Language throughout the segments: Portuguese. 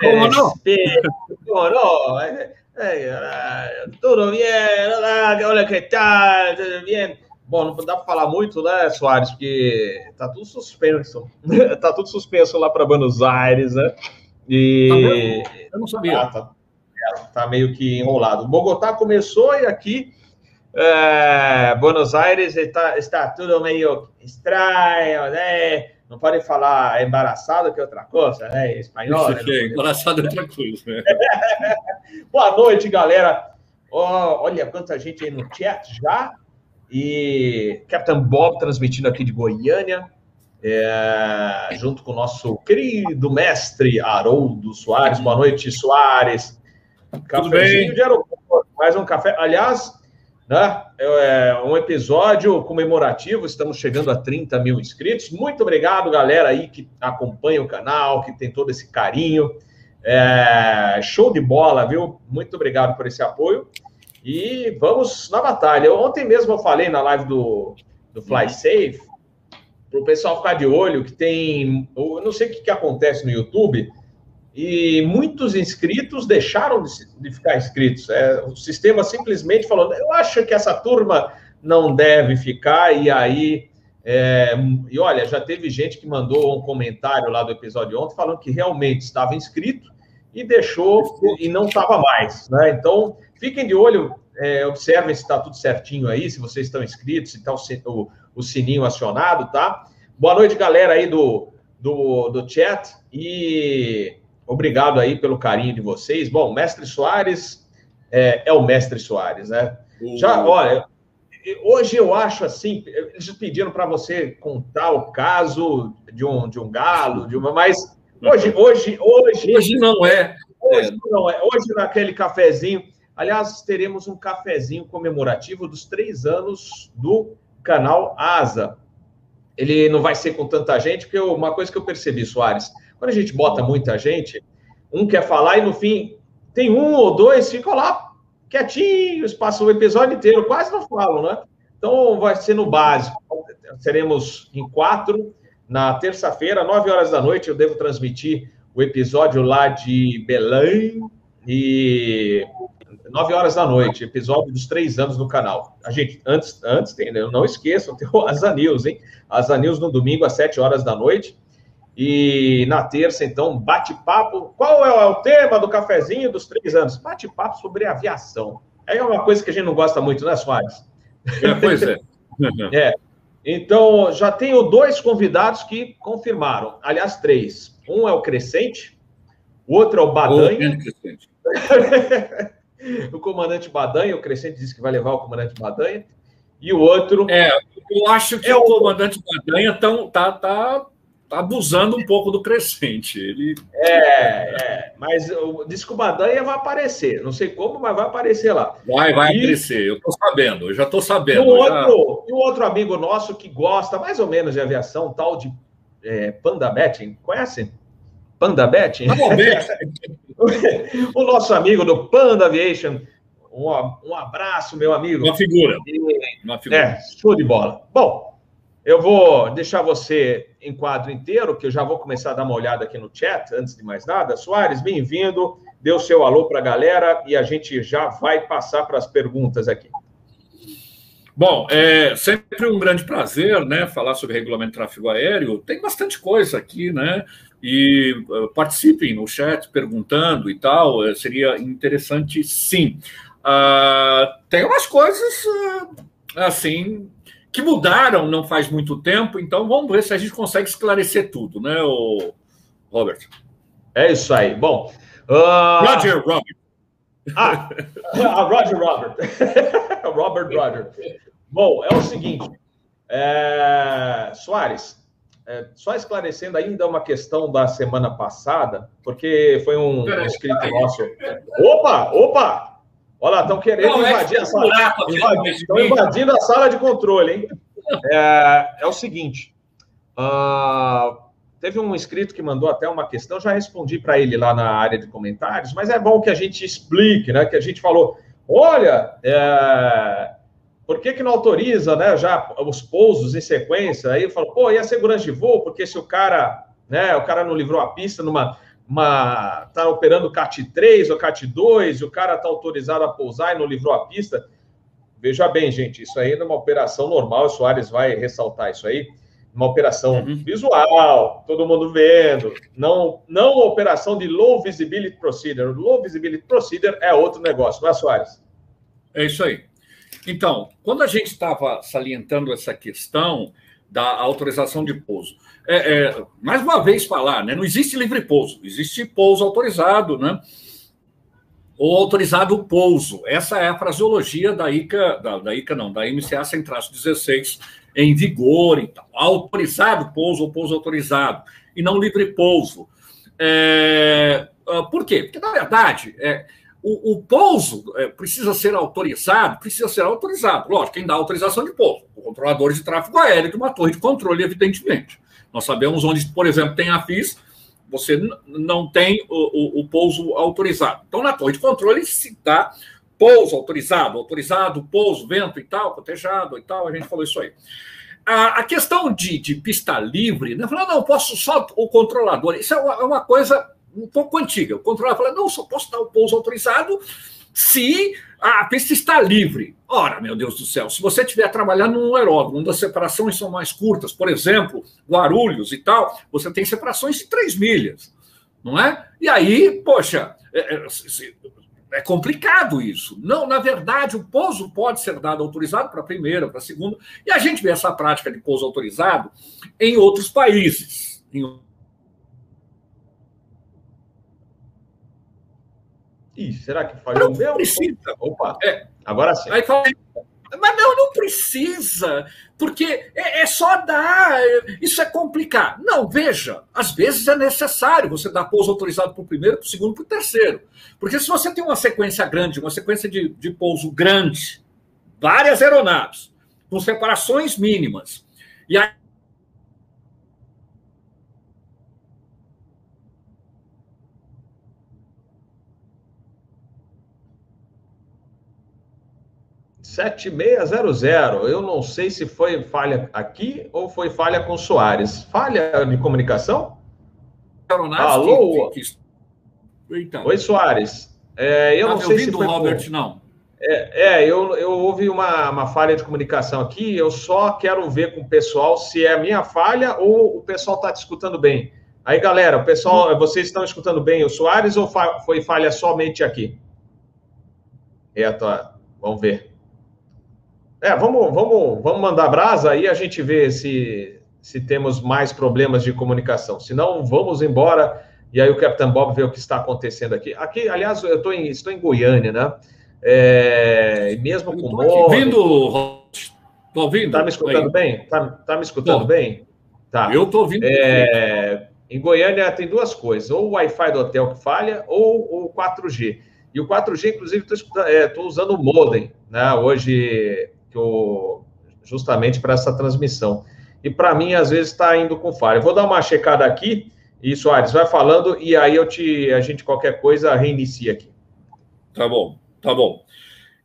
Como não? Como não? Tudo bem, olha que tal, tudo bem. Bom, não dá para falar muito, né, Soares, porque tá tudo suspenso. tá tudo suspenso lá para Buenos Aires, né? E. Tá Eu não sabia. Ah, tá, tá, meio que enrolado. Bogotá começou e aqui. É, Buenos Aires está, está tudo meio estranho, né? Não pode falar embaraçado, que é outra coisa, né? Espanhol. Né? É, embaraçado é outra coisa. Né? Boa noite, galera. Oh, olha quanta gente aí no chat já. E Capitão Bob transmitindo aqui de Goiânia, é, junto com o nosso querido mestre Haroldo Soares. Boa noite, Soares. Cafézinho de aeroporto, mais um café. Aliás, né, é um episódio comemorativo, estamos chegando a 30 mil inscritos. Muito obrigado, galera aí que acompanha o canal, que tem todo esse carinho. É, show de bola, viu? Muito obrigado por esse apoio. E vamos na batalha. Ontem mesmo eu falei na live do, do Fly uhum. Safe, para o pessoal ficar de olho, que tem. Eu não sei o que, que acontece no YouTube, e muitos inscritos deixaram de, de ficar inscritos. É, o sistema simplesmente falou: eu acho que essa turma não deve ficar, e aí. É, e olha, já teve gente que mandou um comentário lá do episódio ontem falando que realmente estava inscrito e deixou e não estava mais. Né? Então, Fiquem de olho, é, observem se está tudo certinho aí, se vocês estão inscritos, se está o, o, sininho acionado, tá? Boa noite, galera aí do, do, do chat e obrigado aí pelo carinho de vocês. Bom, Mestre Soares é, é o Mestre Soares, né? Uhum. Já, olha, hoje eu acho assim, eles pediram para você contar o caso de um, de um galo, de uma, mas hoje, hoje, hoje. Hoje não é. Hoje não é. Hoje naquele cafezinho Aliás, teremos um cafezinho comemorativo dos três anos do canal Asa. Ele não vai ser com tanta gente, porque uma coisa que eu percebi, Soares, quando a gente bota muita gente, um quer falar e no fim tem um ou dois ficam lá quietinhos, passam o episódio inteiro, quase não falam, né? Então vai ser no básico. Seremos em quatro na terça-feira, nove horas da noite. Eu devo transmitir o episódio lá de Belém e 9 horas da noite, episódio dos três anos no canal. A gente, antes, antes tem, né? não esqueçam, tem o Asa News, hein? Asa News no domingo às 7 horas da noite. E na terça, então, bate-papo. Qual é o tema do cafezinho dos três anos? Bate-papo sobre aviação. É uma coisa que a gente não gosta muito, né, Soares? É, pois é. é. Então, já tenho dois convidados que confirmaram. Aliás, três. Um é o Crescente, o outro é o Badanha. O comandante Badanha, o Crescente disse que vai levar o comandante Badanha, e o outro. É, eu acho que é o, comandante Badanha tão, tá, tá, tá abusando um pouco do Crescente. Ele... É, é, mas o Badanha vai aparecer. Não sei como, mas vai aparecer lá. Vai, vai e... aparecer. Eu estou sabendo, eu já estou sabendo. E o, outro, já... e o outro amigo nosso que gosta mais ou menos de aviação, tal de é, Panda Betting, conhece? Panda Betting? o nosso amigo do Panda Aviation. Um, um abraço, meu amigo. Uma figura. Uma figura. É, show de bola. Bom, eu vou deixar você em quadro inteiro, que eu já vou começar a dar uma olhada aqui no chat, antes de mais nada. Soares, bem-vindo. Dê o seu alô para a galera e a gente já vai passar para as perguntas aqui. Bom, é sempre um grande prazer, né, falar sobre regulamento de tráfego aéreo. Tem bastante coisa aqui, né? E uh, participem no chat perguntando e tal, uh, seria interessante sim. Uh, tem umas coisas assim que mudaram não faz muito tempo, então vamos ver se a gente consegue esclarecer tudo, né, o Robert? É isso aí. Bom, Roger Robert. Ah, Roger Robert. Robert Roger. Bom, é o seguinte, é... Soares, é, só esclarecendo ainda uma questão da semana passada, porque foi um, um inscrito nosso. Opa, opa! Olha lá, estão querendo Não, invadir é a sala. Estão invadindo a sala de controle, hein? É, é o seguinte. Uh, teve um inscrito que mandou até uma questão, já respondi para ele lá na área de comentários, mas é bom que a gente explique, né? Que a gente falou, olha, é, por que, que não autoriza né, já os pousos em sequência? Aí eu falo, pô, e a segurança de voo? Porque se o cara, né, o cara não livrou a pista numa, uma tá operando CAT 3 ou CAT 2, e o cara está autorizado a pousar e não livrou a pista. Veja bem, gente, isso aí numa operação normal, o Soares vai ressaltar isso aí, uma operação uhum. visual, todo mundo vendo, não, não uma operação de low visibility procedure. Low visibility procedure é outro negócio, não é, Soares? É isso aí. Então, quando a gente estava salientando essa questão da autorização de pouso, é, é, mais uma vez falar, né, não existe livre pouso, existe pouso autorizado, né? Ou autorizado pouso. Essa é a fraseologia da ICA, da, da ICA não, da MCA sem traço 16 em vigor e tal. Autorizado pouso ou pouso autorizado, e não livre pouso. É, ah, por quê? Porque, na verdade, é, o, o pouso é, precisa ser autorizado, precisa ser autorizado. Lógico, quem dá autorização de pouso? O controlador de tráfego aéreo de uma torre de controle, evidentemente. Nós sabemos onde, por exemplo, tem a FIS, você não tem o, o, o pouso autorizado. Então, na torre de controle, se dá pouso autorizado, autorizado, pouso, vento e tal, cotejado e tal, a gente falou isso aí. A, a questão de, de, pista livre, né? Falar, não, posso só o controlador. Isso é uma, é uma coisa um pouco antiga. O controlador fala, não, só posso dar o pouso autorizado se a pista está livre. Ora, meu Deus do céu, se você estiver trabalhando num aeródromo, onde as separações são mais curtas, por exemplo, Guarulhos e tal, você tem separações de 3 milhas, não é? E aí, poxa, é, é, é complicado isso. Não, na verdade, o pouso pode ser dado autorizado para a primeira, para a segunda, e a gente vê essa prática de pouso autorizado em outros países, em Ih, será que falhou mesmo? Precisa. Opa, é. agora sim. Aí fala, mas não, não precisa, porque é, é, só dar, isso é complicado. Não, veja, às vezes é necessário você dar pouso autorizado para o primeiro, para o segundo, para o terceiro. Porque se você tem uma sequência grande, uma sequência de, de pouso grande, várias aeronaves, com separações mínimas, e aí 7600. Eu não sei se foi falha aqui ou foi falha com Soares. Falha de comunicação? Alô? Que, que... Então. Oi, Soares. É, eu tá não sei se foi. Robert, por... não. É, é, eu, eu houve uma, uma falha de comunicação aqui. Eu só quero ver com o pessoal se é a minha falha ou o pessoal está te escutando bem. Aí, galera, o pessoal, hum. vocês estão escutando bem o Soares ou fa foi falha somente aqui? É, tá. Vamos ver. É, vamos, vamos, vamos mandar brasa aí a gente vê se, se temos mais problemas de comunicação. Se não, vamos embora e aí o Capitão Bob vê o que está acontecendo aqui. Aqui, aliás, eu tô em, estou em Goiânia, né? É, mesmo com o ouvindo, Estou ouvindo. Tá me escutando aí. bem? Tá, tá me escutando bem? Tá. Eu estou ouvindo. É, em Goiânia tem duas coisas: ou o Wi-Fi do hotel que falha, ou o 4G. E o 4G, inclusive, estou é, usando o modem, né? Hoje eu, justamente para essa transmissão. E para mim, às vezes, está indo com falha. Eu vou dar uma checada aqui, e Soares, vai falando, e aí eu te, a gente, qualquer coisa, reinicia aqui. Tá bom, tá bom.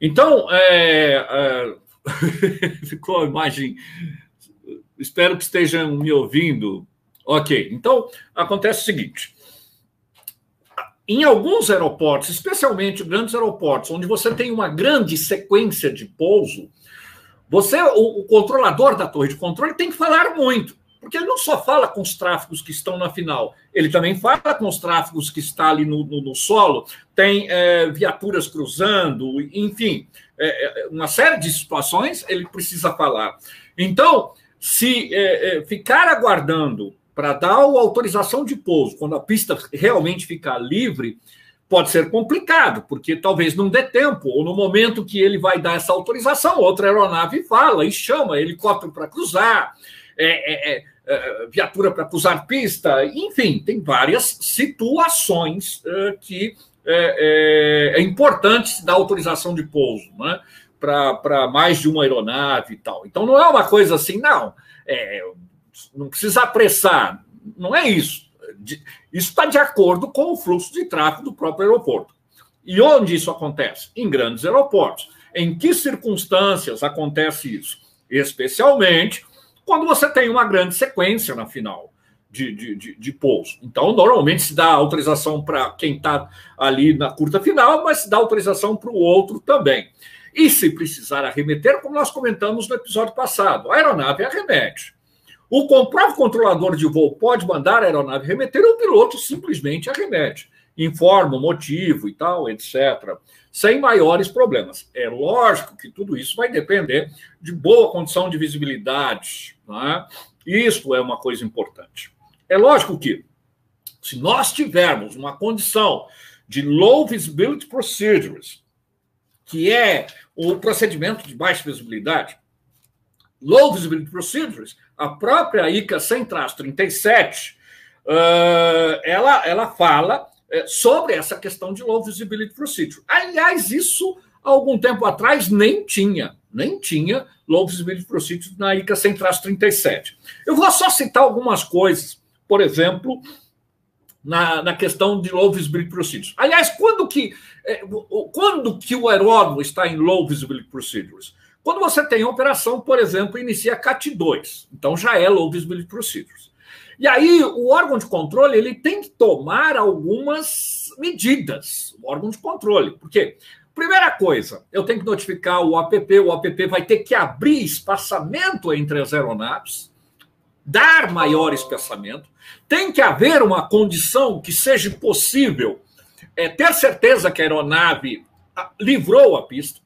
Então, é, é... ficou a imagem. Espero que estejam me ouvindo. Ok, então acontece o seguinte: em alguns aeroportos, especialmente grandes aeroportos, onde você tem uma grande sequência de pouso, você, o, o, controlador da torre de controle, tem que falar muito, porque ele não só fala com os tráfegos que estão na final, ele também fala com os tráfegos que estão ali no, no, no solo, tem é, viaturas cruzando, enfim, é, é, uma série de situações ele precisa falar. Então, se é, é, ficar aguardando para dar a autorização de pouso, quando a pista realmente ficar livre, pode ser complicado, porque talvez não dê tempo, ou no momento que ele vai dar essa autorização, outra aeronave fala e chama helicóptero para cruzar, é, é, é, é viatura para cruzar pista, enfim, tem várias situações é, que é, é, importante dar autorização de pouso, né? Para mais de uma aeronave e tal. Então não é uma coisa assim, não. não precisa apressar, não é isso. Isso está de acordo com o fluxo de tráfego do próprio aeroporto. E onde isso acontece? Em grandes aeroportos. Em que circunstâncias acontece isso? Especialmente quando você tem uma grande sequência na final de, de, de, de pouso. Então, normalmente se dá autorização para quem está ali na curta final, mas se dá autorização para o outro também. E se precisar arremeter, como nós comentamos no episódio passado, a aeronave arremete. O próprio controlador de voo pode mandar a aeronave remeter, o piloto simplesmente arremete, informa o motivo e tal, etc., sem maiores problemas. É lógico que tudo isso vai depender de boa condição de visibilidade. Né? Isso é uma coisa importante. É lógico que, se nós tivermos uma condição de low visibility procedures, que é o procedimento de baixa visibilidade, low visibility procedures, a própria ICA 100-37, uh, ela, ela fala uh, sobre essa questão de low visibility procedure. Aliás, isso algum tempo atrás nem tinha, nem tinha low visibility procedure na ICA 100-37. Eu vou só citar algumas coisas, por exemplo, na, na questão de low visibility procedures. Aliás, quando que, eh, quando que o aeródromo está em low visibility procedures? Quando você tem operação, por exemplo, inicia CAT2, então já é Low Visibility Procedures. E aí o órgão de controle ele tem que tomar algumas medidas, o órgão de controle. Por quê? Primeira coisa, eu tenho que notificar o APP, o APP vai ter que abrir espaçamento entre as aeronaves, dar maior espaçamento, tem que haver uma condição que seja possível é, ter certeza que a aeronave ah, livrou a pista,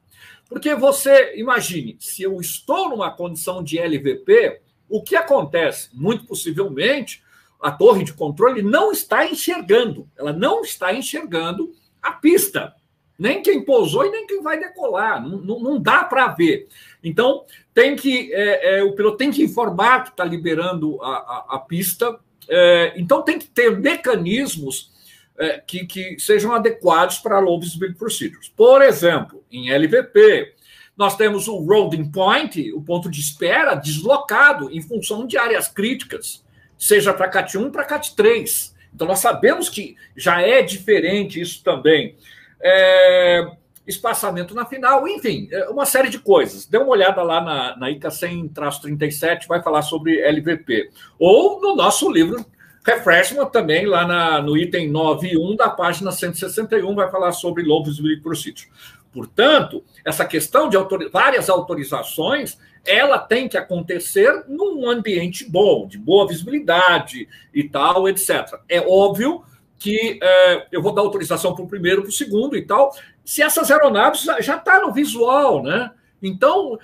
porque você, imagine, se eu estou numa condição de LVP, o que acontece? Muito possivelmente, a torre de controle não está enxergando, ela não está enxergando a pista, nem quem pousou e nem quem vai decolar, não, não, não dá para ver. Então, tem que é, é, o piloto tem que informar que está liberando a, a, a pista, é, então tem que ter mecanismos é, que, que, sejam adequados para low visibility procedures. Por exemplo, em LVP, nós temos o loading point, o ponto de espera, deslocado em função de áreas críticas, seja para CAT 1 para CAT 3. Então, nós sabemos que já é diferente isso também. É, espaçamento na final, enfim, é uma série de coisas. Dê uma olhada lá na, na ICA 100-37, vai falar sobre LVP. Ou no nosso livro Refreshment também, lá na, no item 9.1 da página 161, vai falar sobre Visibility Procedure. Portanto, essa questão de autor... várias autorizações, ela tem que acontecer num ambiente bom, de boa visibilidade e tal, etc. É óbvio que é, eu vou dar autorização para o primeiro, para o segundo e tal, se essas aeronaves já estão tá no visual, né? Então,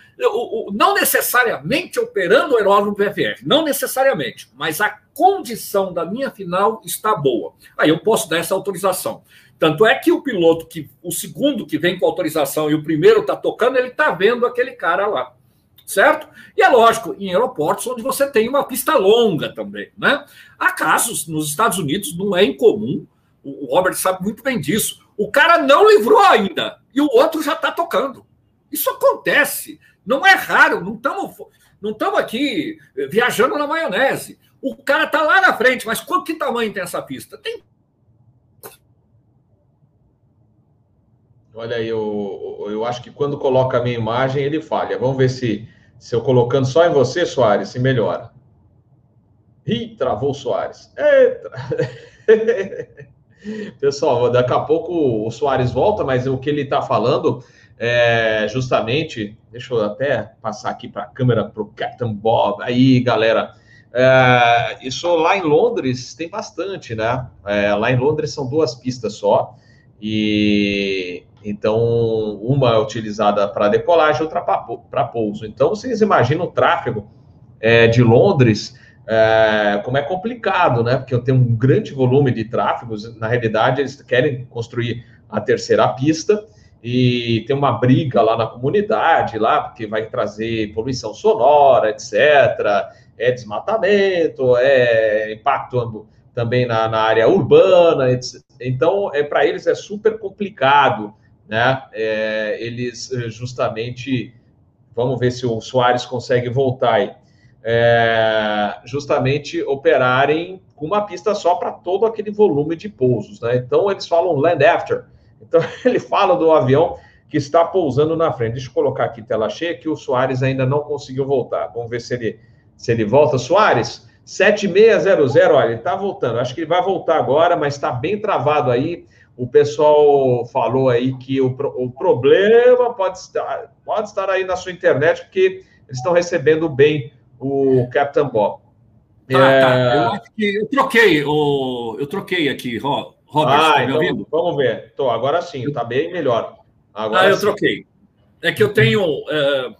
não necessariamente operando o aeródromo VFR, não necessariamente, mas a condição da minha final está boa. Aí eu posso dar essa autorização. Tanto é que o piloto, que o segundo que vem com autorização e o primeiro está tocando, ele está vendo aquele cara lá. Certo? E é lógico, em aeroportos onde você tem uma pista longa também. Né? Há casos nos Estados Unidos, não é incomum, o Robert sabe muito bem disso. O cara não livrou ainda e o outro já está tocando. Isso acontece, não é raro, não estamos não aqui viajando na maionese. O cara está lá na frente, mas quanto que tamanho tem essa pista? Tem. Olha aí, eu, eu acho que quando coloca a minha imagem, ele falha. Vamos ver se, se eu colocando só em você, Soares, se melhora. Ih, travou o Soares. Pessoal, daqui a pouco o Soares volta, mas o que ele está falando é, justamente, deixa eu até passar aqui para a câmera para o Captain Bob. Aí, galera, é, isso lá em Londres tem bastante, né? É, lá em Londres são duas pistas só, e então uma é utilizada para decolagem, outra para pouso. Então vocês imaginam o tráfego é, de Londres. É, como é complicado, né? Porque eu tenho um grande volume de tráfegos. Na realidade, eles querem construir a terceira pista e tem uma briga lá na comunidade, lá, porque vai trazer poluição sonora, etc., é desmatamento, é impacto também na, na área urbana, etc. então, é, para eles é super complicado, né? É, eles eh, justamente, vamos ver se o Soares consegue voltar aí, é, justamente operarem com uma pista só para todo aquele volume de pousos, né? Então, eles falam land after, então, ele fala do avião que está pousando na frente. Deixa eu colocar aqui tela cheia, que o Soares ainda não conseguiu voltar. Vamos ver se ele, se ele volta. Soares, 7600, olha, ele está voltando. Acho que ele vai voltar agora, mas está bem travado aí. O pessoal falou aí que o, o problema pode estar, pode estar aí na sua internet, porque eles estão recebendo bem o Captain Bob. Tá, é... tá. Eu, eu, troquei, o, eu troquei aqui, Robert. Ah, tá então, ouvindo? Vamos ver. Tô, agora sim, está bem melhor. Agora ah, eu sim. troquei. É que eu tenho. É,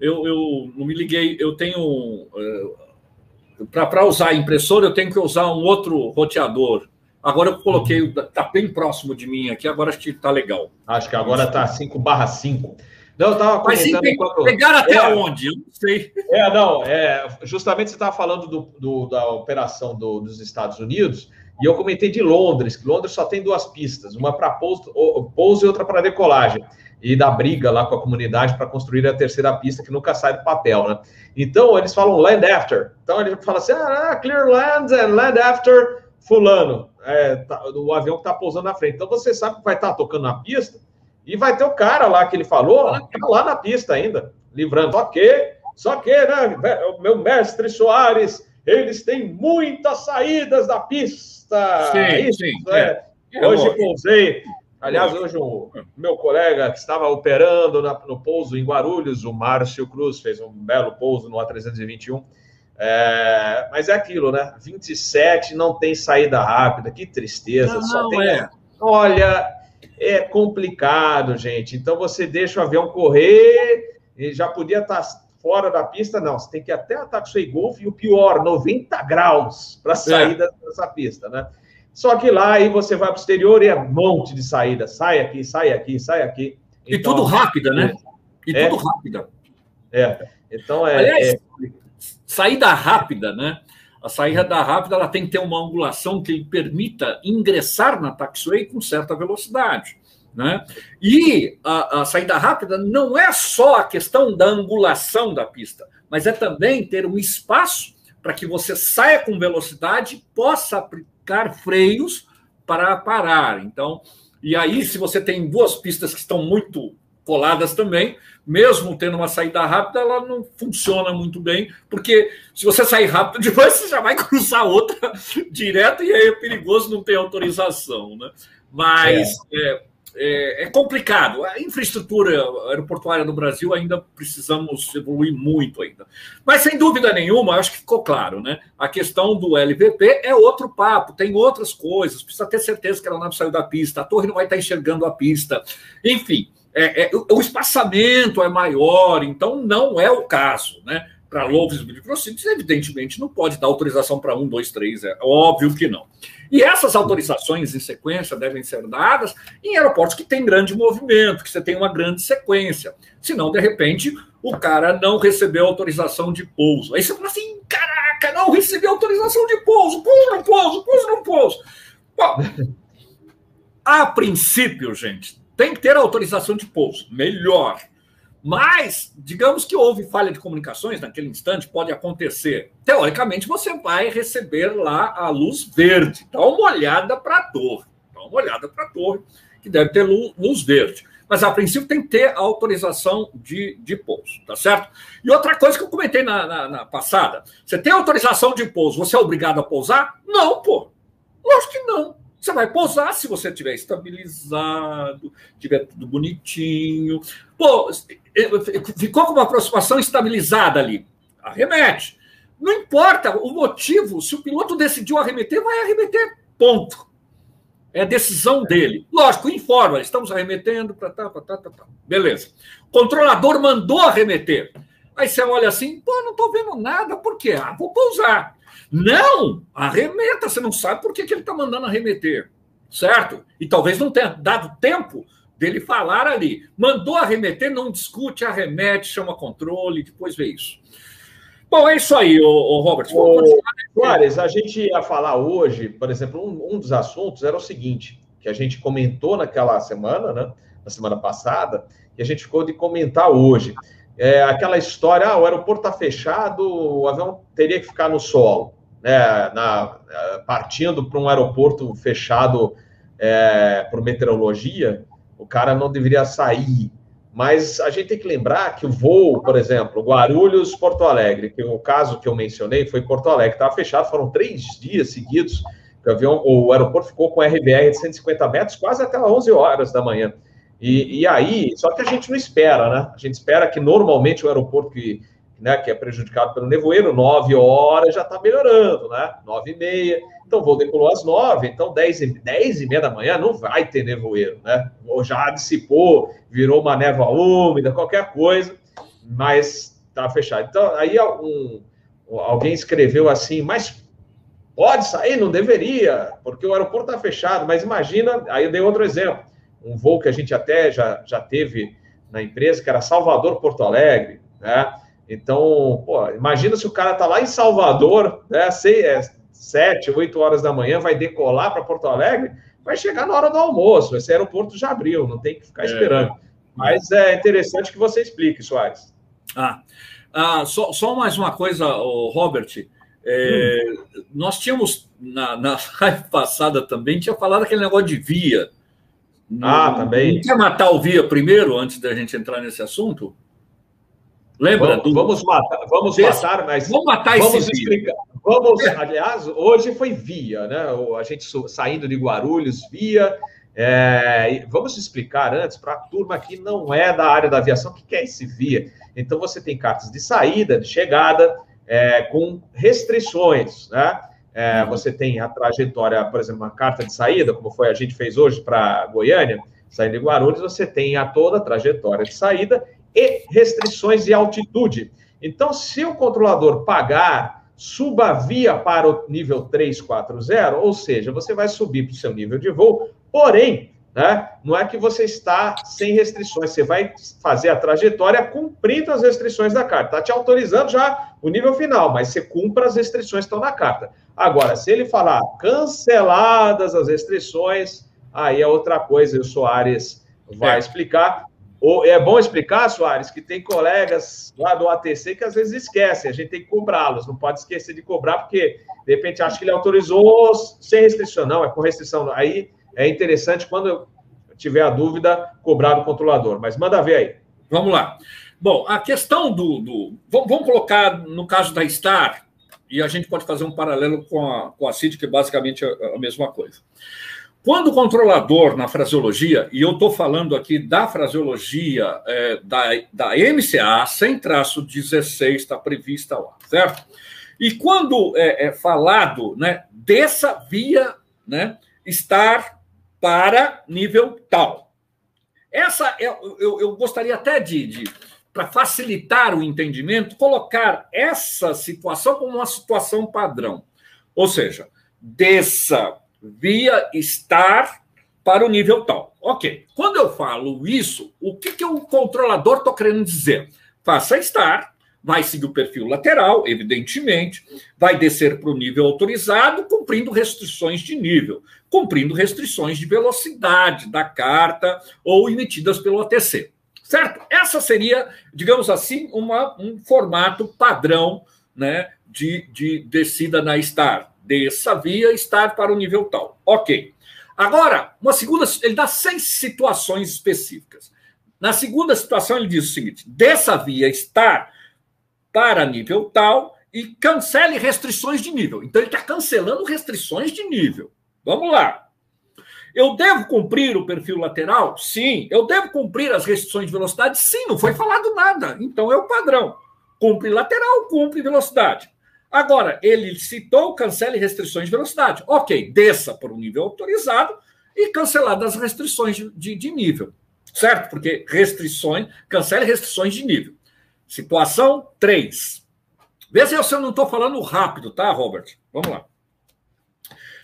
eu, eu não me liguei, eu tenho. É, Para usar a impressora, eu tenho que usar um outro roteador. Agora eu coloquei, está bem próximo de mim aqui, agora acho que está legal. Acho que agora está 5 barra 5. Não, eu estava Mas sim, enquanto... pegaram até é, onde? Eu não sei. É, não, é, justamente você estava falando do, do, da operação do, dos Estados Unidos, e eu comentei de Londres, que Londres só tem duas pistas, uma para pouso, pouso e outra para decolagem e da briga lá com a comunidade para construir a terceira pista que nunca sai do papel, né? Então eles falam land after. Então ele fala assim: ah, clear land and land after fulano, é, tá, o avião que está pousando na frente. Então você sabe que vai estar tá tocando na pista e vai ter o cara lá que ele falou tá lá na pista ainda, livrando. Só que, só que, né, o meu mestre Soares, eles têm muitas saídas da pista. Sim, Isso, sim. É. É. Hoje pousei Aliás, hoje o meu colega que estava operando na, no pouso em Guarulhos, o Márcio Cruz, fez um belo pouso no A321. É, mas é aquilo, né? 27 não tem saída rápida, que tristeza. Não, só tem. É. Olha, é complicado, gente. Então você deixa o avião correr e já podia estar fora da pista, não. Você tem que ir até a Taxway Golf e o pior, 90 graus para sair é. dessa pista, né? Só que lá aí você vai para o exterior e é um monte de saída. Sai aqui, sai aqui, sai aqui. Então, e tudo rápida, né? E é, tudo rápida. É. Então é, Aliás, é... Saída rápida, né? A saída da rápida ela tem que ter uma angulação que permita ingressar na taxiway com certa velocidade. Né? E a, a, saída rápida não é só a questão da angulação da pista, mas é também ter um espaço para que você saia com velocidade e possa aplicar freios para parar. Então, e aí, se você tem duas pistas que estão muito coladas também, mesmo tendo uma saída rápida, ela não funciona muito bem, porque se você sair rápido depois, você já vai cruzar outra direto e aí é perigoso não ter autorização, né? Mas é. É, é, é, complicado. A infraestrutura aeroportuária no Brasil ainda precisamos evoluir muito ainda. Mas sem dúvida nenhuma, acho que ficou claro, né? A questão do LVP é outro papo, tem outras coisas. Precisa ter certeza que ela não saiu da pista, a torre não vai estar enxergando a pista. Enfim, é, é, o espaçamento é maior, então não é o caso, né? Para low visibility proceedings, evidentemente, não pode dar autorização para um, dois, três, é óbvio que não. E essas autorizações em sequência devem ser dadas em aeroportos que têm grande movimento, que você tem uma grande sequência. Senão, de repente, o cara não recebeu autorização de pouso. Aí você fala assim: caraca, não recebeu autorização de pouso, pouso não pouso, pouso não pouso. Bom, a princípio, gente, tem que ter autorização de pouso. Melhor. Mas, digamos que houve falha de comunicações naquele instante, pode acontecer. Teoricamente, você vai receber lá a luz verde. Dá uma olhada para a torre. Dá uma olhada para a torre, que deve ter luz verde. Mas, a princípio, tem que ter autorização de, de pouso, tá certo? E outra coisa que eu comentei na, na, na passada: você tem autorização de pouso, você é obrigado a pousar? Não, pô. Lógico que não. Você vai pousar se você tiver estabilizado, tiver tudo bonitinho. Pô, ficou com uma aproximação estabilizada ali. Arremete. Não importa o motivo, se o piloto decidiu arremeter, vai arremeter. Ponto. É decisão dele. Lógico, informa, estamos arremetendo, para tá, tá, tá, tá. Beleza. O controlador mandou arremeter. Aí você olha assim, pô, não estou vendo nada, por quê? Ah, vou pousar. Não, arremeta, você não sabe por que, que ele está mandando arremeter, certo? E talvez não tenha dado tempo dele falar ali. Mandou arremeter, não discute, arremete, chama controle, depois vê isso. Bom, é isso aí, ô, Robert. Ô, Soares, a gente ia falar hoje, por exemplo, um, um, dos assuntos era o seguinte, que a gente comentou naquela semana, né? Na semana passada, e a gente ficou de comentar hoje. É, aquela história, ah, o aeroporto está fechado, o avião teria que ficar no solo né, na, partindo para um aeroporto fechado é, por meteorologia, o cara não deveria sair Mas a gente tem que lembrar que o voo, por exemplo, Guarulhos-Porto Alegre, que o caso que eu mencionei foi Porto Alegre, estava fechado, foram três dias seguidos, que o, avião, o aeroporto ficou com RBR de 150 metros quase até 11 horas da manhã. E, e aí, só que a gente não espera, né? A gente espera que normalmente o aeroporto que, né, que é prejudicado pelo nevoeiro, 9 horas já está melhorando, né? 9 e meia. Então, o voo decolou às 9, então 10 e, 10 e meia da manhã não vai ter nevoeiro, né? Ou já dissipou, virou uma névoa úmida, qualquer coisa, mas está fechado. Então, aí um, alguém escreveu assim, mas pode sair? Não deveria, porque o aeroporto está fechado, mas imagina, aí eu dei outro exemplo um voo que a gente até já, já teve na empresa, que era Salvador-Porto Alegre, né? Então, pô, imagina se o cara tá lá em Salvador, né, seis, é, sete, oito horas da manhã, vai decolar para Porto Alegre, vai chegar na hora do almoço, esse aeroporto já abriu, não tem que ficar é. esperando. Mas é interessante que você explique, Soares. Ah, ah só, só mais uma coisa, Robert. É, hum. Nós tínhamos, na, na live passada também, tinha falado aquele negócio de via. Ah, também. Não quer matar o Via primeiro, antes da gente entrar nesse assunto? Lembra? Vamos, do... vamos matar, vamos Desse... matar, mas. Vamos matar vamos esse explicar. Vamos, aliás, hoje foi Via, né? A gente saindo de Guarulhos, Via. É, vamos explicar antes para a turma que não é da área da aviação o que é esse via. Então você tem cartas de saída, de chegada, é, com restrições, né? É, uhum. você tem a trajetória, por exemplo, uma carta de saída, como foi a gente fez hoje para Goiânia, saindo de Guarulhos, você tem a toda a trajetória de saída e restrições de altitude. Então, se o controlador pagar, suba a via para o nível 340, ou seja, você vai subir para o seu nível de voo, porém, né, não é que você está sem restrições, você vai fazer a trajetória cumprindo as restrições da carta. Está te autorizando já o nível final, mas você cumpra as restrições que estão na carta. Agora, se ele falar canceladas as restrições, aí é outra coisa, e o Soares vai é. explicar. Ou é bom explicar, Soares, que tem colegas lá do ATC que às vezes esquecem, a gente tem que cobrá-los, não pode esquecer de cobrar, porque de repente acha que ele autorizou sem restrição, não, é com restrição. Aí é interessante, quando eu tiver a dúvida, cobrar do controlador. Mas manda ver aí. Vamos lá. Bom, a questão do. do vamos colocar no caso da Star, e a gente pode fazer um paralelo com a, com a CID, que é basicamente a, a mesma coisa. Quando o controlador, na fraseologia, e eu estou falando aqui da fraseologia é, da, da MCA, sem traço 16, está prevista lá, certo? E quando é, é, falado, né, dessa via né, estar para nível tal. Essa, eu, eu, eu gostaria até de, de para facilitar o entendimento, colocar essa situação como uma situação padrão. Ou seja, desça via estar para o nível tal. Ok. Quando eu falo isso, o que, que o controlador está querendo dizer? Faça estar, vai seguir o perfil lateral, evidentemente, vai descer para o nível autorizado, cumprindo restrições de nível, cumprindo restrições de velocidade da carta ou emitidas pelo ATC. Certo? Essa seria, digamos assim, uma, um formato padrão né, de, de descida na STAR. Desça via STAR para o nível tal. Ok. Agora, uma segunda, ele dá seis situações específicas. Na segunda situação, ele diz o seguinte: desça via STAR para nível tal e cancele restrições de nível. Então, ele está cancelando restrições de nível. Vamos lá. Eu devo cumprir o perfil lateral? Sim. Eu devo cumprir as restrições de velocidade? Sim, não foi falado nada. Então é o padrão. Cumpre lateral, cumpre velocidade. Agora, ele citou cancele restrições de velocidade. Ok, desça para o nível autorizado e canceladas as restrições de, de nível. Certo? Porque restrições, cancele restrições de nível. Situação 3. Vê se eu não estou falando rápido, tá, Robert? Vamos lá.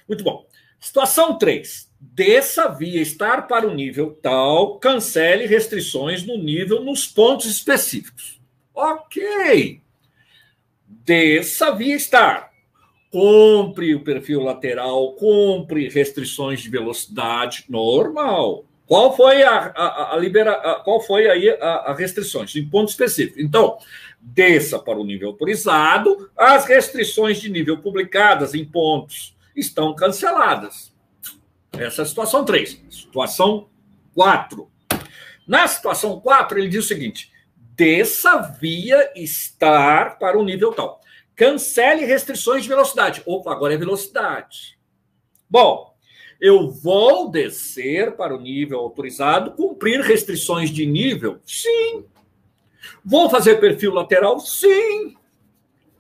Muito bom. Situação 3 desça via estar para o nível tal, cancele restrições no nível nos pontos específicos. Ok. Desça via estar. Compre o perfil lateral, compre restrições de velocidade normal. Qual foi a, a, a libera, a, qual foi aí a, a restrições em ponto específico? Então, desça para o nível autorizado, as restrições de nível publicadas em pontos estão canceladas essa é a situação 3. Situação 4. Na situação 4, ele diz o seguinte: desça via estar para o nível tal. Cancele restrições de velocidade. Opa, agora é velocidade. Bom, eu vou descer para o nível autorizado, cumprir restrições de nível? Sim. Vou fazer perfil lateral? Sim.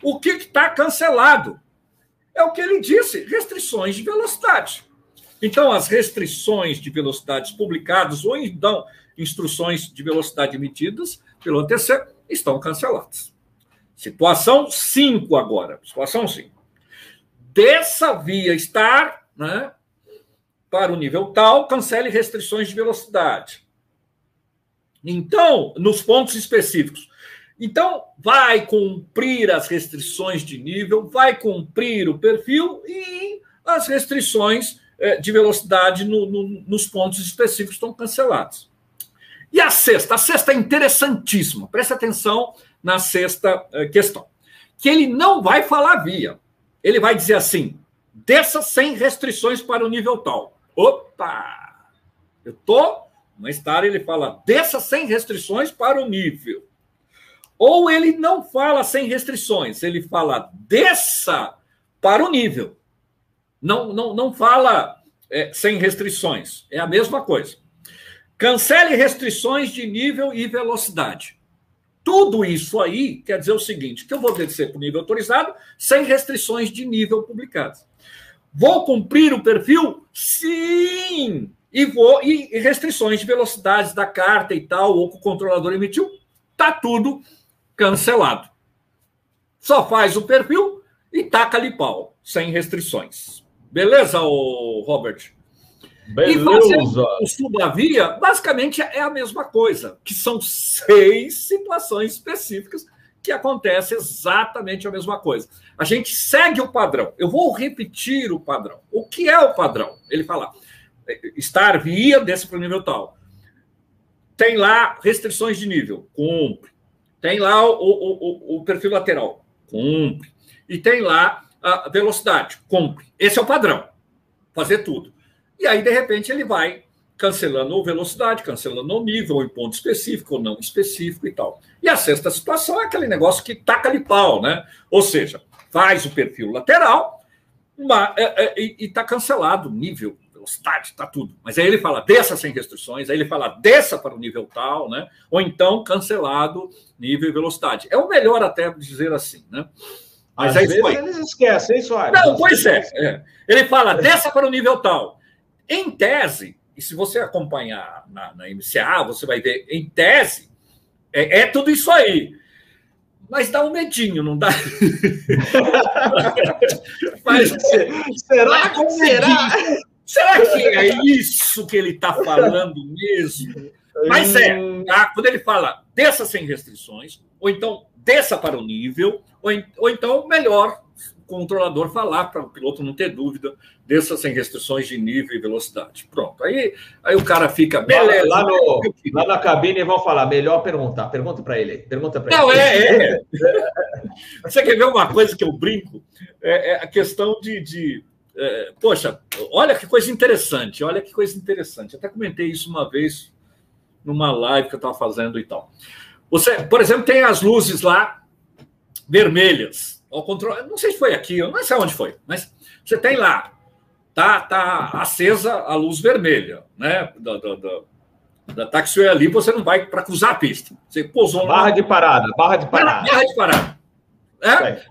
O que está cancelado? É o que ele disse: restrições de velocidade. Então, as restrições de velocidades publicadas ou então instruções de velocidade emitidas pelo ATC estão canceladas. Situação 5 agora. Situação 5. Dessa via estar né, para o nível tal, cancele restrições de velocidade. Então, nos pontos específicos. Então, vai cumprir as restrições de nível, vai cumprir o perfil e as restrições eh, de velocidade no, no, nos pontos específicos estão cancelados. E a sexta? A sexta é interessantíssima. Preste atenção na sexta eh, questão. Que ele não vai falar via. Ele vai dizer assim: desça sem restrições para o nível tal. Opa! Eu tô. No estar ele fala desça sem restrições para o nível. Ou ele não fala sem restrições, ele fala desça para o nível. Não, não, não fala é, sem restrições. É a mesma coisa. Cancele restrições de nível e velocidade. Tudo isso aí quer dizer o seguinte: que eu vou descer para o nível autorizado sem restrições de nível publicadas. Vou cumprir o perfil? Sim! E vou e restrições de velocidades da carta e tal, ou que o controlador emitiu, tá tudo cancelado. Só faz o perfil e taca ali pau, sem restrições. Beleza, Robert? Beleza. E o subavia, basicamente, é a mesma coisa, que são seis situações específicas que acontece exatamente a mesma coisa. A gente segue o padrão. Eu vou repetir o padrão. O que é o padrão? Ele fala: estar via desse para o nível tal. Tem lá restrições de nível, cumpre. Tem lá o, o, o, o perfil lateral, cumpre. E tem lá a velocidade, cumpre. Esse é o padrão. Fazer tudo. E aí, de repente, ele vai cancelando ou velocidade, cancelando o nível, ou em ponto específico ou não específico e tal. E a sexta situação é aquele negócio que taca ali pau, né? Ou seja, faz o perfil lateral uma, é, é, e está cancelado nível, velocidade, está tudo. Mas aí ele fala desça sem restrições, aí ele fala desça para o nível tal, né? Ou então cancelado nível e velocidade. É o melhor até dizer assim, né? Mas Às aí vezes foi. eles esquecem, hein, Soares? Não, pois é, é. Ele fala desça para o nível tal. Em tese, e se você acompanhar na, na MCA, você vai ver, em tese, é, é tudo isso aí. Mas dá um medinho, não dá? Mas, será que será? Será que é isso que ele está falando mesmo? Mas é, tá? quando ele fala desça sem restrições, ou então desça para o nível, ou, ou então melhor, controlador falar para o piloto não ter dúvida, desça sem restrições de nível e velocidade. Pronto. Aí, aí o cara fica. Beleza. Lá, no, lá na cabine vão falar, melhor perguntar. Pergunta para ele. Pergunta para ele. Não, é, é. Você quer ver uma coisa que eu brinco? É, é a questão de. de é, poxa, olha que coisa interessante, olha que coisa interessante. Até comentei isso uma vez numa live que eu estava fazendo e tal. Você, por exemplo, tem as luzes lá vermelhas ao controle. Não sei se foi aqui, eu não sei onde foi, mas você tem lá, tá, tá acesa a luz vermelha, né? Da, da, da, da taxiway ali, você não vai para cruzar a pista. Você pousou Barra de parada, barra de parada. Barra de parada. É?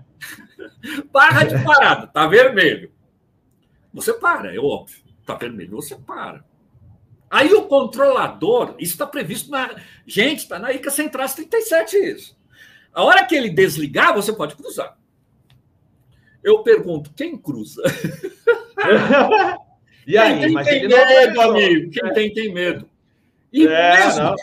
barra de parada, tá vermelho. Você para, é óbvio. Tá vermelho, você para. Aí o controlador, isso está previsto na. Gente, está na ICA Central 37 isso. A hora que ele desligar, você pode cruzar. Eu pergunto, quem cruza? e aí? Quem tem, tem medo, amigo? Quem tem, tem medo. E, é, mesmo...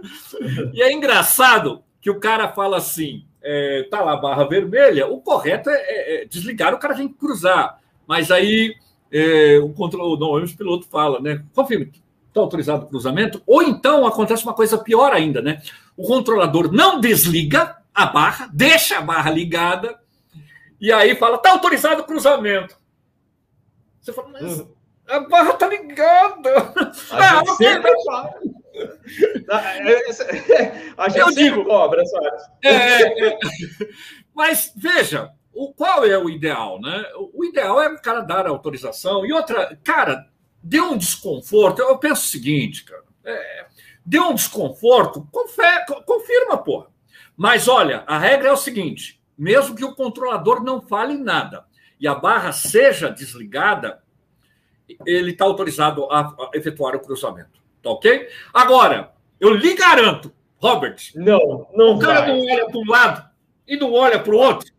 e é engraçado que o cara fala assim: é, tá lá a barra vermelha, o correto é, é, é desligar, o cara tem que cruzar. Mas aí é, o controle, normalmente o piloto fala, né? Confirme, está autorizado o cruzamento. Ou então acontece uma coisa pior ainda, né? O controlador não desliga a barra, deixa a barra ligada e aí fala, tá autorizado o cruzamento. Você fala, mas uhum. a barra tá ligada. A, ah, sempre... A gente eu digo, cobra, Soares. É, é, é, mas veja, o, qual é o ideal, né? O ideal é o cara dar a autorização. E outra, cara, deu um desconforto. Eu penso o seguinte, cara. É, deu um desconforto, confirma, porra. Mas olha, a regra é o seguinte: mesmo que o controlador não fale nada e a barra seja desligada, ele está autorizado a efetuar o cruzamento. Tá ok? Agora, eu lhe garanto, Robert. Não, não. O cara vai. não olha para um lado e não olha para o outro.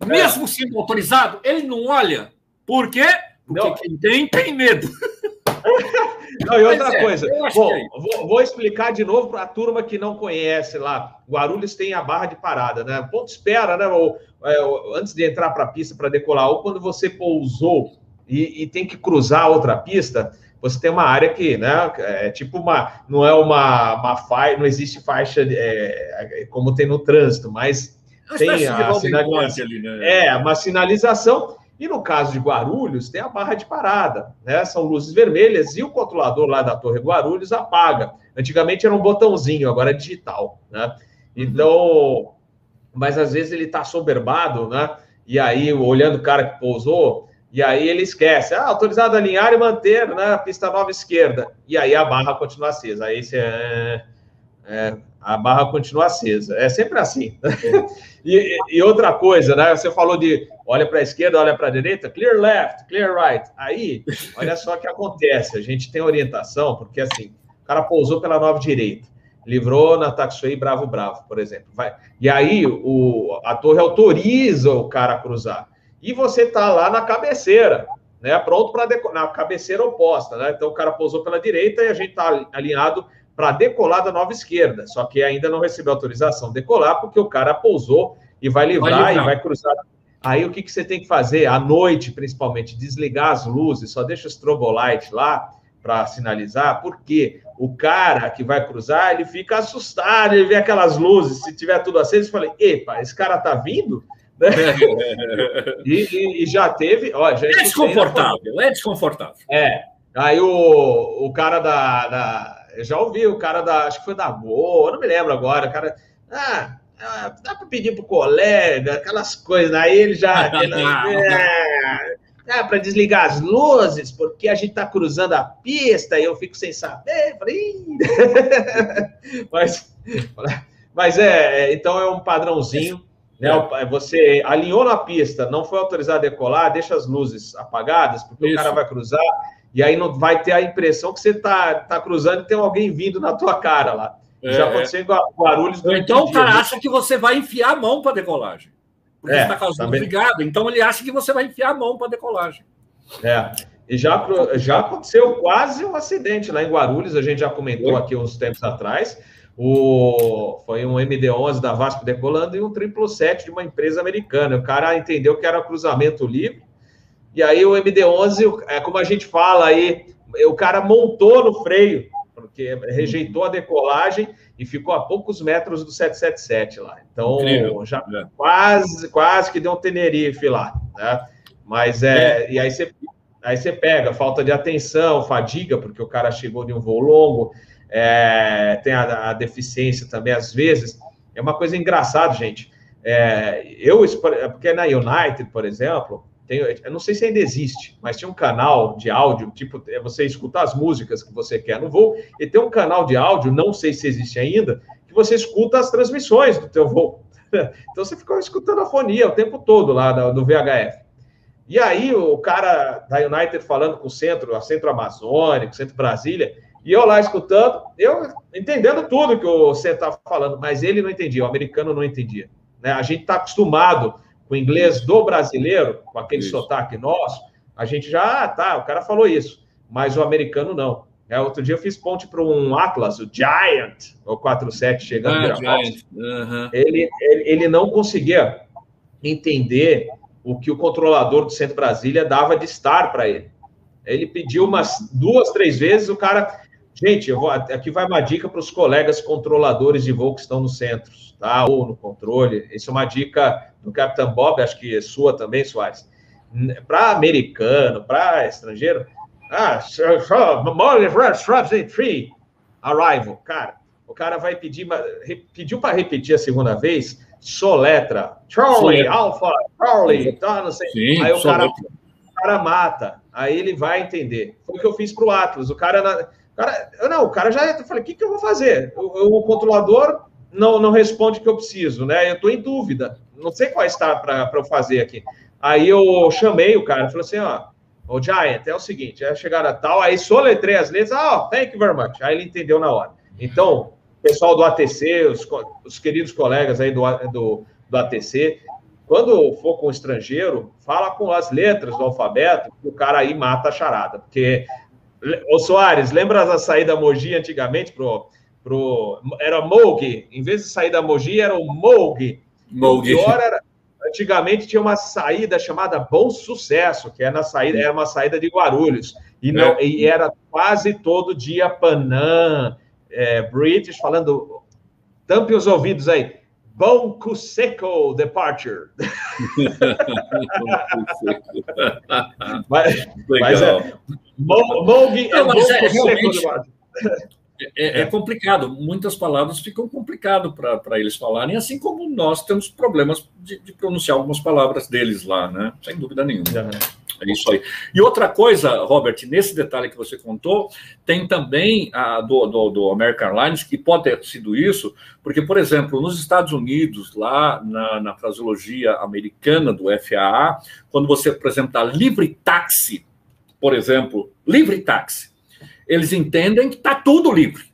É. Mesmo sendo autorizado, ele não olha. Por quê? Porque não. quem tem, tem medo. Não, e outra é, coisa, bom, é vou, vou, explicar de novo para a turma que não conhece lá. Guarulhos tem a barra de parada, né? Ponto espera, né? Ou, é, antes de entrar para a pista para decolar, ou quando você pousou e, e, tem que cruzar outra pista, você tem uma área que, né? É tipo uma, não é uma, uma faixa, não existe faixa é, como tem no trânsito, mas tem a sinalização. Ali, né? É, uma sinalização. E no caso de Guarulhos, tem a barra de parada, né? São luzes vermelhas e o controlador lá da Torre Guarulhos apaga. Antigamente era um botãozinho, agora é digital, né? Então, mas às vezes ele está soberbado, né? E aí, olhando o cara que pousou, e aí ele esquece, ah, autorizado a alinhar e manter, né? Pista nova esquerda. E aí a barra continua acesa. Aí você. É, é, a barra continua acesa. É sempre assim. e, e, outra coisa, né? Você falou de olha para a esquerda, olha para a direita, clear left, clear right. Aí, olha só o que acontece. A gente tem orientação, porque assim, o cara pousou pela nova direita, livrou na taxiway Bravo Bravo, por exemplo. Vai. E aí o, a torre autoriza o cara a cruzar. E você tá lá na cabeceira, né? Pronto para na cabeceira oposta, né? Então o cara pousou pela direita e a gente tá alinhado para decolar da nova esquerda, só que ainda não recebeu autorização de decolar, porque o cara pousou e vai livrar, vai e vai cruzar. Aí o que, que você tem que fazer? À noite, principalmente, desligar as luzes, só deixa o strobolight lá para sinalizar, porque o cara que vai cruzar, ele fica assustado, ele vê aquelas luzes, se tiver tudo aceso, eu falei, epa, esse cara tá vindo? e, e, e, já teve, ó, já é desconfortável, é desconfortável. É, aí o, o cara da, da já ouvi o cara da, acho que foi da Boa, não me lembro agora, o cara, ah, ah dá para pedir pro colega, aquelas coisas, aí ele já, é, ah, para desligar as luzes, porque a gente está cruzando a pista e eu fico sem saber, falei, mas, mas é, é, então é um padrãozinho, né? É. Você alinhou na pista, não foi autorizado a decolar, deixa as luzes apagadas, porque Isso. o cara vai cruzar, e aí não vai ter a impressão que você está tá cruzando e tem alguém vindo na tua cara lá. É, Já aconteceu em Guarulhos. Então o cara acha que você vai enfiar a mão para decolagem. Porque é, está as luzes ligadas. Então ele acha que você vai enfiar a mão para decolagem. É. E já, já aconteceu quase um acidente lá em Guarulhos, a gente já comentou aqui uns tempos atrás. O, foi um MD-11 da Vasco decolando e um 777 de uma empresa americana. O cara entendeu que era cruzamento livre e aí o MD11, é como a gente fala aí, o cara montou no freio, porque rejeitou a decolagem e ficou a poucos metros do 777 lá. Então, Incrível. já é. quase, quase que deu um Tenerife lá, né? Mas é, é. e aí você, aí você pega falta de atenção, fadiga, porque o cara chegou de um voo longo, é, tem a, a, deficiência também, às vezes. É uma coisa engraçada, gente. É, eu, porque na United, por exemplo, tem, eu não sei se ainda existe, mas tinha um canal de áudio, tipo, é você escutar as músicas que você quer no voo, e tem um canal de áudio, não sei se existe ainda, que você escuta as transmissões do teu voo. Então você ficou escutando a fonia o tempo todo lá no VHF. E aí o cara da United falando com o centro, a Centro Amazônico, Centro Brasília, e eu lá escutando, eu entendendo tudo que o centro estava falando, mas ele não entendia, o americano não entendia. Né? A gente está acostumado o inglês do brasileiro, com aquele isso. sotaque nosso, a gente já, ah, tá, o cara falou isso, mas o americano não. É, outro dia eu fiz ponte para um Atlas, o Giant, o 47, chegando ah, Giant. Uhum. Ele, ele, ele não conseguia entender o que o controlador do Centro Brasília dava de estar para ele. Ele pediu umas duas, três vezes, o cara. Gente, eu vou, aqui vai uma dica para os colegas controladores de voo que estão nos centros, tá? Ou no controle. Isso é uma dica do Capitão Bob, acho que é sua também, Soares, para americano, para estrangeiro, ah, free arrival, cara, o cara vai pedir, pediu para repetir a segunda vez, soletra, Charlie. Alpha, Charlie, tá, não sei. Sim, aí o cara, o cara mata, aí ele vai entender. Foi o que eu fiz para o Atlas. O cara, cara, não, o cara já, eu falei, o que, que eu vou fazer? O, o controlador não, não responde o que eu preciso, né? Eu estou em dúvida, não sei qual está para eu fazer aqui. Aí eu chamei o cara, falei assim, ó, o Giant, é o seguinte, é chegada tal, aí soletrei as letras, ah, oh, thank you very much. Aí ele entendeu na hora. Então, pessoal do ATC, os, os queridos colegas aí do, do, do ATC, quando for com o estrangeiro, fala com as letras do alfabeto, o cara aí mata a charada. Porque, ô Soares, lembra da saída Mogi antigamente pro, pro era Moog, em vez de sair da Mogi, era o Moog. Moog. Era, antigamente tinha uma saída chamada Bom Sucesso, que era, na saída, era uma saída de Guarulhos. E, não, é. e era quase todo dia Panam, é, British, falando. Tampe os ouvidos aí. Bom Seco Departure. mas, mas é. É Bom é, Seco. É, é, complicado, muitas palavras ficam complicadas para eles falarem, assim como nós temos problemas de, de, pronunciar algumas palavras deles lá, né? Sem dúvida nenhuma. É isso aí. E outra coisa, Robert, nesse detalhe que você contou, tem também a do, do, do, American Airlines, que pode ter sido isso, porque, por exemplo, nos Estados Unidos, lá na, na fraseologia americana do FAA, quando você apresenta livre táxi, por exemplo, livre táxi, eles entendem que está tudo livre.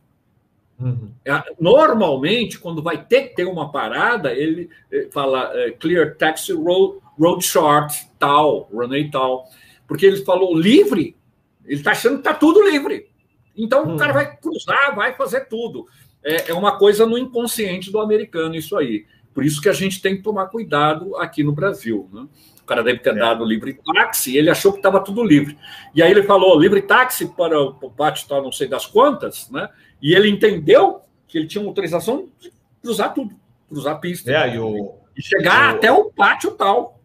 Uhum. É, normalmente, quando vai ter que ter uma parada, ele eh, fala uh, clear taxi road, road short, tal, runway tal. Porque ele falou livre, ele está achando que está tudo livre. Então uhum. o cara vai cruzar, vai fazer tudo. É, é uma coisa no inconsciente do americano, isso aí. Por isso que a gente tem que tomar cuidado aqui no Brasil. Né? cara deve ter é. dado livre táxi, ele achou que estava tudo livre. E aí ele falou livre táxi para o pátio tal, não sei das quantas, né? E ele entendeu que ele tinha uma autorização de cruzar tudo, cruzar a pista. É, e, o, e chegar o... até o pátio tal.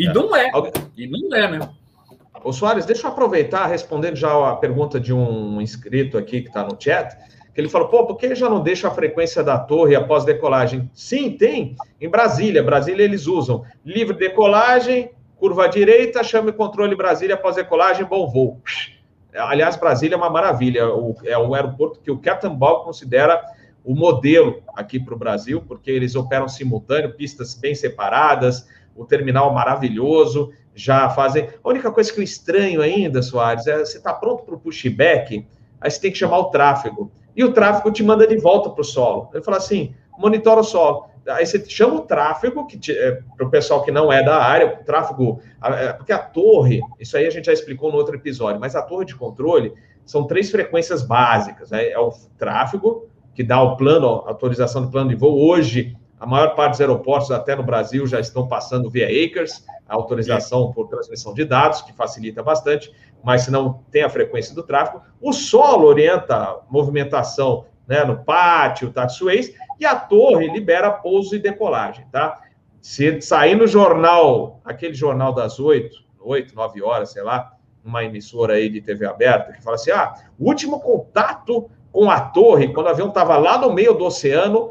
E é. não é. E não é, né? Ô Soares, deixa eu aproveitar, respondendo já a pergunta de um inscrito aqui que está no chat que ele falou, pô, por que já não deixa a frequência da torre após decolagem? Sim, tem. Em Brasília, Brasília eles usam livre decolagem, curva direita, chame controle Brasília após decolagem, bom voo. Aliás, Brasília é uma maravilha, é um aeroporto que o Captain Bob considera o modelo aqui para o Brasil, porque eles operam simultâneo, pistas bem separadas, o terminal maravilhoso, já fazem. A única coisa que eu estranho ainda, Soares, é você está pronto para o pushback, aí você tem que chamar o tráfego e o tráfego te manda de volta para o solo. Ele fala assim: monitora o solo. Aí você chama o tráfego, que é, para o pessoal que não é da área, o tráfego, é, porque a torre, isso aí a gente já explicou no outro episódio, mas a torre de controle são três frequências básicas. Né? É o tráfego, que dá o plano, a autorização do plano de voo. Hoje, a maior parte dos aeroportos, até no Brasil, já estão passando via Acres, a autorização por transmissão de dados, que facilita bastante mas se não tem a frequência do tráfego. O solo orienta a movimentação né, no pátio, taxiways, e a torre libera pouso e decolagem, tá? Se sair no jornal, aquele jornal das oito, oito, nove horas, sei lá, uma emissora aí de TV aberta, que fala assim, ah, último contato com a torre, quando o avião estava lá no meio do oceano,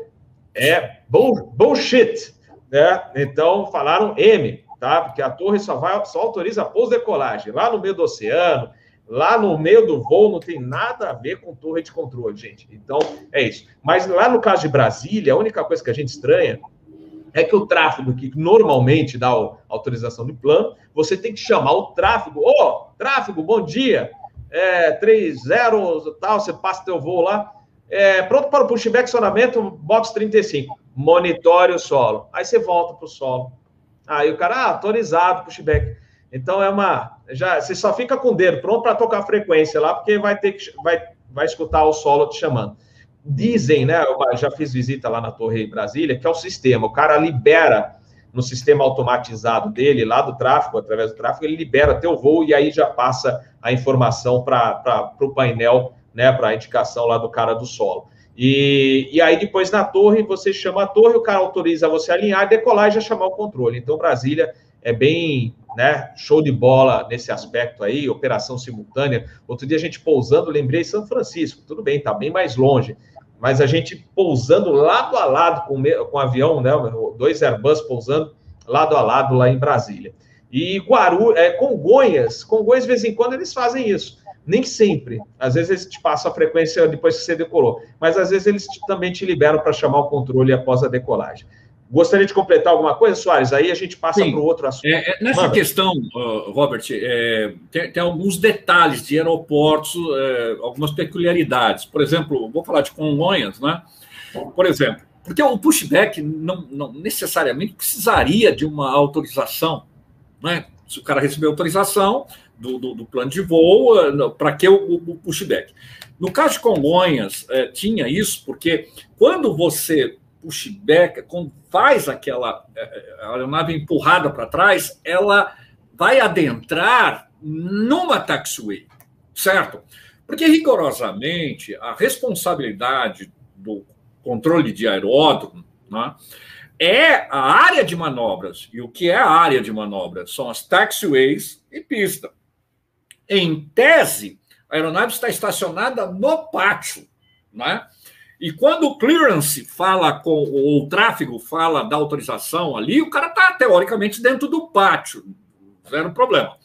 é bullshit, né? Então, falaram M, tá? Porque a torre só, vai, só autoriza pouso e decolagem. Lá no meio do oceano, lá no meio do voo, não tem nada a ver com torre de controle, gente. Então, é isso. Mas lá no caso de Brasília, a única coisa que a gente estranha é que o tráfego, que normalmente dá autorização de plano, você tem que chamar o tráfego. Ô, oh, tráfego, bom dia. É, 30, tal, você passa teu voo lá. É, pronto para o pushback, acionamento, box 35. Monitore o solo. Aí você volta para o solo. Aí o cara, ah, autorizado, pushback. Então é uma. Já, você só fica com o dedo pronto para tocar a frequência lá, porque vai ter que vai, vai escutar o solo te chamando. Dizem, né? Eu já fiz visita lá na Torre Brasília, que é o sistema. O cara libera no sistema automatizado dele, lá do tráfego, através do tráfego, ele libera teu voo e aí já passa a informação para o painel, né? Para a indicação lá do cara do solo. E, e aí, depois na torre, você chama a torre, o cara autoriza você alinhar, decolar e já chamar o controle. Então, Brasília é bem né, show de bola nesse aspecto aí, operação simultânea. Outro dia a gente pousando, lembrei São Francisco, tudo bem, tá bem mais longe. mas a gente pousando lado a lado com, com o avião, né? Dois Airbus pousando lado a lado lá em Brasília. E Guaru, é, Congonhas, Congonhas, de vez em quando, eles fazem isso. Nem sempre. Às vezes eles te passam a frequência depois que você decolou. Mas às vezes eles te, também te liberam para chamar o controle após a decolagem. Gostaria de completar alguma coisa, Soares? Aí a gente passa para o outro assunto. É, é, nessa Manda. questão, uh, Robert, é, tem, tem, alguns detalhes de aeroportos, é, algumas peculiaridades. Por exemplo, vou falar de Congonhas, né? Por exemplo, porque o pushback não, não necessariamente precisaria de uma autorização, né? Se o cara receber autorização do, do, do plano de voo, uh, para que o, o, pushback? No caso de Congonhas, é, tinha isso, porque quando você pushback, quando faz aquela a aeronave empurrada para trás, ela vai adentrar numa taxiway, certo? Porque rigorosamente a responsabilidade do controle de aeródromo né, é a área de manobras. E o que é a área de manobras? São as taxiways e pista. Em tese, a aeronave está estacionada no pátio, né? E quando o clearance fala com, ou o tráfego fala da autorização ali, o cara está teoricamente dentro do pátio, zero problema.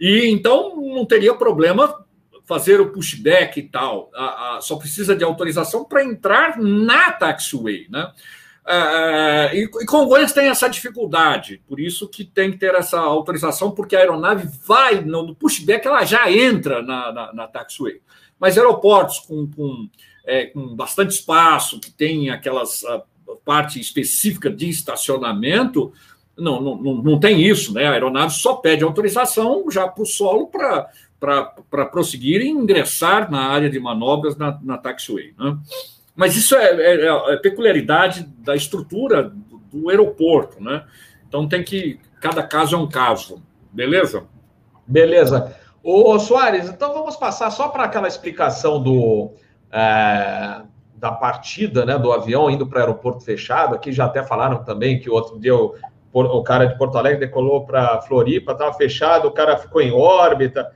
E então não teria problema fazer o pushback e tal. A, a, só precisa de autorização para entrar na taxiway, né? É, e, e Congonhas tem essa dificuldade, por isso que tem que ter essa autorização, porque a aeronave vai no, pushback, ela já entra na, na, na taxiway. Mas aeroportos com, com é, com bastante espaço, que tem aquelas parte específica de estacionamento, não, não, não tem isso, né? A aeronave só pede autorização já para o solo para prosseguir e ingressar na área de manobras na, na taxiway. Né? Mas isso é, é, é, peculiaridade da estrutura do, aeroporto, né? Então tem que. Cada caso é um caso, beleza? Beleza. Ô, Soares, então vamos passar só para aquela explicação do, é, da partida né, do avião indo para aeroporto fechado. Aqui já até falaram também que o outro dia o, o cara de Porto Alegre decolou para Floripa, estava fechado, o cara ficou em órbita.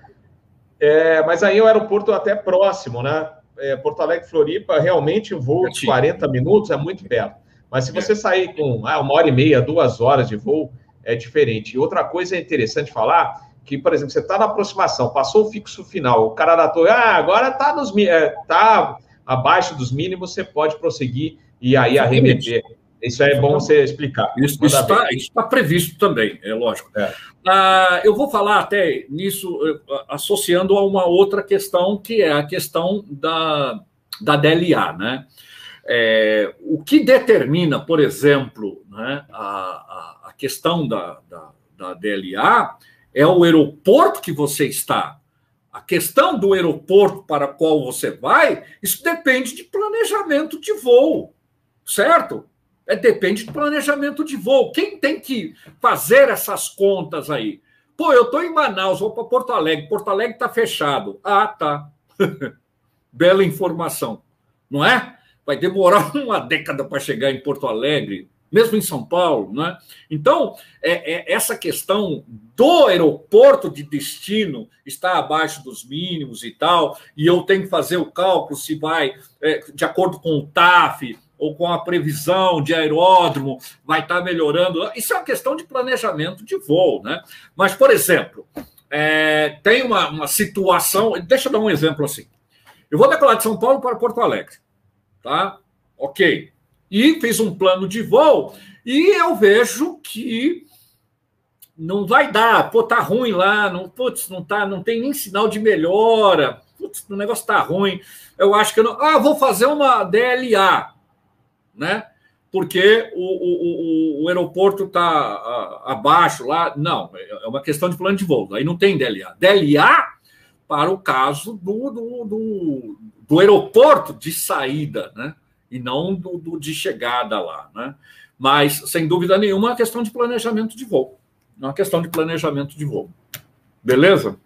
É, mas aí o aeroporto até próximo, né? É, Porto Alegre Floripa, realmente voo de 40 minutos é muito perto. Mas se você é. sair com ah, uma hora e meia, duas horas de voo, é diferente. E outra coisa interessante falar que, por exemplo, você está na aproximação, passou o fixo final, o cara da torre, ah, agora está é, tá abaixo dos mínimos, você pode prosseguir e aí arremeter. Isso é bom você explicar. Isso está, está previsto também, é lógico. É. Ah, eu vou falar até nisso, associando a uma outra questão, que é a questão da, da DLA. Né? É, o que determina, por exemplo, né, a, a, a questão da, da, da DLA é o aeroporto que você está. A questão do aeroporto para o qual você vai, isso depende de planejamento de voo, certo? É, depende de planejamento de voo. Quem tem que fazer essas contas aí? Pô, eu estou em Manaus, vou para Porto Alegre. Porto Alegre está fechado. Ah, tá. Bela informação, não é? Vai demorar uma década para chegar em Porto Alegre mesmo em São Paulo. Né? Então, é, é, essa questão do aeroporto de destino está abaixo dos mínimos e tal, e eu tenho que fazer o cálculo se vai, é, de acordo com o TAF ou com a previsão de aeródromo, vai estar melhorando. Isso é uma questão de planejamento de voo. Né? Mas, por exemplo, é, tem uma, uma situação. Deixa eu dar um exemplo assim. Eu vou decolar de São Paulo para Porto Alegre. Tá? Ok e fiz um plano de voo e eu vejo que não vai dar, pô, tá ruim lá, não, putz, não tá, não tem nem sinal de melhora, putz, o negócio tá ruim. Eu acho que eu não, ah, vou fazer uma DLA, né? Porque o, o, o, aeroporto tá abaixo lá. Não, é uma questão de plano de voo, aí não tem DLA. DLA para o caso do, do, do, do aeroporto de saída, né? e não do, do, de chegada lá. Né? Mas, sem dúvida nenhuma, é uma questão de planejamento de voo. É uma questão de planejamento de voo. Beleza?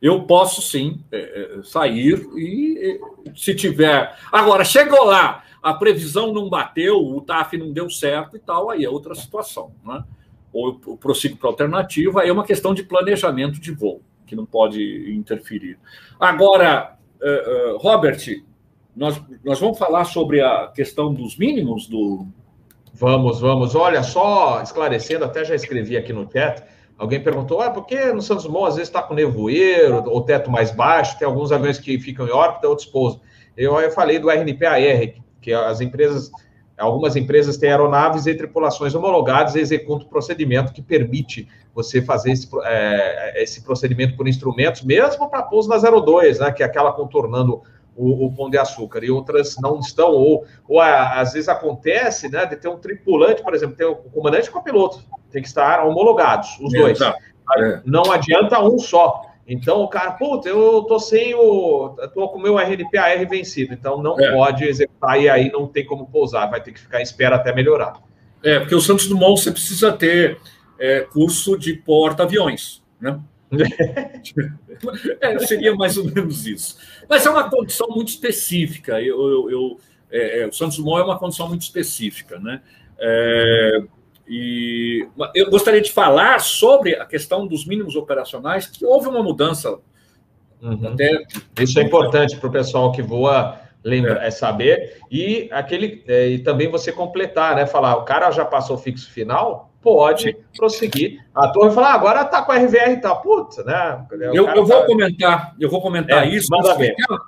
Eu posso sim é, é sair e, se tiver. Agora, chegou lá, a previsão não bateu, o TAF não deu certo e tal, aí é outra situação. Né? Ou eu prossigo para a alternativa, aí é uma questão de planejamento de voo, que não pode interferir. Agora, uh, uh, Robert, nós, nós vamos falar sobre a questão dos mínimos do. Vamos, vamos. Olha, só esclarecendo, até já escrevi aqui no chat. Alguém perguntou, ah, por que no Santos Dumont às vezes está com nevoeiro, ou teto mais baixo, tem alguns aviões que ficam em órbita, outros pousam. Eu, eu falei do RNPAR, que as empresas, algumas empresas têm aeronaves e tripulações homologadas e executam procedimento que permite você fazer esse, é, esse procedimento por instrumentos, mesmo para pouso na 02, né, que é aquela contornando o, o, pão de açúcar, e outras não estão, ou, ou às vezes acontece né, de ter um tripulante, por exemplo, ter o comandante e o copiloto, tem que estar homologados, os dois. É. Não adianta um só. Então o cara, puta, eu tô sem o. tô com o meu RNPAR vencido, então não é. pode executar e aí não tem como pousar, vai ter que ficar em espera até melhorar. É, porque o Santos Dumont você precisa ter é, curso de porta-aviões, né? é, seria mais ou menos isso. Mas é uma condição muito específica. Eu, eu, eu é, é o Santos Dumont é uma condição muito específica, né? É, e eu gostaria de falar sobre a questão dos mínimos operacionais, que houve uma mudança. Uhum. Até... Isso é importante para o pessoal que voa lembra, é. é saber. E aquele é, e também você completar, né? Falar, o cara já passou o fixo final, pode Sim. prosseguir. A torre fala, ah, agora está com a RVR e tá, puta, né? Eu, eu, vou tá... comentar, eu vou comentar é, isso.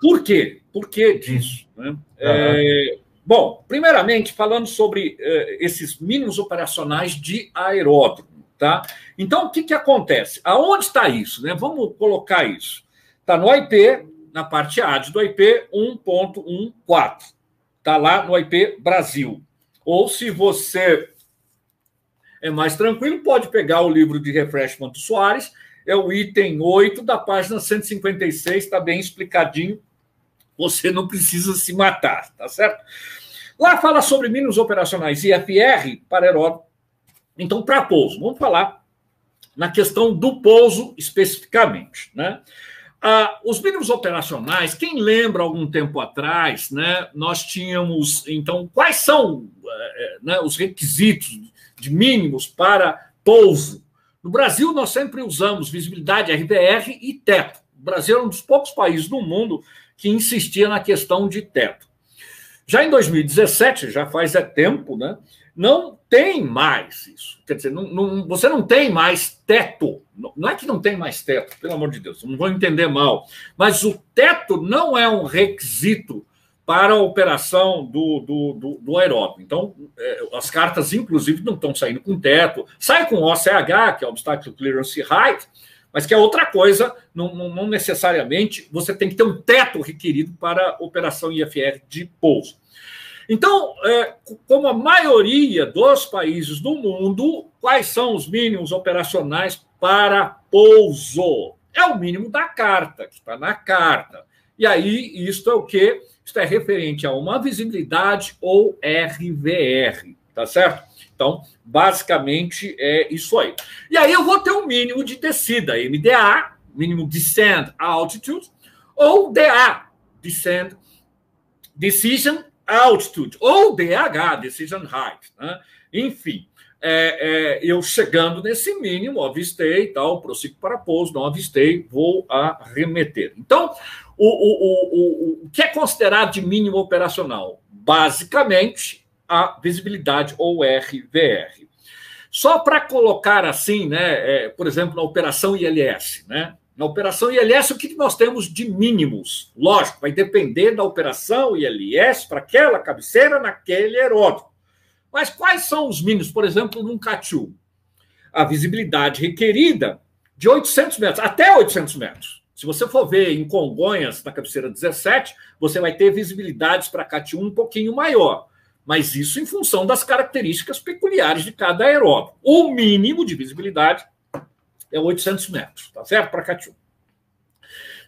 Por quê? Por que disso? Né? Uhum. É, Bom, primeiramente, falando sobre uh, esses mínimos operacionais de aeródromo, tá? Então, o que, que acontece? Aonde está isso? Né? Vamos colocar isso. Está no IP, na parte A do IP 1.14. Está lá no IP Brasil. Ou se você é mais tranquilo, pode pegar o livro de Refreshment Soares, é o item 8 da página 156, está bem explicadinho você não precisa se matar, tá certo? Lá fala sobre mínimos operacionais IFR para aeródromo. Então, para pouso, vamos falar na questão do pouso especificamente, né? Ah, os mínimos operacionais, quem lembra algum tempo atrás, né, nós tínhamos, então, quais são eh, né, os requisitos de mínimos para pouso? No Brasil, nós sempre usamos visibilidade RVR e teto. O Brasil é um dos poucos países do mundo que insistia na questão de teto. Já em 2017, já faz é tempo, né? Não tem mais isso. Quer dizer, não, não, você não tem mais teto. Não é que não tem mais teto, pelo amor de Deus, não vou entender mal. Mas o teto não é um requisito para a operação do, do, do, do aeródromo. Então, é, as cartas, inclusive, não estão saindo com teto. Sai com OCH, que é Obstacle Clearance Height, mas que é outra coisa, não, não, não, necessariamente você tem que ter um teto requerido para operação IFR de pouso. Então, é, como a maioria dos países do mundo, quais são os mínimos operacionais para pouso? É o mínimo da carta, que está na carta. E aí, isto é o que? Isto é referente a uma visibilidade ou RVR, tá certo? Então, basicamente é isso aí. E aí eu vou ter um mínimo de descida, MDA, mínimo descend altitude, ou DA, descend decision altitude, ou DH, decision height. Né? Enfim, é, é, eu chegando nesse mínimo, avistei tal, prossigo para pouso, não avistei, vou arremeter. Então, o, o, o, o que é considerado de mínimo operacional? Basicamente, a visibilidade ou RVR. Só para colocar assim, né, é, por exemplo, na operação ILS, né? Na operação ILS, o que nós temos de mínimos? Lógico, vai depender da operação ILS para aquela cabeceira naquele aeródromo. Mas quais são os mínimos, por exemplo, num CATU? A visibilidade requerida de 800 metros, até 800 metros. Se você for ver em Congonhas, na cabeceira 17, você vai ter visibilidades para CAT1 um pouquinho maior mas isso em função das características peculiares de cada aeródromo. O mínimo de visibilidade é 800 metros, tá certo? Para Catiú.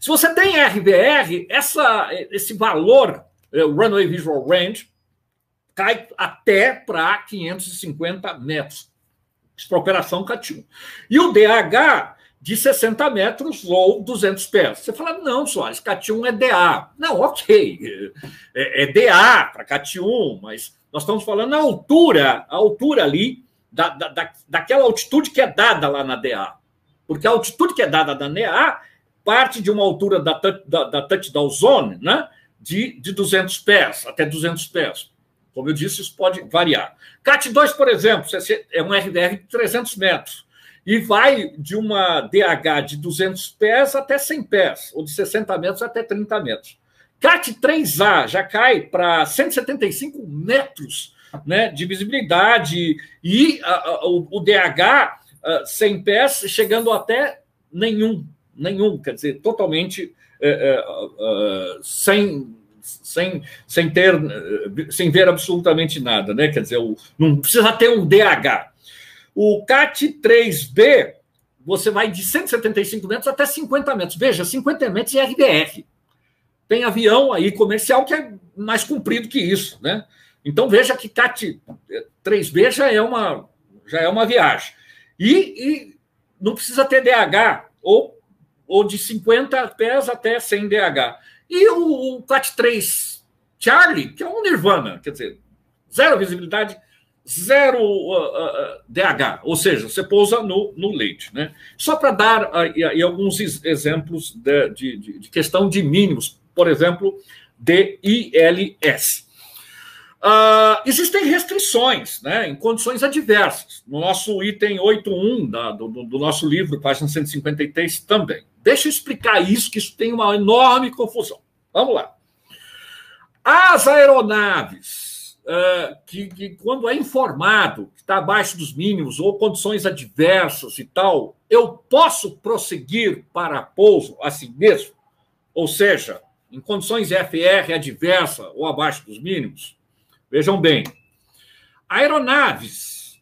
Se você tem RVR, essa, esse valor, é, o Runway Visual Range, cai até para 550 metros. Isso para operação Catiú. E o DH de 60 metros ou 200 pés. Você fala, não, Soares, CAT1 é DA. Não, ok, é, é DA para CAT1, mas nós estamos falando a altura, a altura ali, da, da, daquela altitude que é dada lá na DA. Porque a altitude que é dada na DA parte de uma altura da, da, da touchdown zone, né? de, de 200 pés, até 200 pés. Como eu disse, isso pode variar. CAT 2, por exemplo, é um RDR de 300 metros e vai de uma DH de 200 pés até 100 pés, ou de 60 metros até 30 metros. CAT 3A já cai para 175 metros né, de visibilidade e o, o, DH a, 100 pés chegando até nenhum, nenhum, quer dizer, totalmente é, é, é, sem, sem, sem ter, sem ver absolutamente nada, né? Quer dizer, o, não precisa ter um DH. O CAT 3B, você vai de 175 metros até 50 metros. Veja, 50 metros é RDR. Tem avião aí comercial que é mais comprido que isso, né? Então veja que CAT 3B já é uma, já é uma viagem. E, e não precisa ter DH, ou, ou de 50 pés até 100 DH. E o, o CAT 3 Charlie, que é um Nirvana, quer dizer, zero visibilidade, zero uh, uh, DH, ou seja, você pousa no, no leite. Né? Só para dar uh, alguns exemplos de, de, de, questão de mínimos, por exemplo, DILS. Uh, existem restrições né, em condições adversas. No nosso item 8.1 da, do, do, nosso livro, página 153, também. Deixa eu explicar isso, que isso tem uma enorme confusão. Vamos lá. As aeronaves que, que, quando é informado que está abaixo dos mínimos ou condições adversas e tal, eu posso prosseguir para pouso assim mesmo? Ou seja, em condições FR adversa ou abaixo dos mínimos? Vejam bem, aeronaves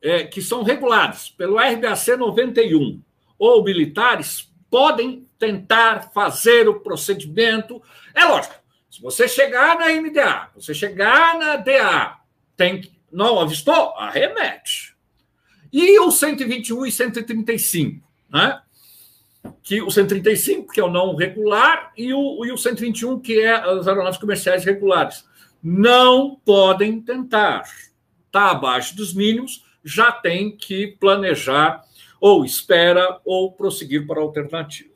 é, que são reguladas pelo RBAC 91 ou militares podem tentar fazer o procedimento. É lógico, se você chegar na MDA, você chegar na DA, tem que, não avistou? Arremete. E o 121 e 135, né? Que o 135, que é o não regular, e o, e o 121, que é as aeronaves comerciais regulares. Não podem tentar. Está abaixo dos mínimos, já tem que planejar, ou espera, ou prosseguir para a alternativa.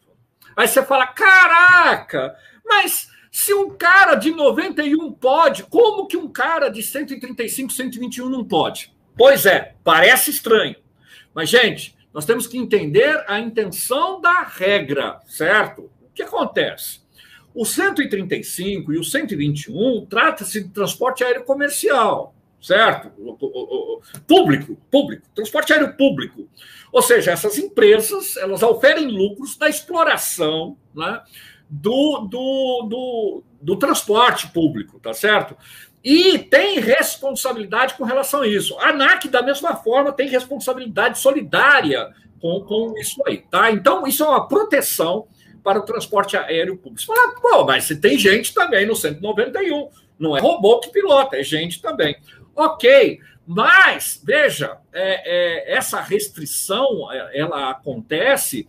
Aí você fala: caraca, mas se um cara de 91 pode, como que um cara de 135, 121 não pode? Pois é, parece estranho. Mas, gente, nós temos que entender a intenção da regra, certo? O que acontece? O 135 e o 121 trata-se de transporte aéreo comercial, certo? Público, público, transporte aéreo público. Ou seja, essas empresas, elas oferem lucros da exploração, né? Do, do, do, do transporte público, tá certo? E tem responsabilidade com relação a isso. A ANAC, da mesma forma, tem responsabilidade solidária com, com isso aí, tá? Então, isso é uma proteção para o transporte aéreo público. Você fala, pô, mas se tem gente também no 191, não é robô que pilota, é gente também. Ok, mas, veja, é, é, essa restrição, é, ela acontece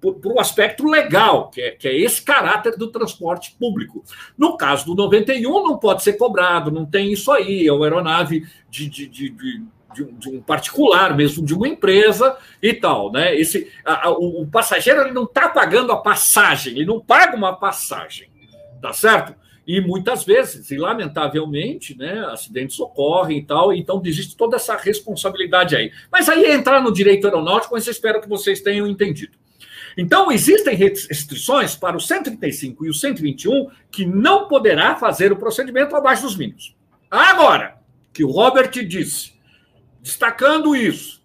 para o aspecto legal, que é, que é esse caráter do transporte público. No caso do 91, não pode ser cobrado, não tem isso aí, é uma aeronave de, de, de, de de um, particular, mesmo de uma empresa e tal, né? Esse, a, a, o, o, passageiro ele não está pagando a passagem, ele não paga uma passagem, tá certo? E muitas vezes, e lamentavelmente, né, acidentes ocorrem e tal, então existe toda essa responsabilidade aí. Mas aí é entrar no direito aeronáutico, mas eu espero que vocês tenham entendido. Então, existem restrições para o 135 e o 121 que não poderá fazer o procedimento abaixo dos mínimos. Agora, que o Robert disse, destacando isso,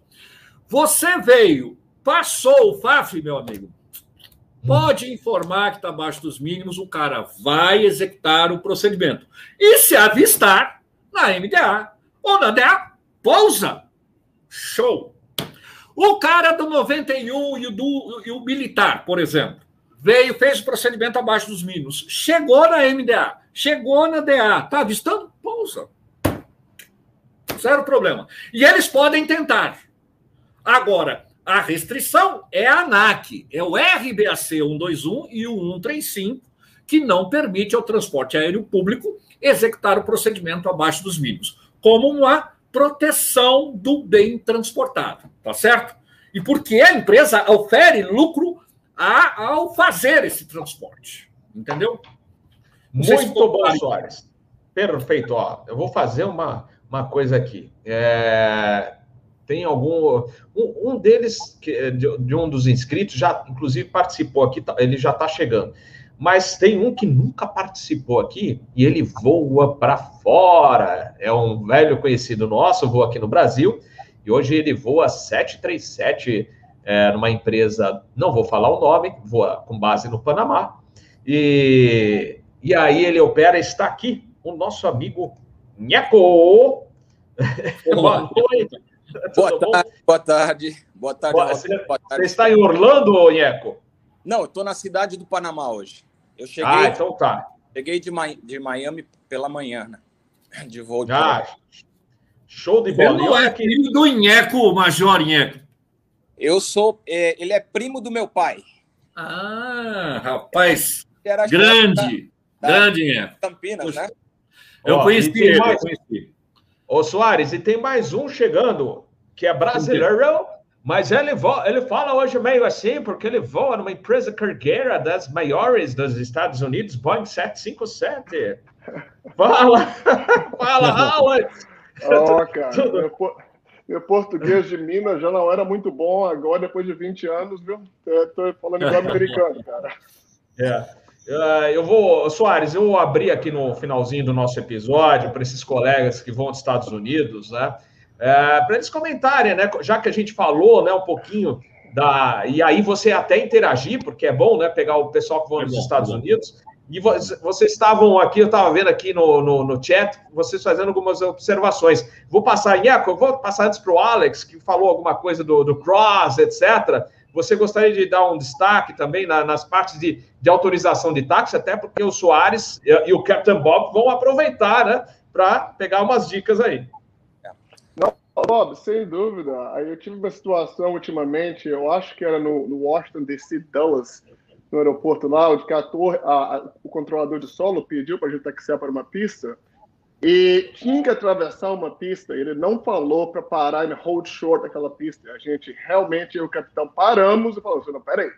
você veio, passou o FAF, meu amigo, pode informar que está abaixo dos mínimos, o cara vai executar o procedimento. E se avistar na MDA ou na DA, pousa. Show! O cara do 91 e o, do, e o militar, por exemplo, veio, fez o procedimento abaixo dos mínimos, chegou na MDA, chegou na DA, tá avistando? Pousa. Zero problema. E eles podem tentar. Agora, a restrição é a ANAC, é o RBAC 121 e o 135, que não permite ao transporte aéreo público executar o procedimento abaixo dos mínimos, como uma proteção do bem transportado, tá certo? E porque a empresa ofere lucro a, ao fazer esse transporte, entendeu? Muito bom, Soares. Perfeito. Ó, eu vou fazer uma, uma coisa aqui. É, tem algum. Um, um deles, que, de, de, um dos inscritos, já inclusive participou aqui, tá, ele já está chegando. Mas tem um que nunca participou aqui e ele voa para fora. É um velho conhecido nosso, voa aqui no Brasil. E hoje ele voa 737 é, numa empresa, não vou falar o nome, voa com base no Panamá. E, e aí ele opera, está aqui, o nosso amigo Nheco. Boa noite. Boa tarde, boa tarde. Boa tarde. Você, boa tarde. Você está em Orlando, Nheco? Não, eu estou na cidade do Panamá hoje. Eu cheguei. Ah, então tá. Cheguei de, de Miami pela manhã, né? De voo de ah, Show de bola. Não é filho do Nheco, Major Nheco. Eu sou. É, ele é primo do meu pai. Ah, rapaz. Grande. Da, grande Nheco. Campinas, né? Eu Ó, conheci ele, mais... eu conheci. Ô, Soares, e tem mais um chegando, que é brasileiro, mas ele, voa, ele fala hoje meio assim, porque ele voa numa empresa cargueira das maiores dos Estados Unidos, Boeing 757. Fala! fala! Ó, oh, cara, meu, meu, português de Minas já não era muito bom, agora, depois de 20 anos, viu? Estou falando igual americano, cara. É. Uh, eu vou, Soares, eu vou abrir aqui no finalzinho do nosso episódio para esses colegas que vão aos Estados Unidos, né? É, para eles comentarem, né? Já que a gente falou, né, um pouquinho da. E aí você até interagir, porque é bom, né? Pegar o pessoal que vão é Estados é Unidos. E vocês estavam aqui, eu estava vendo aqui no, no, no, chat, vocês fazendo algumas observações. Vou passar, Iaco, eu vou passar antes para o Alex, que falou alguma coisa do, do cross, etc. Você gostaria de dar um destaque também na, nas partes de, de, autorização de táxi, até porque o Soares e, e o Captain Bob vão aproveitar, né, para pegar umas dicas aí. Bob, sem dúvida. Eu tive uma situação ultimamente, eu acho que era no, no Washington DC Dallas, no aeroporto lá, onde a torre, a, a, o controlador de solo pediu para a gente taxiar para uma pista e tinha que atravessar uma pista. Ele não falou para parar em hold short aquela pista. A gente realmente, eu e o capitão, paramos e falou assim: não, peraí.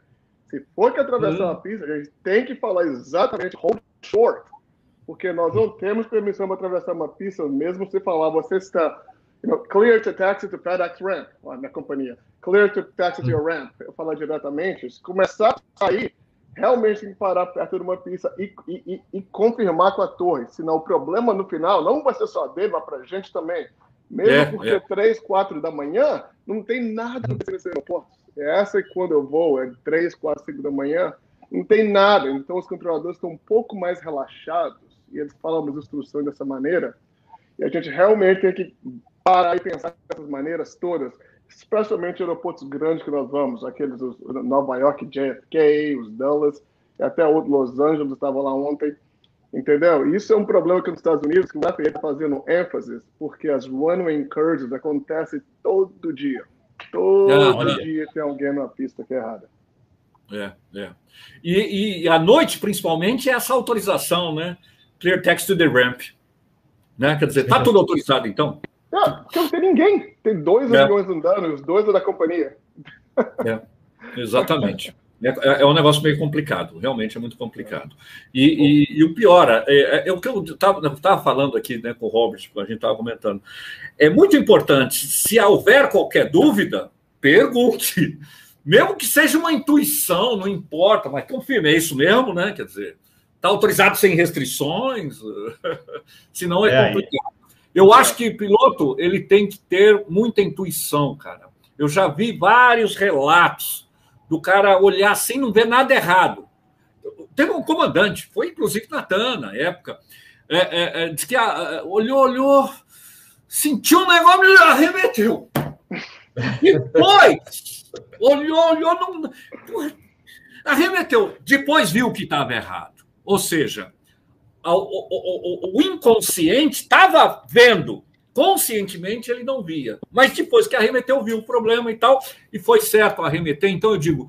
Se for que atravessar hum. uma pista, a gente tem que falar exatamente hold short. Porque nós não temos permissão para atravessar uma pista, mesmo se falar, você está you know, clear to taxi to FedEx ramp, na minha companhia. Clear to taxi to your ramp. Eu falar diretamente, se começar a sair, realmente tem que parar perto de uma pista e, e, e, confirmar com a torre. Senão o problema no final não vai ser só dele, mas para a gente também. Mesmo é, porque é. 3, 4 da manhã, não tem nada nesse aeroporto. É essa é quando eu vou, é 3, 4, 5 da manhã, não tem nada. Então os controladores estão um pouco mais relaxados e eles falam as instruções dessa maneira. E a gente realmente tem que parar e pensar dessas maneiras todas especialmente aeroportos grandes que nós vamos, aqueles os Nova York, JFK, os Dallas, até o Los Angeles estava lá ontem, entendeu? Isso é um problema aqui nos Estados Unidos que o FAA está fazendo ênfase, porque as runway incursions acontecem todo dia. Todo ah, dia tem alguém na pista que é errada. É, é. E, e à noite, principalmente, é essa autorização, né? Clear text to the ramp. Né? Quer dizer, tá tudo autorizado, então? É, porque não tem ninguém. Tem dois é. aviões andando, os dois é da companhia. É, exatamente. É, é, é, um negócio meio complicado, realmente é muito complicado. E, e, e o pior, é, é, é o que eu estava falando aqui né, com o Robert, a gente estava comentando. É muito importante, se houver qualquer dúvida, pergunte. Mesmo que seja uma intuição, não importa, mas confirme, é isso mesmo, né? Quer dizer, está autorizado sem restrições, senão é, é complicado. Eu acho que piloto ele tem que ter muita intuição, cara. Eu já vi vários relatos do cara olhar sem não ver nada errado. Teve um comandante, foi inclusive Natan na época, é, é, é, disse que ah, olhou, olhou, sentiu um negócio e arremeteu. Depois, olhou, olhou, não, arremeteu. Depois viu que estava errado. Ou seja, o, o, o inconsciente estava vendo, conscientemente ele não via. Mas depois que arremeteu, viu o problema e tal, e foi certo arremeter. Então eu digo,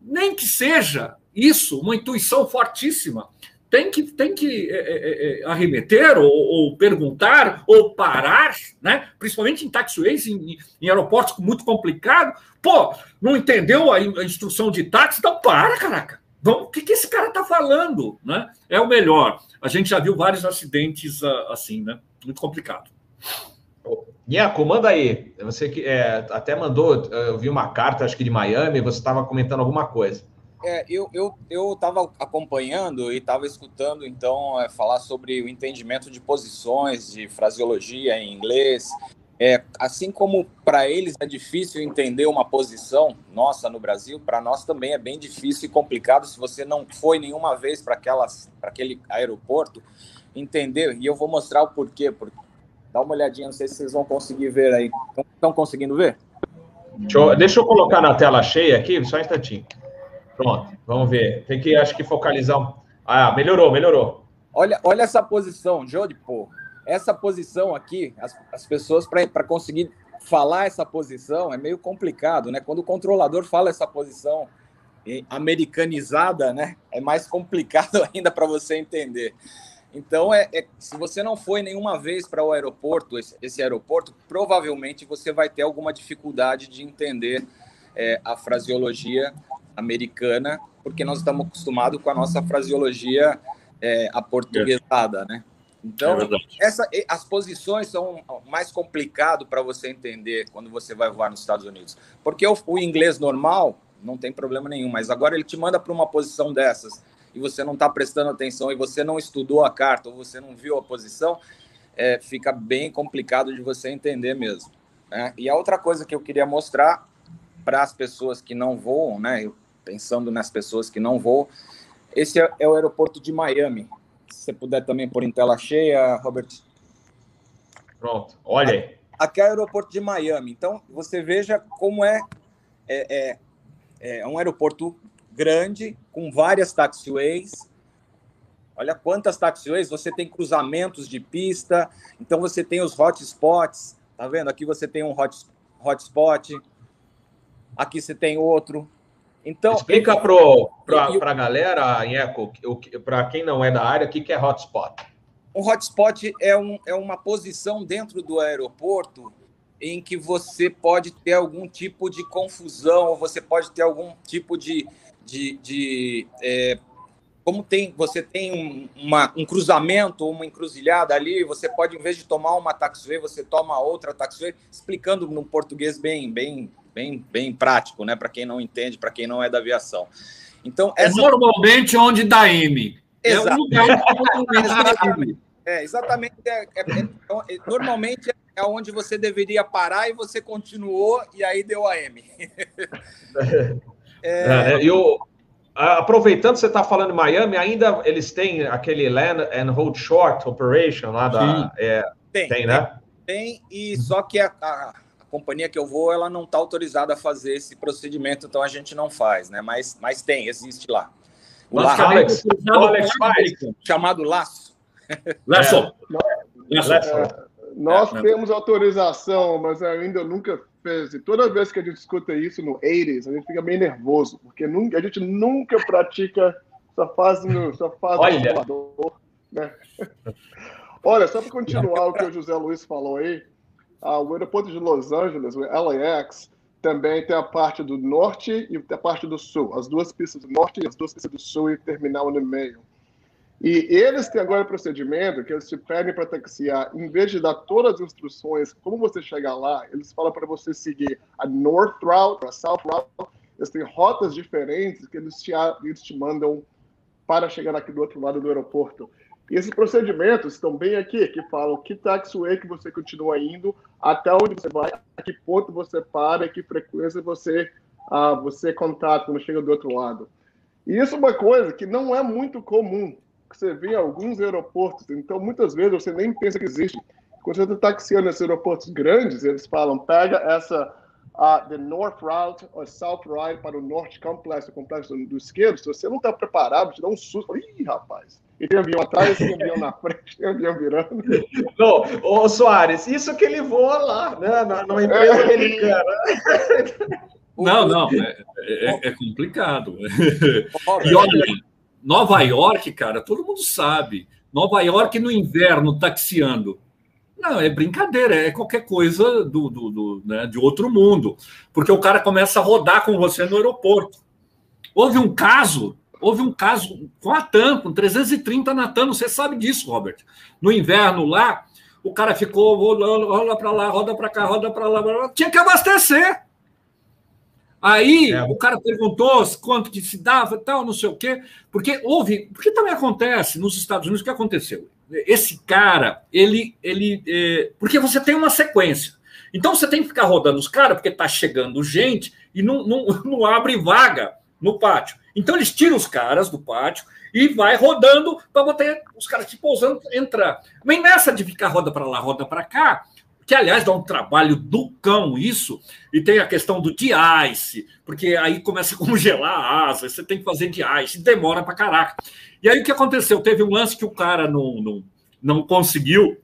nem que seja isso, uma intuição fortíssima, tem que, tem que é, é, é arremeter ou, ou, perguntar ou parar, né? principalmente em taxiways, em, em aeroportos muito complicado. Pô, não entendeu a, a instrução de táxi? Então para, caraca. Vamos, o que, que esse cara está falando? Né? É o melhor. A gente já viu vários acidentes uh, assim, né? Muito complicado. Nieco, manda aí. Você que é, até mandou, eu vi uma carta, acho que de Miami, você estava comentando alguma coisa. É, eu estava eu, eu acompanhando e estava escutando, então, é, falar sobre o entendimento de posições, de fraseologia em inglês. É, assim como para eles é difícil entender uma posição nossa no Brasil, para nós também é bem difícil e complicado se você não foi nenhuma vez para aquele aeroporto entender. E eu vou mostrar o porquê. Porque, dá uma olhadinha, não sei se vocês vão conseguir ver aí. Estão conseguindo ver? Deixa eu, deixa eu colocar na tela cheia aqui, só um instantinho. Pronto, vamos ver. Tem que, acho que, focalizar. Ah, melhorou, melhorou. Olha, olha essa posição, Jô de pô. Essa posição aqui, as, as pessoas, para conseguir falar essa posição, é meio complicado, né? Quando o controlador fala essa posição americanizada, né? É mais complicado ainda para você entender. Então, é, é, se você não foi nenhuma vez para o aeroporto, esse, esse, aeroporto, provavelmente você vai ter alguma dificuldade de entender é, a fraseologia americana, porque nós estamos acostumados com a nossa fraseologia é, aportuguesada, né? Então, é essa, as posições são mais complicado para você entender quando você vai voar nos Estados Unidos. Porque o, o, inglês normal não tem problema nenhum, mas agora ele te manda para uma posição dessas e você não está prestando atenção e você não estudou a carta ou você não viu a posição, é, fica bem complicado de você entender mesmo. Né? E a outra coisa que eu queria mostrar para as pessoas que não voam, né? pensando nas pessoas que não voam. Esse é, é o aeroporto de Miami. Se você puder também pôr em tela cheia, Robert. Pronto, olha aí. Aqui é o aeroporto de Miami. Então, você veja como é, é, é, é um aeroporto grande, com várias taxiways. Olha quantas taxiways, você tem cruzamentos de pista, então você tem os hotspots, tá vendo? Aqui você tem um hot, hotspot, aqui você tem outro, então, Explica para a galera, Eco, para quem não é da área, o que, que é hotspot? Um hotspot é, um, é uma posição dentro do aeroporto em que você pode ter algum tipo de confusão, ou você pode ter algum tipo de. de, de é, como tem, você tem um, uma, um cruzamento, uma encruzilhada ali, você pode, em vez de tomar uma taxiway, você toma outra taxiway, explicando no português bem, bem bem, bem prático, né? Para quem não entende, para quem não é da aviação. Então, é essa... normalmente onde dá M. Exato. É um lugar onde É, exatamente. É, é, é, então, é, normalmente é onde você deveria parar e você continuou e aí deu a M. é, eu, aproveitando que você está falando em Miami, ainda eles têm aquele Land and Hold Short Operation lá da. É, tem, tem, né? Tem, e só que a, a companhia que eu vou, ela não está autorizada a fazer esse procedimento, então a gente não faz, né? Mas, mas tem, existe lá. O laço, Alex, Alex faz. chamado laço. Laço. É, é, nós é, temos autorização, mas ainda nunca fez. E toda vez que a gente escuta isso no 80 a gente fica meio nervoso, porque nunca, a gente nunca pratica, só faz no, só faz Olha. né? Olha, só para continuar o que o José Luiz falou aí, ah, o aeroporto de Los Angeles, o LAX, também tem a parte do norte e a parte do sul. As duas pistas do norte e as duas pistas do sul e terminal no meio. E eles têm agora o procedimento que eles te pedem para taxiar, em vez de dar todas as instruções, como você chegar lá, eles falam para você seguir a North Route, a South Route. Eles têm rotas diferentes que eles te, eles te mandam para chegar aqui do outro lado do aeroporto. E esses procedimentos estão bem aqui, que falam que taxiway que você continua indo, até onde você vai, a que ponto você para, que frequência você, ah, você contata quando chega do outro lado. E isso é uma coisa que não é muito comum, que você vê em alguns aeroportos. Então, muitas vezes, você nem pensa que existe. Quando você está taxiando nesses aeroportos grandes, eles falam, pega essa uh, the North Route ou South Route para o Norte Complexo, o complexo do, do esquerdo. Se você não está preparado, te dá um susto. Ih, rapaz, e tem avião atrás, tem avião na frente, tem avião virando. Não, ô Soares, isso que ele voa lá, né? Na, numa empresa é. americana. Não, não, é, é, é complicado. E olha, Nova York, cara, todo mundo sabe. Nova York no inverno taxiando. Não, é brincadeira, é qualquer coisa do, do, do né, de outro mundo. Porque o cara começa a rodar com você no aeroporto. Houve um caso houve um caso com a TAM, com 330 na TAM, você sabe disso, Robert. No inverno lá, o cara ficou rolando, rola para lá, roda para cá, roda para lá, tinha que abastecer. Aí é. o cara perguntou quanto que se dava, tal, não sei o quê, porque houve, porque também acontece nos Estados Unidos o que aconteceu. Esse cara, ele, ele, é, porque você tem uma sequência. Então você tem que ficar rodando os caras, porque está chegando gente e não, não, não abre vaga no pátio. Então eles tiram os caras do pátio e vai rodando para botar os caras que pousando entrar. Mas nessa de ficar roda para lá, roda para cá, que aliás dá um trabalho do cão isso, e tem a questão do de-ice, porque aí começa a congelar a asa, você tem que fazer de-ice, demora para caraca. E aí o que aconteceu? Teve um lance que o cara não, não, não conseguiu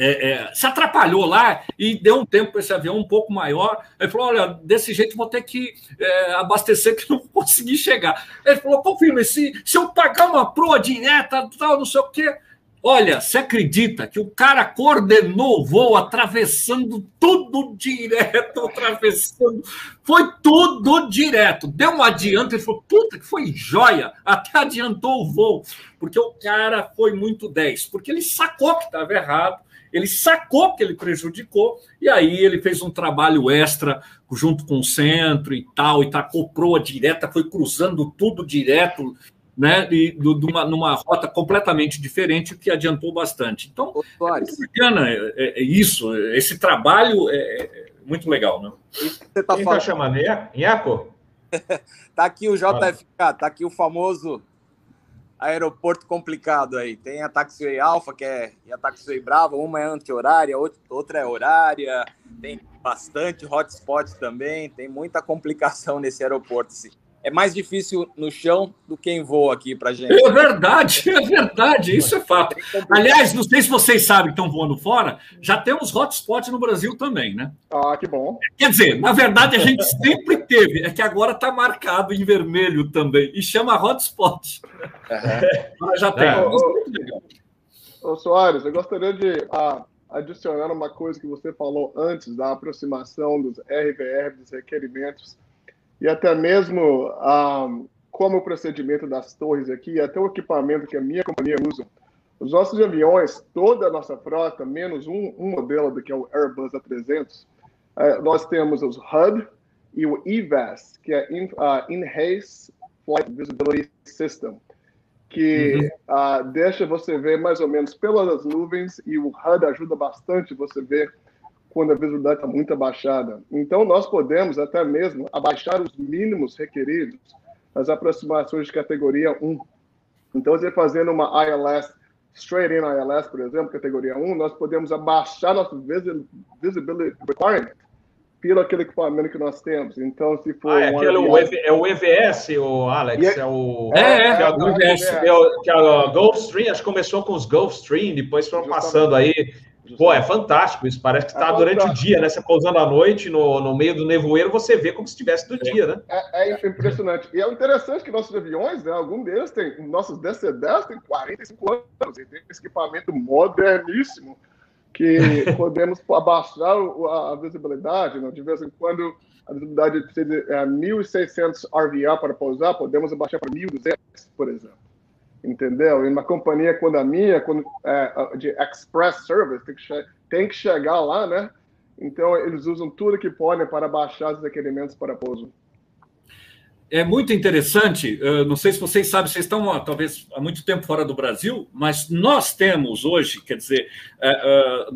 é, é, se atrapalhou lá e deu um tempo para esse avião um pouco maior. Ele falou: olha, desse jeito vou ter que é, abastecer, que não consegui chegar. Ele falou: confirma, se, se eu pagar uma proa direta, tal, não sei o quê. Olha, você acredita que o cara coordenou o voo atravessando tudo direto, atravessando. Foi tudo direto. Deu um adianto, ele falou: puta, que foi joia. Até adiantou o voo, porque o cara foi muito 10, porque ele sacou que estava errado ele sacou que ele prejudicou, e aí ele fez um trabalho extra junto com o centro e tal, e tacou proa direta, foi cruzando tudo direto, né? E numa, numa rota completamente diferente, o que adiantou bastante. Então, Ô, é bacana é, é, é, isso, esse trabalho é, é muito legal, né? Você tá Quem falando... tá chamando? Iaco? tá aqui o JFK, tá aqui o famoso aeroporto complicado aí. Tem a Taxiway Alpha, que é e a Taxiway Brava, uma é anti-horária, outra é horária, tem bastante hotspot também, tem muita complicação nesse aeroporto. Sim é mais difícil no chão do que em voo aqui para gente. É verdade, é verdade, isso é fato. Aliás, não sei se vocês sabem que estão voando fora, já temos hotspot no Brasil também, né? Ah, que bom. Quer dizer, na verdade a gente sempre teve, é que agora está marcado em vermelho também e chama hotspot. Uhum. já tem. É, ô, ô, Soares, eu gostaria de ah, adicionar uma coisa que você falou antes da aproximação dos RVR, dos requerimentos e até mesmo ah, como o procedimento das torres aqui, até o equipamento que a minha companhia usa. Os nossos aviões, toda a nossa frota, menos um, um modelo do que é o Airbus A300, eh, nós temos os HUD e o EVAS, que é In, uh, Enhanced Flight Visibility System, que uhum. uh, deixa você ver mais ou menos pelas nuvens e o HUD ajuda bastante você ver quando a visibilidade está muito abaixada. Então, nós podemos até mesmo abaixar os mínimos requeridos nas aproximações de categoria 1. Então, você fazendo uma ILS, straight in ILS, por exemplo, categoria 1, nós podemos abaixar nosso visibility requirement pelo aquele equipamento que nós temos. Então, se for. Ah, é, é o EVS, o Alex. É, é o. É, é, que é, o, EVS. É, que é o Gulfstream, acho que começou com os Gulfstream, depois foram passando aí Pô, é fantástico isso. Parece que está é durante o dia, né? Você pousando à noite, no, no meio do nevoeiro, você vê como se estivesse do dia, né? É, é, impressionante. E é interessante que nossos aviões, né? Algum deles tem, nossos DC-10 tem 45 anos e tem esse equipamento moderníssimo que podemos abaixar a, visibilidade, né? De vez em quando a visibilidade precisa de é, 1.600 RVA para pousar, podemos abaixar para 1.200, por exemplo entendeu? E uma companhia quando a minha, quando, é, de express service, tem que, tem que chegar lá, né? Então, eles usam tudo que podem para baixar os requerimentos para pouso. É muito interessante, não sei se vocês sabem, vocês estão talvez há muito tempo fora do Brasil, mas nós temos hoje, quer dizer, é,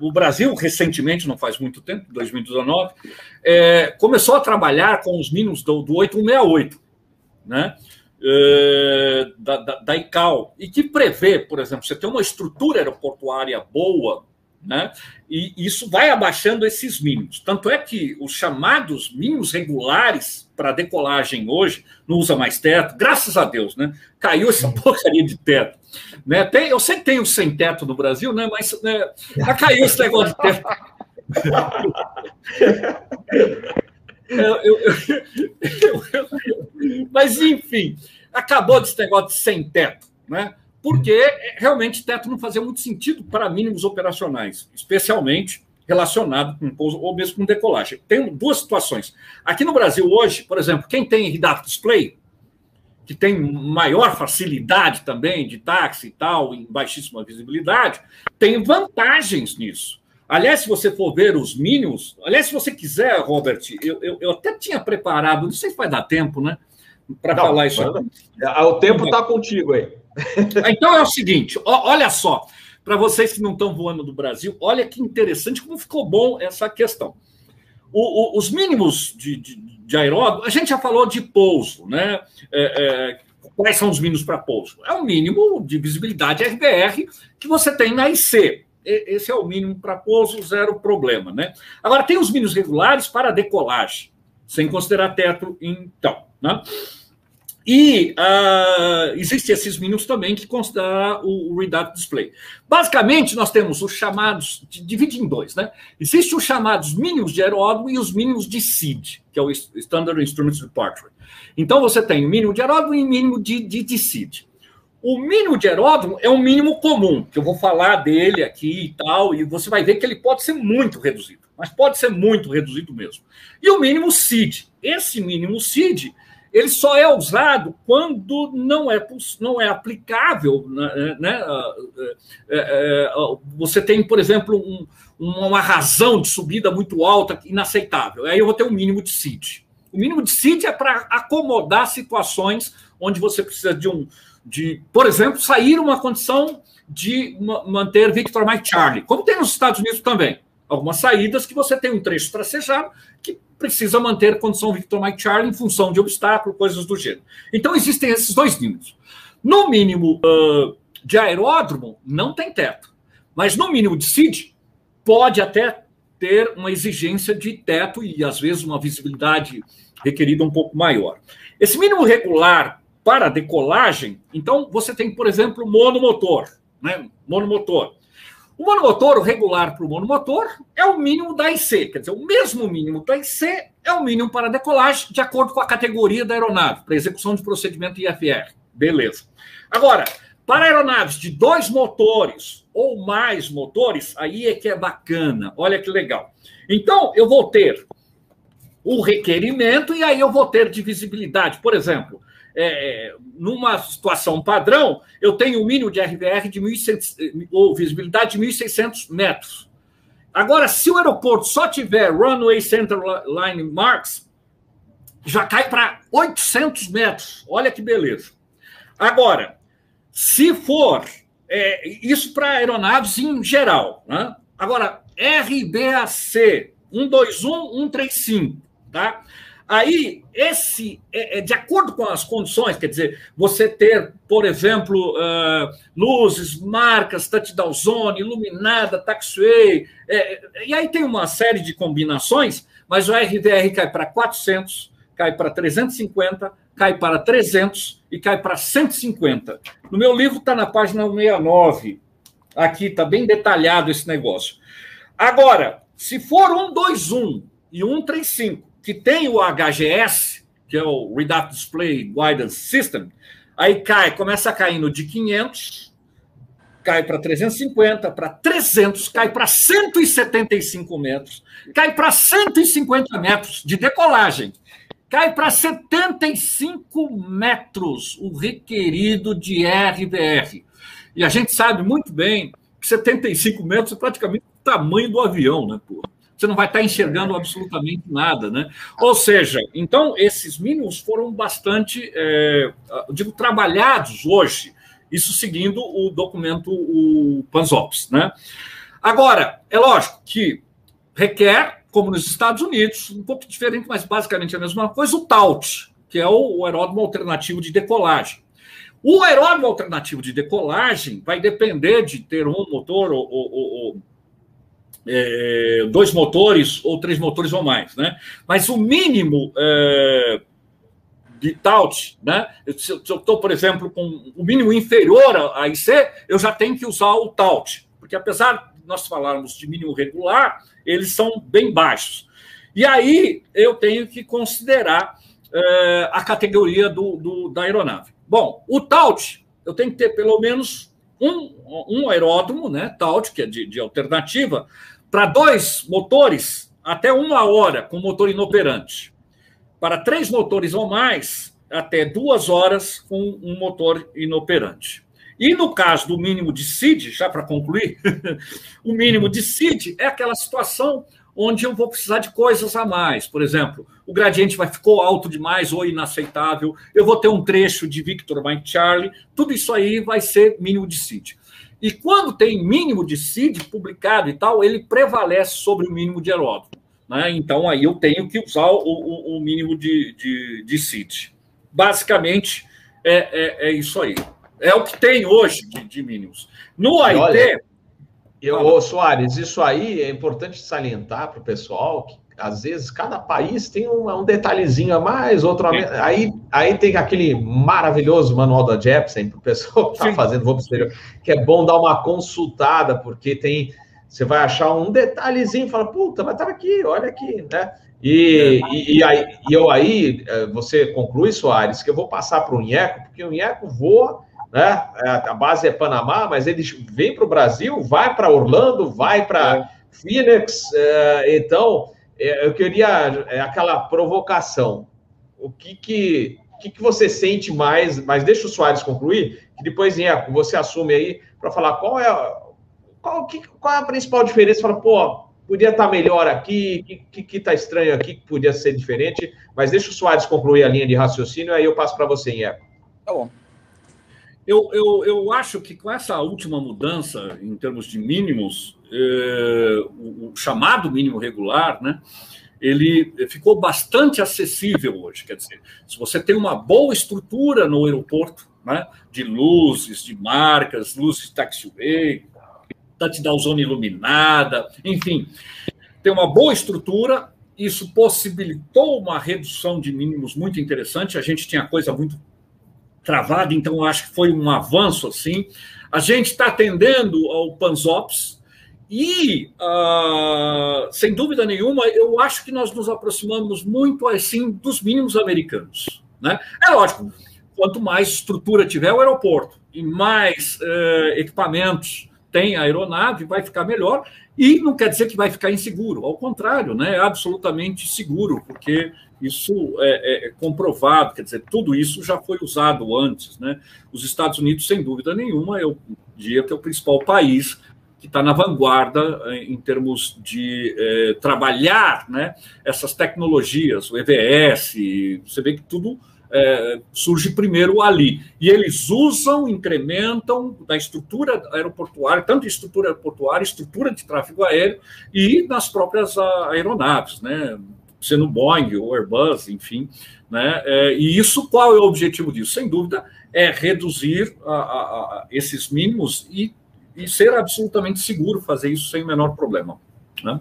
o Brasil recentemente, não faz muito tempo, 2019, é, começou a trabalhar com os mínimos do 8168, né? Eh, da, da, da, ICAO, e que prevê, por exemplo, você tem uma estrutura aeroportuária boa, né? E isso vai abaixando esses mínimos. Tanto é que os chamados mínimos regulares para decolagem hoje não usa mais teto, graças a Deus, né? Caiu essa porcaria de teto. Né? Tem, eu sei que tem o sem teto no Brasil, né? Mas né, já caiu esse negócio de teto. Eu, eu, eu, mas, enfim, acabou desse negócio de sem teto, né? porque realmente teto não fazia muito sentido para mínimos operacionais, especialmente relacionado com pouso ou mesmo com decolagem. Tem duas situações. Aqui no Brasil hoje, por exemplo, quem tem RDAF Display, que tem maior facilidade também de táxi e tal, em baixíssima visibilidade, tem vantagens nisso. Aliás, se você for ver os mínimos, aliás, se você quiser, Robert, eu, eu, eu até tinha preparado, não sei se vai dar tempo, né? Para falar isso. Ah, o tempo está contigo aí. Então é o seguinte: olha só, para vocês que não estão voando do Brasil, olha que interessante como ficou bom essa questão. O, o, os mínimos de, de, de aeródromo, a gente já falou de pouso, né? É, é, quais são os mínimos para pouso? É o mínimo de visibilidade RBR que você tem na IC. Esse é o mínimo para pouso, zero problema, né? Agora, tem os mínimos regulares para decolagem, sem considerar teto, então. Né? E uh, existem esses mínimos também que consideram o, o Display. Basicamente, nós temos os chamados, divide em dois, né? Existem os chamados mínimos de aeródromo e os mínimos de SID, que é o Standard Instruments Departure. Então, você tem o mínimo de aeródromo e o mínimo de, de, de SID. O mínimo de aeródromo é um mínimo comum, que eu vou falar dele aqui e tal, e você vai ver que ele pode ser muito reduzido, mas pode ser muito reduzido mesmo. E o mínimo CID. Esse mínimo CID, ele só é usado quando não é, não é aplicável. Né, né? É, é, você tem, por exemplo, um, uma razão de subida muito alta, inaceitável. Aí eu vou ter um mínimo de CID. O mínimo de CID é para acomodar situações onde você precisa de um de, por exemplo, sair uma condição de manter Victor Mike Charlie, como tem nos Estados Unidos também. Algumas saídas que você tem um trecho tracejado que precisa manter condição Victor Mike Charlie em função de obstáculo, coisas do gênero. Então, existem esses dois níveis. No mínimo uh, de aeródromo, não tem teto. Mas no mínimo de CID, pode até ter uma exigência de teto e, às vezes, uma visibilidade requerida um pouco maior. Esse mínimo regular para decolagem, então você tem, por exemplo, monomotor, né? Monomotor. O monomotor, o regular para o monomotor, é o mínimo da IC, quer dizer, o mesmo mínimo da IC é o mínimo para decolagem, de acordo com a categoria da aeronave, para execução de procedimento IFR. Beleza. Agora, para aeronaves de dois motores ou mais motores, aí é que é bacana. Olha que legal. Então, eu vou ter o requerimento e aí eu vou ter divisibilidade. Por exemplo, é, numa situação padrão, eu tenho um mínimo de RVR de 1.600, ou visibilidade de 1.600 metros. Agora, se o aeroporto só tiver runway center line marks, já cai para 800 metros. Olha que beleza. Agora, se for é, isso para aeronaves em geral, né? Agora, RBAC 121, 135, tá? Aí, esse, é, é, de acordo com as condições, quer dizer, você ter, por exemplo, uh, luzes, marcas, touchdown zone, iluminada, taxiway, é, e aí tem uma série de combinações, mas o RDR cai para 400, cai para 350, cai para 300 e cai para 150. No meu livro está na página 69, aqui está bem detalhado esse negócio. Agora, se for 121 e 135, que tem o HGS, que é o Reduct Display Guidance System, aí cai, começa caindo de 500, cai para 350, para 300, cai para 175 metros, cai para 150 metros de decolagem, cai para 75 metros o requerido de RBR. E a gente sabe muito bem que 75 metros é praticamente o tamanho do avião, né, porra? Você não vai estar enxergando absolutamente nada, né? Ou seja, então esses mínimos foram bastante, é, digo, trabalhados hoje, isso seguindo o documento o Panzops, né? Agora, é lógico que requer, como nos Estados Unidos, um pouco diferente, mas basicamente a mesma coisa, o TAUT, que é o, aeródromo alternativo de decolagem. O aeródromo alternativo de decolagem vai depender de ter um motor ou, ou, ou é, dois motores ou três motores ou mais, né? Mas o mínimo é, de TAUT, né? Se eu estou, por exemplo, com o mínimo inferior a IC, eu já tenho que usar o TAUT, porque apesar de nós falarmos de mínimo regular, eles são bem baixos. E aí eu tenho que considerar é, a categoria do, do, da aeronave. Bom, o TAUT, eu tenho que ter pelo menos um, um aeródromo, né, TAUT, que é de, de alternativa, para dois motores, até uma hora com motor inoperante. Para três motores ou mais, até duas horas com um motor inoperante. E no caso do mínimo de SID, já para concluir, o mínimo de SID é aquela situação onde eu vou precisar de coisas a mais. Por exemplo, o gradiente vai ficou alto demais ou inaceitável, eu vou ter um trecho de Victor Mike Charlie, tudo isso aí vai ser mínimo de SID. E quando tem mínimo de SID publicado e tal, ele prevalece sobre o mínimo de Heródoto. Né? Então aí eu tenho que usar o, o, o mínimo de, de, de CID. Basicamente é, é, é, isso aí. É o que tem hoje de, de mínimos. No AIT. Olha, eu, ô, Soares, isso aí é importante salientar para o pessoal que às vezes cada país tem um, um detalhezinho a mais, outro a menos. Aí, aí tem aquele maravilhoso manual da Jepsen para o pessoal que está fazendo voo exterior, que é bom dar uma consultada, porque tem você vai achar um detalhezinho e fala, puta, mas estava aqui, olha aqui, né? E, é. e, e, aí, e eu aí, é, você conclui, Soares, que eu vou passar para o Inheco, porque o Inheco voa, né? É, a base é Panamá, mas ele vem para o Brasil, vai para Orlando, vai para é. Phoenix. É, então, eu queria aquela provocação. O que que, que que você sente mais? Mas deixa o Soares concluir, que depois, Inheco, você assume aí para falar qual é qual, que, qual é a principal diferença? Fala, pô, podia estar tá melhor aqui, que, que, que tá estranho aqui, que podia ser diferente, mas deixa o Soares concluir a linha de raciocínio, aí eu passo para você, Inheco. Tá bom. Eu, eu, eu acho que com essa última mudança em termos de mínimos, eh, chamado mínimo regular, né, ele ficou bastante acessível hoje. Quer dizer, se você tem uma boa estrutura no aeroporto, né, de luzes, de marcas, luzes de taxiway, touchdown zona iluminada, enfim, tem uma boa estrutura. Isso possibilitou uma redução de mínimos muito interessante. A gente tinha coisa muito travada, então acho que foi um avanço assim. A gente está atendendo ao Panzops e, uh, sem dúvida nenhuma, eu acho que nós nos aproximamos muito assim dos mínimos americanos. Né? É lógico, quanto mais estrutura tiver o aeroporto e mais uh, equipamentos tem a aeronave, vai ficar melhor, e não quer dizer que vai ficar inseguro, ao contrário, né, é absolutamente seguro, porque isso é, é, comprovado, quer dizer, tudo isso já foi usado antes. Né? Os Estados Unidos, sem dúvida nenhuma, eu diria que é o principal país que está na vanguarda é, em termos de é, trabalhar né, essas tecnologias, o EVS, você vê que tudo é, surge primeiro ali. E eles usam, incrementam da estrutura aeroportuária, tanto estrutura aeroportuária, estrutura de tráfego aéreo e nas próprias aeronaves, né? sendo Boeing ou Airbus, enfim. Né? E isso, qual é o objetivo disso? Sem dúvida, é reduzir a, a, a esses mínimos e, e, ser absolutamente seguro fazer isso sem o menor problema. Né?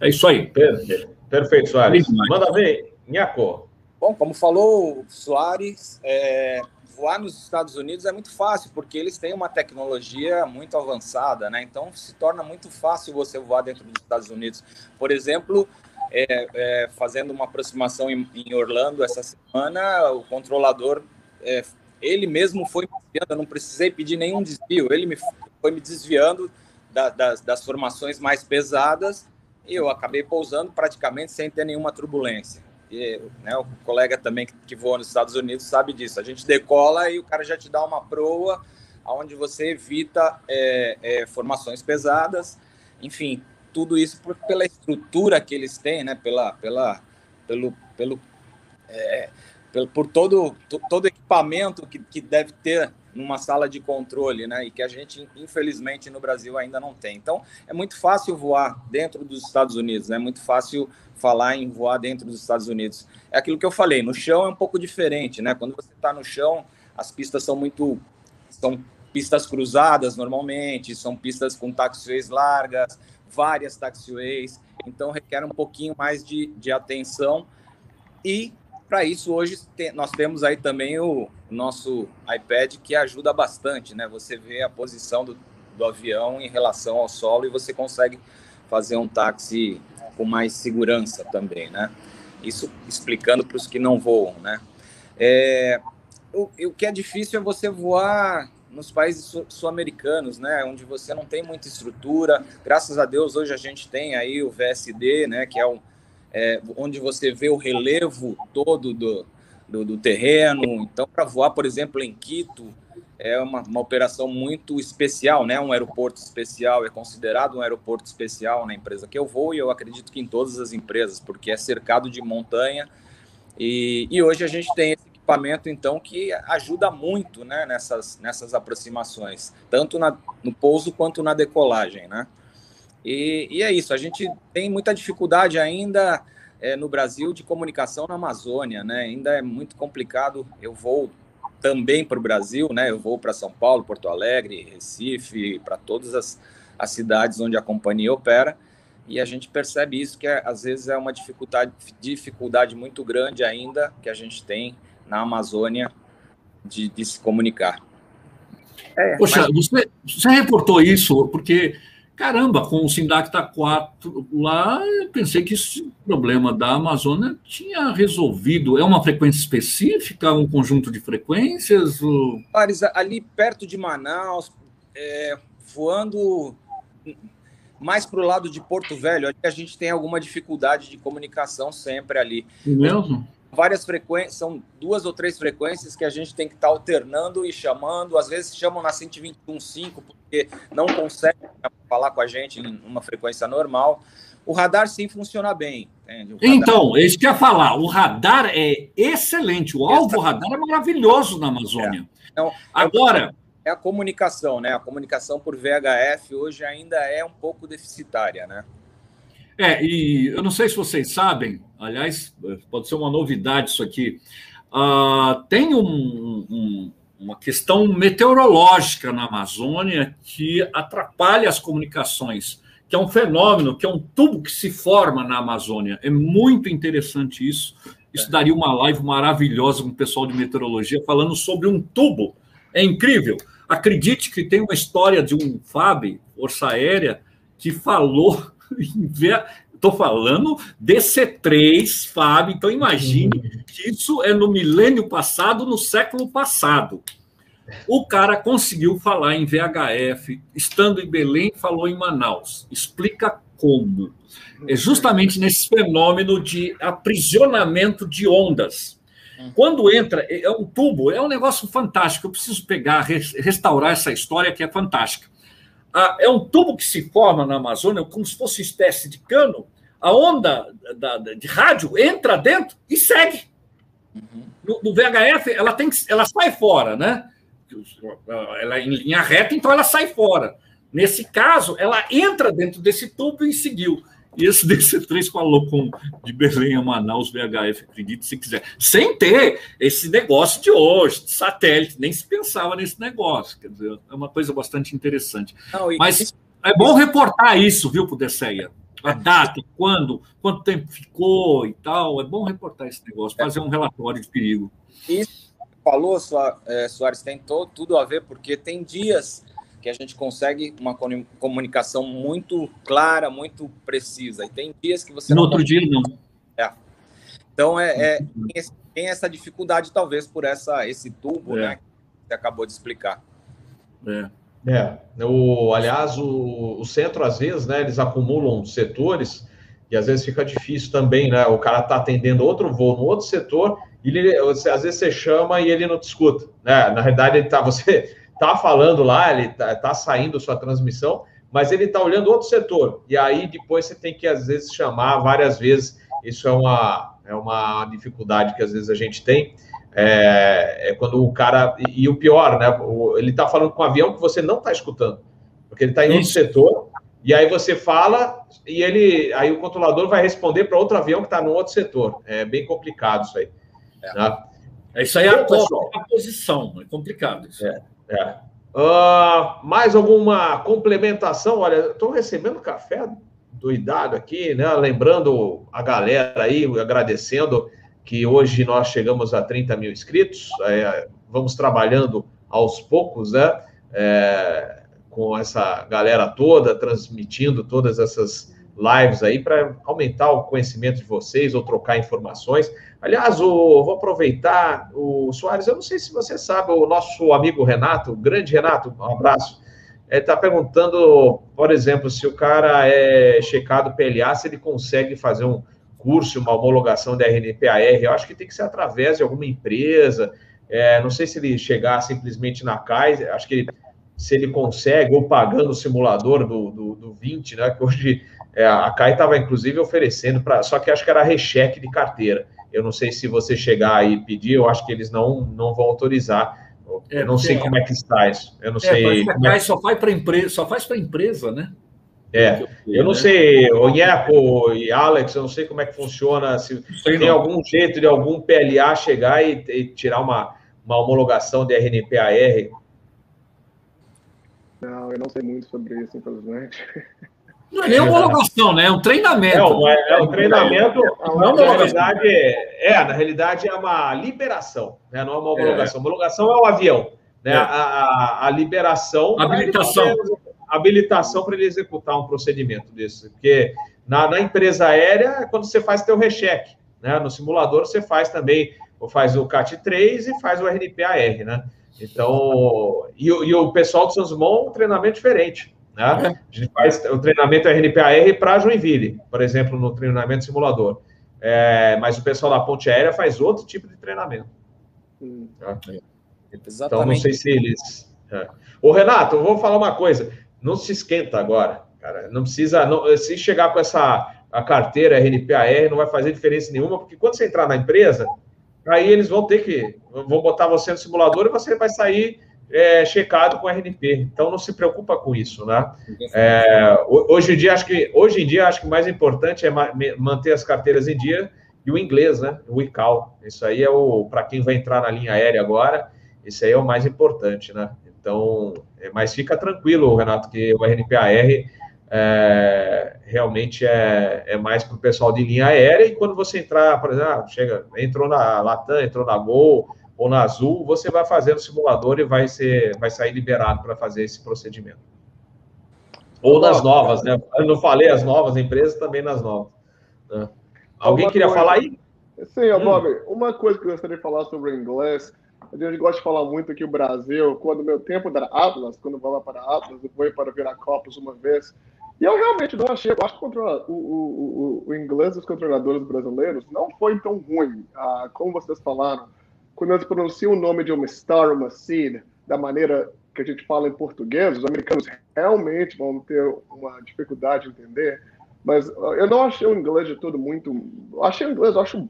É isso aí. Perfeito, Perfeito Soares. Manda ver, Nhaco. Bom, como falou o Soares, é, voar nos Estados Unidos é muito fácil, porque eles têm uma tecnologia muito avançada, né? Então se torna muito fácil você voar dentro dos Estados Unidos. Por exemplo, é, é, fazendo uma aproximação em, em, Orlando essa semana, o controlador, é, ele mesmo foi eu não precisei pedir nenhum desvio, ele me, foi me desviando da, das, das formações mais pesadas e eu acabei pousando praticamente sem ter nenhuma turbulência e, né, o colega também que voa nos Estados Unidos sabe disso. A gente decola e o cara já te dá uma proa onde você evita é, é, formações pesadas, enfim, tudo isso por, pela estrutura que eles têm, né, pela, pela, pelo, pelo, é, pelo por todo todo equipamento que, que deve ter numa sala de controle, né? E que a gente, infelizmente, no Brasil ainda não tem. Então, é muito fácil voar dentro dos Estados Unidos, né? É muito fácil falar em voar dentro dos Estados Unidos. É aquilo que eu falei, no chão é um pouco diferente, né? Quando você está no chão, as pistas são muito. são pistas cruzadas normalmente, são pistas com taxiways largas, várias taxiways, então requer um pouquinho mais de, de atenção. E para isso, hoje nós temos aí também o nosso iPad que ajuda bastante, né? Você vê a posição do, do avião em relação ao solo e você consegue fazer um táxi com mais segurança também, né? Isso explicando para os que não voam, né? É, o, o que é difícil é você voar nos países sul-americanos, né, onde você não tem muita estrutura. Graças a Deus hoje a gente tem aí o VSD, né, que é, um, é onde você vê o relevo todo do, do, do terreno. Então, para voar, por exemplo, em Quito, é uma, uma operação muito especial, né? Um aeroporto especial, é considerado um aeroporto especial na empresa que eu vou e eu acredito que em todas as empresas, porque é cercado de montanha e, e hoje a gente tem esse equipamento, então, que ajuda muito né, nessas, nessas aproximações, tanto na, no pouso quanto na decolagem, né? E, e é isso, a gente tem muita dificuldade ainda é, no Brasil de comunicação na Amazônia, né? Ainda é muito complicado. Eu vou também para o Brasil, né? Eu vou para São Paulo, Porto Alegre, Recife, para todas as, as cidades onde a companhia opera, e a gente percebe isso que é, às vezes é uma dificuldade, dificuldade muito grande ainda que a gente tem na Amazônia de, de se comunicar. É, Poxa, mas... você, você reportou isso porque Caramba, com o Sindacta 4 lá, eu pensei que esse problema da Amazônia tinha resolvido. É uma frequência específica, um conjunto de frequências? Ou... Ali perto de Manaus, é, voando mais para o lado de Porto Velho, a gente tem alguma dificuldade de comunicação sempre ali. Mesmo? Várias frequências, são duas ou três frequências que a gente tem que estar tá alternando e chamando. Às vezes chamam na 121.5 porque não consegue falar com a gente em uma frequência normal. O radar sim funciona bem. Então, é isso que ia falar. O radar é excelente. O alvo radar é maravilhoso na Amazônia. É. Então, Agora. É a comunicação, né? A comunicação por VHF hoje ainda é um pouco deficitária, né? É, e eu não sei se vocês sabem, aliás, pode ser uma novidade isso aqui. Uh, tem um, um, uma questão meteorológica na Amazônia que atrapalha as comunicações, que é um fenômeno, que é um tubo que se forma na Amazônia. É muito interessante isso. Isso daria uma live maravilhosa com o pessoal de meteorologia falando sobre um tubo. É incrível. Acredite que tem uma história de um FAB, Força Aérea, que falou Estou falando DC3, Fábio. Então, imagine que isso é no milênio passado, no século passado. O cara conseguiu falar em VHF, estando em Belém, falou em Manaus. Explica como. É justamente nesse fenômeno de aprisionamento de ondas. Quando entra, é um tubo, é um negócio fantástico. Eu preciso pegar, restaurar essa história que é fantástica é um tubo que se forma na Amazônia, como se fosse uma espécie de cano. A onda da, da, de rádio entra dentro e segue. Uhum. No, no, VHF, ela, tem, ela sai fora, né? Ela é em linha reta, então ela sai fora. Nesse caso, ela entra dentro desse tubo e seguiu. E esse DC3 falou com de Belém a Manaus, VHF, acredite se quiser. Sem ter esse negócio de hoje, de satélite, nem se pensava nesse negócio. Quer dizer, é uma coisa bastante interessante. Não, e... Mas é bom reportar isso, viu, para o DCEA? A data, quando, quanto tempo ficou e tal. É bom reportar esse negócio, fazer um relatório de perigo. Isso falou, é, Soares, tem todo, tudo a ver, porque tem dias que a gente consegue uma comunicação muito clara, muito precisa. E tem dias que você. No outro dia, não. É. Então, é, é, tem essa dificuldade, talvez, por essa, esse tubo, é. né? Que você acabou de explicar. É. É, o, aliás, o, o centro, às vezes, né, eles acumulam setores e às vezes fica difícil também, né? O cara está atendendo outro voo no outro setor e ele, você, às vezes você chama e ele não te escuta, né? Na realidade, ele tá, você tá falando lá, ele tá, tá saindo sua transmissão, mas ele está olhando outro setor. E aí depois você tem que, às vezes, chamar várias vezes. Isso é uma, é uma dificuldade que às vezes a gente tem. É, é quando o cara. E, e, o pior, né? Ele está falando com um avião que você não está escutando. Porque ele está em outro setor. E aí você fala e ele. Aí o controlador vai responder para outro avião que está no outro setor. É bem complicado isso aí. É. Né? É isso aí é a, a posição, é complicado isso. É. É. Uh, mais alguma complementação? Olha, estou recebendo café doidado aqui, né? Lembrando a galera aí, agradecendo que hoje nós chegamos a 30 mil inscritos. É, vamos trabalhando aos poucos, né? É, com essa galera toda, transmitindo todas essas lives aí para aumentar o conhecimento de vocês ou trocar informações. Aliás, o, vou aproveitar, o Soares, eu não sei se você sabe, o nosso amigo Renato, o grande Renato, um abraço, ele está perguntando, por exemplo, se o cara é checado PLA, se ele consegue fazer um curso, uma homologação da RNPAR, eu acho que tem que ser através de alguma empresa. É, não sei se ele chegar simplesmente na CAI, acho que ele, se ele consegue, ou pagando o simulador do, do, do 20, né? Que hoje é, a CAI estava, inclusive, oferecendo para. Só que acho que era recheque de carteira. Eu não sei se você chegar aí e pedir, eu acho que eles não, não vão autorizar. É, eu não sei como é que está isso. Eu não é, sei. A CAI é... só faz para empresa, só faz para empresa, né? É, eu não né? sei, o Nheco e Alex, eu não sei como é que funciona, se tem não. algum jeito de algum PLA chegar e, e tirar uma, uma homologação de RNPAR. Não, eu não sei muito sobre isso, infelizmente. Não é nem homologação, né? É um treinamento. É, é um treinamento. Não, na realidade, é, na realidade é uma liberação, né? não é uma homologação. É. Homologação é o avião, né? É. A, a, a, liberação. Habilitação. Habilitação para ele executar um procedimento desse. Porque na, na empresa aérea é quando você faz teu recheque. Né? No simulador você faz também, faz o CAT3 e faz o RNPAR, né? Então, e, e o pessoal do Sansmon, um treinamento diferente. Né? É. A gente faz o treinamento RNPAR para Joinville, por exemplo, no treinamento simulador. É, mas o pessoal da ponte aérea faz outro tipo de treinamento. Hum. Tá? Então, não sei se eles. É. Ô, Renato, eu vou falar uma coisa. Não se esquenta agora, cara. Não precisa. Não, se chegar com essa a carteira RNPAR, não vai fazer diferença nenhuma, porque quando você entrar na empresa, aí eles vão ter que. Vão botar você no simulador e você vai sair é, checado com RNP. Então não se preocupa com isso, né? É, hoje em dia acho que hoje em dia acho que o mais importante é manter as carteiras em dia e o inglês, né? O ICAO. Isso aí é o para quem vai entrar na linha aérea agora. Isso aí é o mais importante, né? Então, é, mas fica tranquilo, Renato, que o RNPAR é, realmente é, é mais para o pessoal de linha aérea. E quando você entrar, por exemplo, ah, chega, entrou na Latam, entrou na Gol ou na Azul, você vai fazer no simulador e vai, ser, vai sair liberado para fazer esse procedimento. Ou nas novas, né? Eu não falei as novas empresas, também nas novas. Né? Alguém uma queria coisa... falar aí? Sim, hum. Bob, uma coisa que eu gostaria de falar sobre o inglês, a gente gosta de falar muito aqui o Brasil, quando meu tempo da Atlas, quando eu vou lá para Atlas, eu fui para virar Copos uma vez, e eu realmente não achei, eu acho que o, o, o, o, inglês dos controladores brasileiros não foi tão ruim, ah, como vocês falaram quando eles pronunciam o nome de uma star, uma seed, da maneira que a gente fala em português, os americanos realmente vão ter uma dificuldade de entender. Mas eu não achei o inglês de tudo muito. Achei o inglês, acho,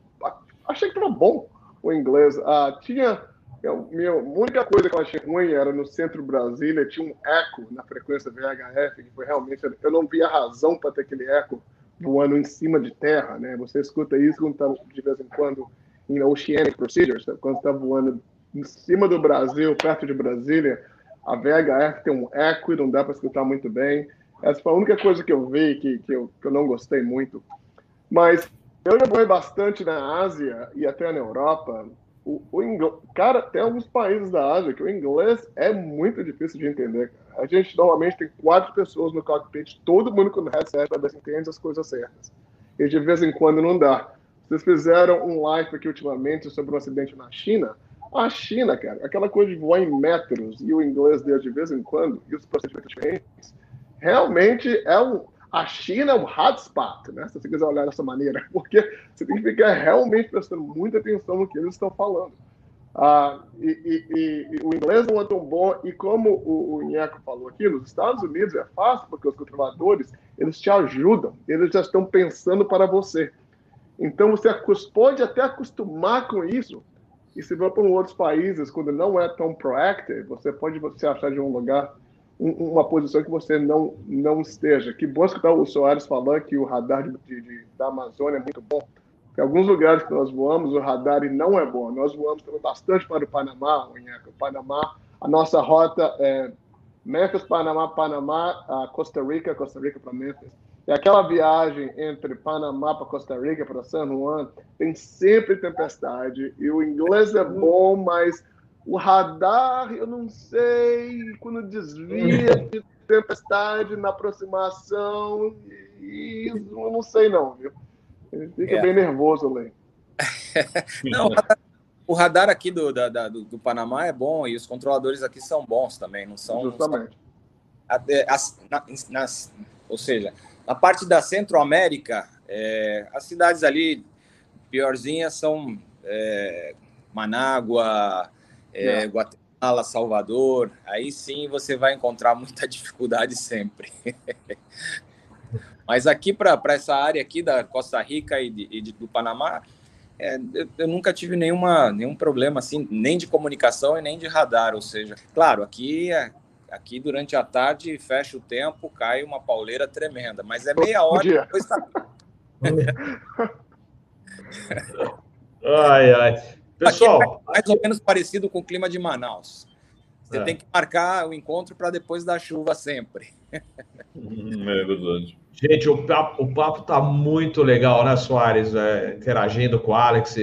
achei que estava bom o inglês. Ah, tinha. Eu, minha única coisa que eu achei ruim era no centro Brasília, tinha um eco na frequência VHF, que foi realmente. Eu não via razão para ter aquele eco voando em cima de terra, né? Você escuta isso tá, de vez em quando em Oceanic Procedures, quando está voando em cima do Brasil, perto de Brasília, a VHF tem um eco e não dá para escutar muito bem. Essa foi a única coisa que eu vi que, que, eu, que eu não gostei muito. Mas eu já voei bastante na Ásia e até na Europa. O, o inglês, cara, tem alguns países da Ásia que o inglês é muito difícil de entender. A gente normalmente tem quatro pessoas no cockpit, todo mundo com headset para ver se entende as coisas certas. E de vez em quando não dá. Vocês fizeram um live aqui ultimamente sobre um acidente na China. A China, cara, aquela coisa de voar em metros e o inglês dele de vez em quando e os procedimentos diferentes, realmente é um. A China é um hotspot, né? Se você quiser olhar dessa maneira, porque você tem que ficar realmente prestando muita atenção no que eles estão falando. Ah, e, e, e, o inglês não é tão bom, e como o, o Nheco falou aqui, nos Estados Unidos é fácil, porque os controladores, eles te ajudam, eles já estão pensando para você. Então você pode até acostumar com isso. E se for para outros países, quando não é tão proactive, você pode se achar de um lugar, um, uma posição que você não, não esteja. Que bom escutar o Soares falando que o radar de, de, da Amazônia é muito bom. Em alguns lugares que nós voamos, o radar não é bom. Nós voamos também bastante para o Panamá, o Panamá, a nossa rota é Memphis, Panamá, Panamá, Costa Rica, Costa Rica para Memphis. E aquela viagem entre Panamá para Costa Rica, para San Juan, tem sempre tempestade. E o inglês é bom, mas o radar, eu não sei, quando desvia de tempestade na aproximação, isso eu não sei não, viu? Ele fica é. bem nervoso, Lê. não, o radar aqui do, da, do, do, Panamá é bom e os controladores aqui são bons também, não são... Justamente. As, nas, nas, ou seja, na parte da Centro-América, É, as cidades ali piorzinhas são é, Manágua, é, Guatemala, Salvador. Aí sim você vai encontrar muita dificuldade sempre. Mas aqui para essa área aqui da Costa Rica e, de, e do Panamá, é, eu, eu, nunca tive nenhuma, nenhum problema assim, nem de comunicação e nem de radar. Ou seja, claro, aqui é, aqui durante a tarde fecha o tempo, cai uma pauleira tremenda, mas é meia hora e depois está. ai, ai. Pessoal, aqui é mais ou menos parecido com o clima de Manaus. Você é. tem que marcar o encontro para depois da chuva sempre. Hum, é verdade. Gente, o papo, o papo tá muito legal, né, Soares? É, interagindo com o Alex,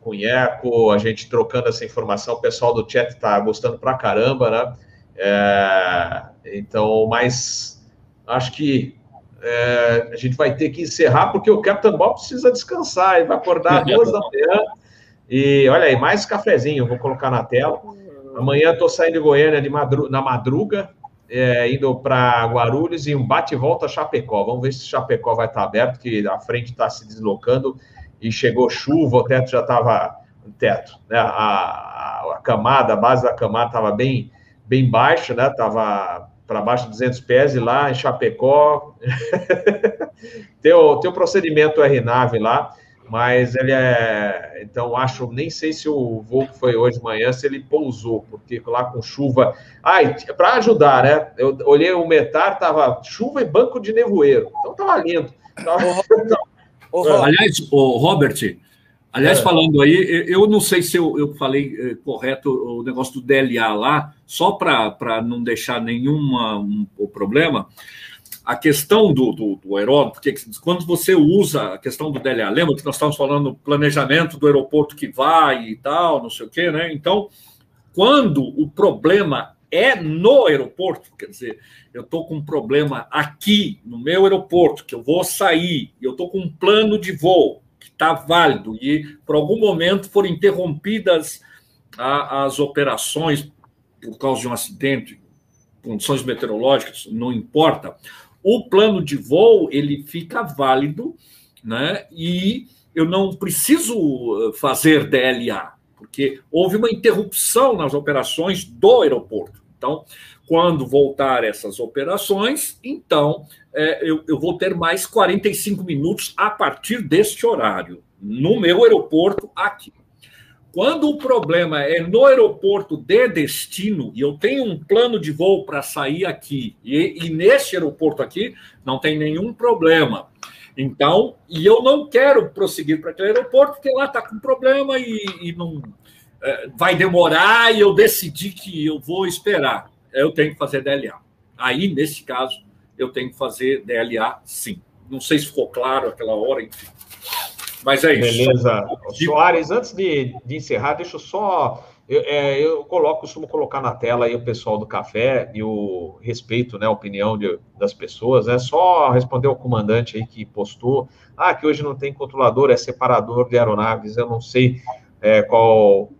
com o Ieco, a gente trocando essa informação. O pessoal do chat tá gostando pra caramba, né? É, então, mas acho que é, a gente vai ter que encerrar, porque o Captain Bob precisa descansar, ele vai acordar às duas da manhã. E olha aí, mais cafezinho, vou colocar na tela. Amanhã estou saindo de Goiânia de madru na madruga, é, indo para Guarulhos e um bate e volta Chapecó. Vamos ver se Chapecó vai estar tá aberto, que a frente está se deslocando e chegou chuva, o teto já estava. Teto, né? A, a, a, camada, a base da camada estava bem, bem baixa, né? Estava para baixo de 200 pés e lá em Chapecó tem, o, tem o procedimento RNAV lá mas ele é. Então, acho, nem sei se o voo que foi hoje de manhã, se ele pousou, porque lá com chuva. Ai, para ajudar, né? Eu olhei o metar, tava chuva e banco de nevoeiro. Então, tava lindo. Tava... aliás, o Robert, aliás, é. falando aí, eu não sei se eu, eu falei eh, correto o negócio do DLA lá, só para não deixar nenhum um, um problema a questão do, do, do aeródromo, porque quando você usa a questão do DLA, lembra que nós estávamos falando do planejamento do aeroporto que vai e tal, não sei o quê, né? Então, quando o problema é no aeroporto, quer dizer, eu estou com um problema aqui no meu aeroporto, que eu vou sair, eu estou com um plano de voo está válido, e por algum momento foram interrompidas a, as operações por causa de um acidente, condições meteorológicas, não importa o plano de voo ele fica válido, né? E eu não preciso eh, fazer DLA, porque houve uma interrupção nas operações do aeroporto. Então, quando voltar essas operações, então é, eu, eu vou ter mais 45 minutos a partir deste horário, no meu aeroporto aqui. Quando o problema é no aeroporto de destino e eu tenho um plano de voo para sair aqui e, e nesse aeroporto aqui não tem nenhum problema. Então, e eu não quero prosseguir para aquele aeroporto porque lá está com problema e, e não é, vai demorar e eu decidi que eu vou esperar. Eu tenho que fazer DLA. Aí, nesse caso, eu tenho que fazer DLA sim. Não sei se ficou claro aquela hora, enfim. Mas é isso. Beleza. Soares, antes de, de encerrar, deixa eu só. Eu, é, eu coloco, costumo colocar na tela aí o pessoal do café e o respeito, né, a opinião de, das pessoas, né? Só responder ao comandante aí que postou, ah, que hoje não tem controlador, é separador de aeronaves. Eu não sei é, qual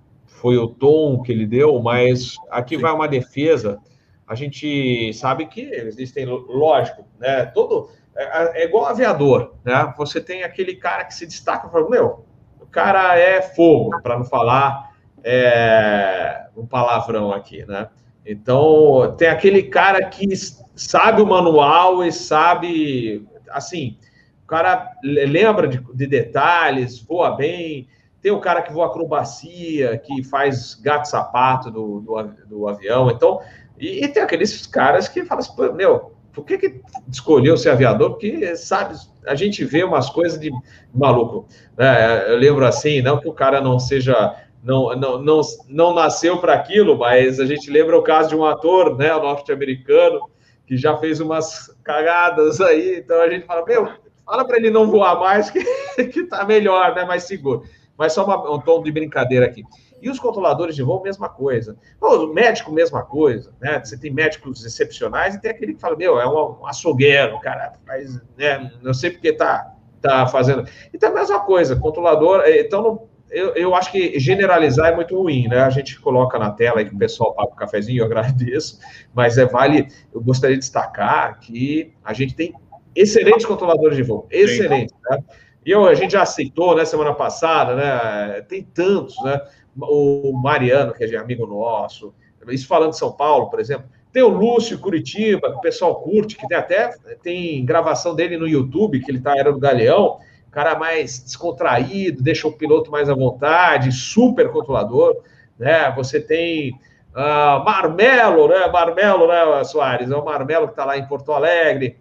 foi o tom que ele deu, mas aqui vai uma defesa. A gente sabe que existem, lógico, né? Todo é, é igual aviador, né? Você tem aquele cara que se destaca, fala, meu, o cara é fogo, para não falar é, um palavrão aqui, né? Então, tem aquele cara que sabe o manual e sabe, assim, o cara lembra de, de detalhes, voa bem, tem o cara que voa acrobacia, que faz gato-sapato do, do, do, avião, então, e, e, tem aqueles caras que falam assim, meu, por que, que escolheu ser aviador? Porque, sabe, a gente vê umas coisas de maluco. Né? Eu lembro assim, não que o cara não seja. Não, não, não, não nasceu para aquilo, mas a gente lembra o caso de um ator, né, norte-americano, que já fez umas cagadas aí. Então a gente fala, meu, fala para ele não voar mais, que, que tá melhor, né, mais seguro. Mas só uma, um tom de brincadeira aqui. E os controladores de voo, mesma coisa. O médico, mesma coisa. Né? Você tem médicos excepcionais e tem aquele que fala, meu, é um, um açougueiro, cara, mas né, não sei porque tá, tá fazendo. Então, a mesma coisa, controlador. Eh, então, eu, eu acho que generalizar é muito ruim, né? A gente coloca na tela aí que o pessoal paga o cafezinho, eu agradeço, mas é vale, eu gostaria de destacar que a gente tem excelentes controladores de voo, excelentes. Né? E eu, a gente já citou, né, semana passada, né, tem tantos, né, o Mariano, que é amigo nosso, isso falando de São Paulo, por exemplo, tem o Lúcio Curitiba, que o pessoal curte, que tem até tem gravação dele no YouTube, que ele tá era do Galeão, cara mais descontraído, deixa o piloto mais à vontade, super controlador, né? Você tem uh, Marmelo, né? Marmelo, né, Soares? É o Marmelo que está lá em Porto Alegre,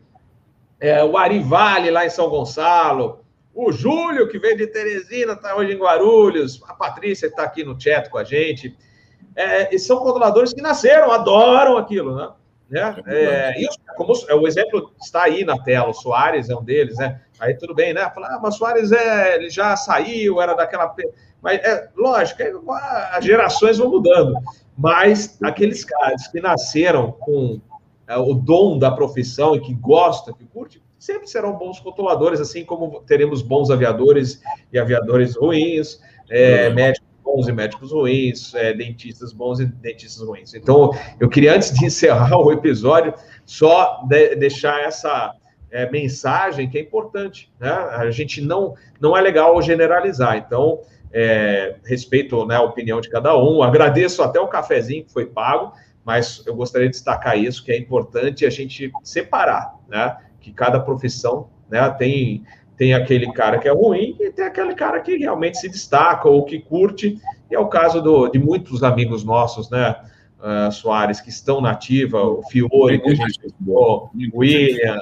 é, o Arivale lá em São Gonçalo, o Júlio, que veio de Teresina, está hoje em Guarulhos, a Patrícia, que está aqui no chat com a gente. É, e são controladores que nasceram, adoram aquilo, né? né? É, e como é, o exemplo está aí na tela, o Soares é um deles, né? Aí tudo bem, né? Falar, ah, mas o Soares é, ele já saiu, era daquela. Mas é lógico, é, as gerações vão mudando. Mas aqueles caras que nasceram com é, o dom da profissão e que gostam, que curte, sempre serão bons controladores, assim como teremos bons aviadores e aviadores ruins, é, uhum. médicos bons e médicos ruins, é, dentistas bons e dentistas ruins. Então, eu queria, antes de encerrar o episódio, só de, deixar essa é, mensagem que é importante. Né? A gente não, não é legal generalizar. Então, é, respeito né, a opinião de cada um, agradeço até o cafezinho que foi pago, mas eu gostaria de destacar isso, que é importante a gente separar, né? Que cada profissão né, tem, tem aquele cara que é ruim e tem aquele cara que realmente se destaca ou que curte, e é o caso do, de muitos amigos nossos, né? Uh, Soares, que estão na ativa, o Fiore, que a gente o William.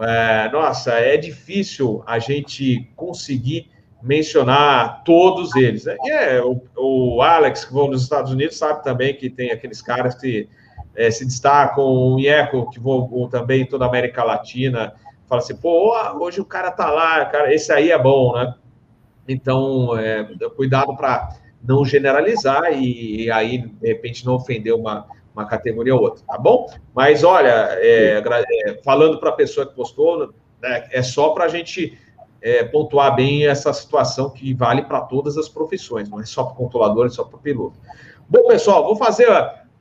É, nossa, é difícil a gente conseguir mencionar todos eles. Né? E é, o, o, Alex, que voa nos Estados Unidos, sabe também que tem aqueles caras que é, se destacam, o Ieco, que voa também toda a América Latina, fala assim, pô, hoje o cara tá lá, cara, esse aí é bom, né? Então, é, cuidado para não generalizar e, e, aí, de repente, não ofender uma, uma categoria ou outra, tá bom? Mas, olha, é, é falando para a pessoa que postou, né, é só para a gente é, pontuar bem essa situação que vale para todas as profissões, não é só para controlador, é só para piloto. Bom, pessoal, vou fazer,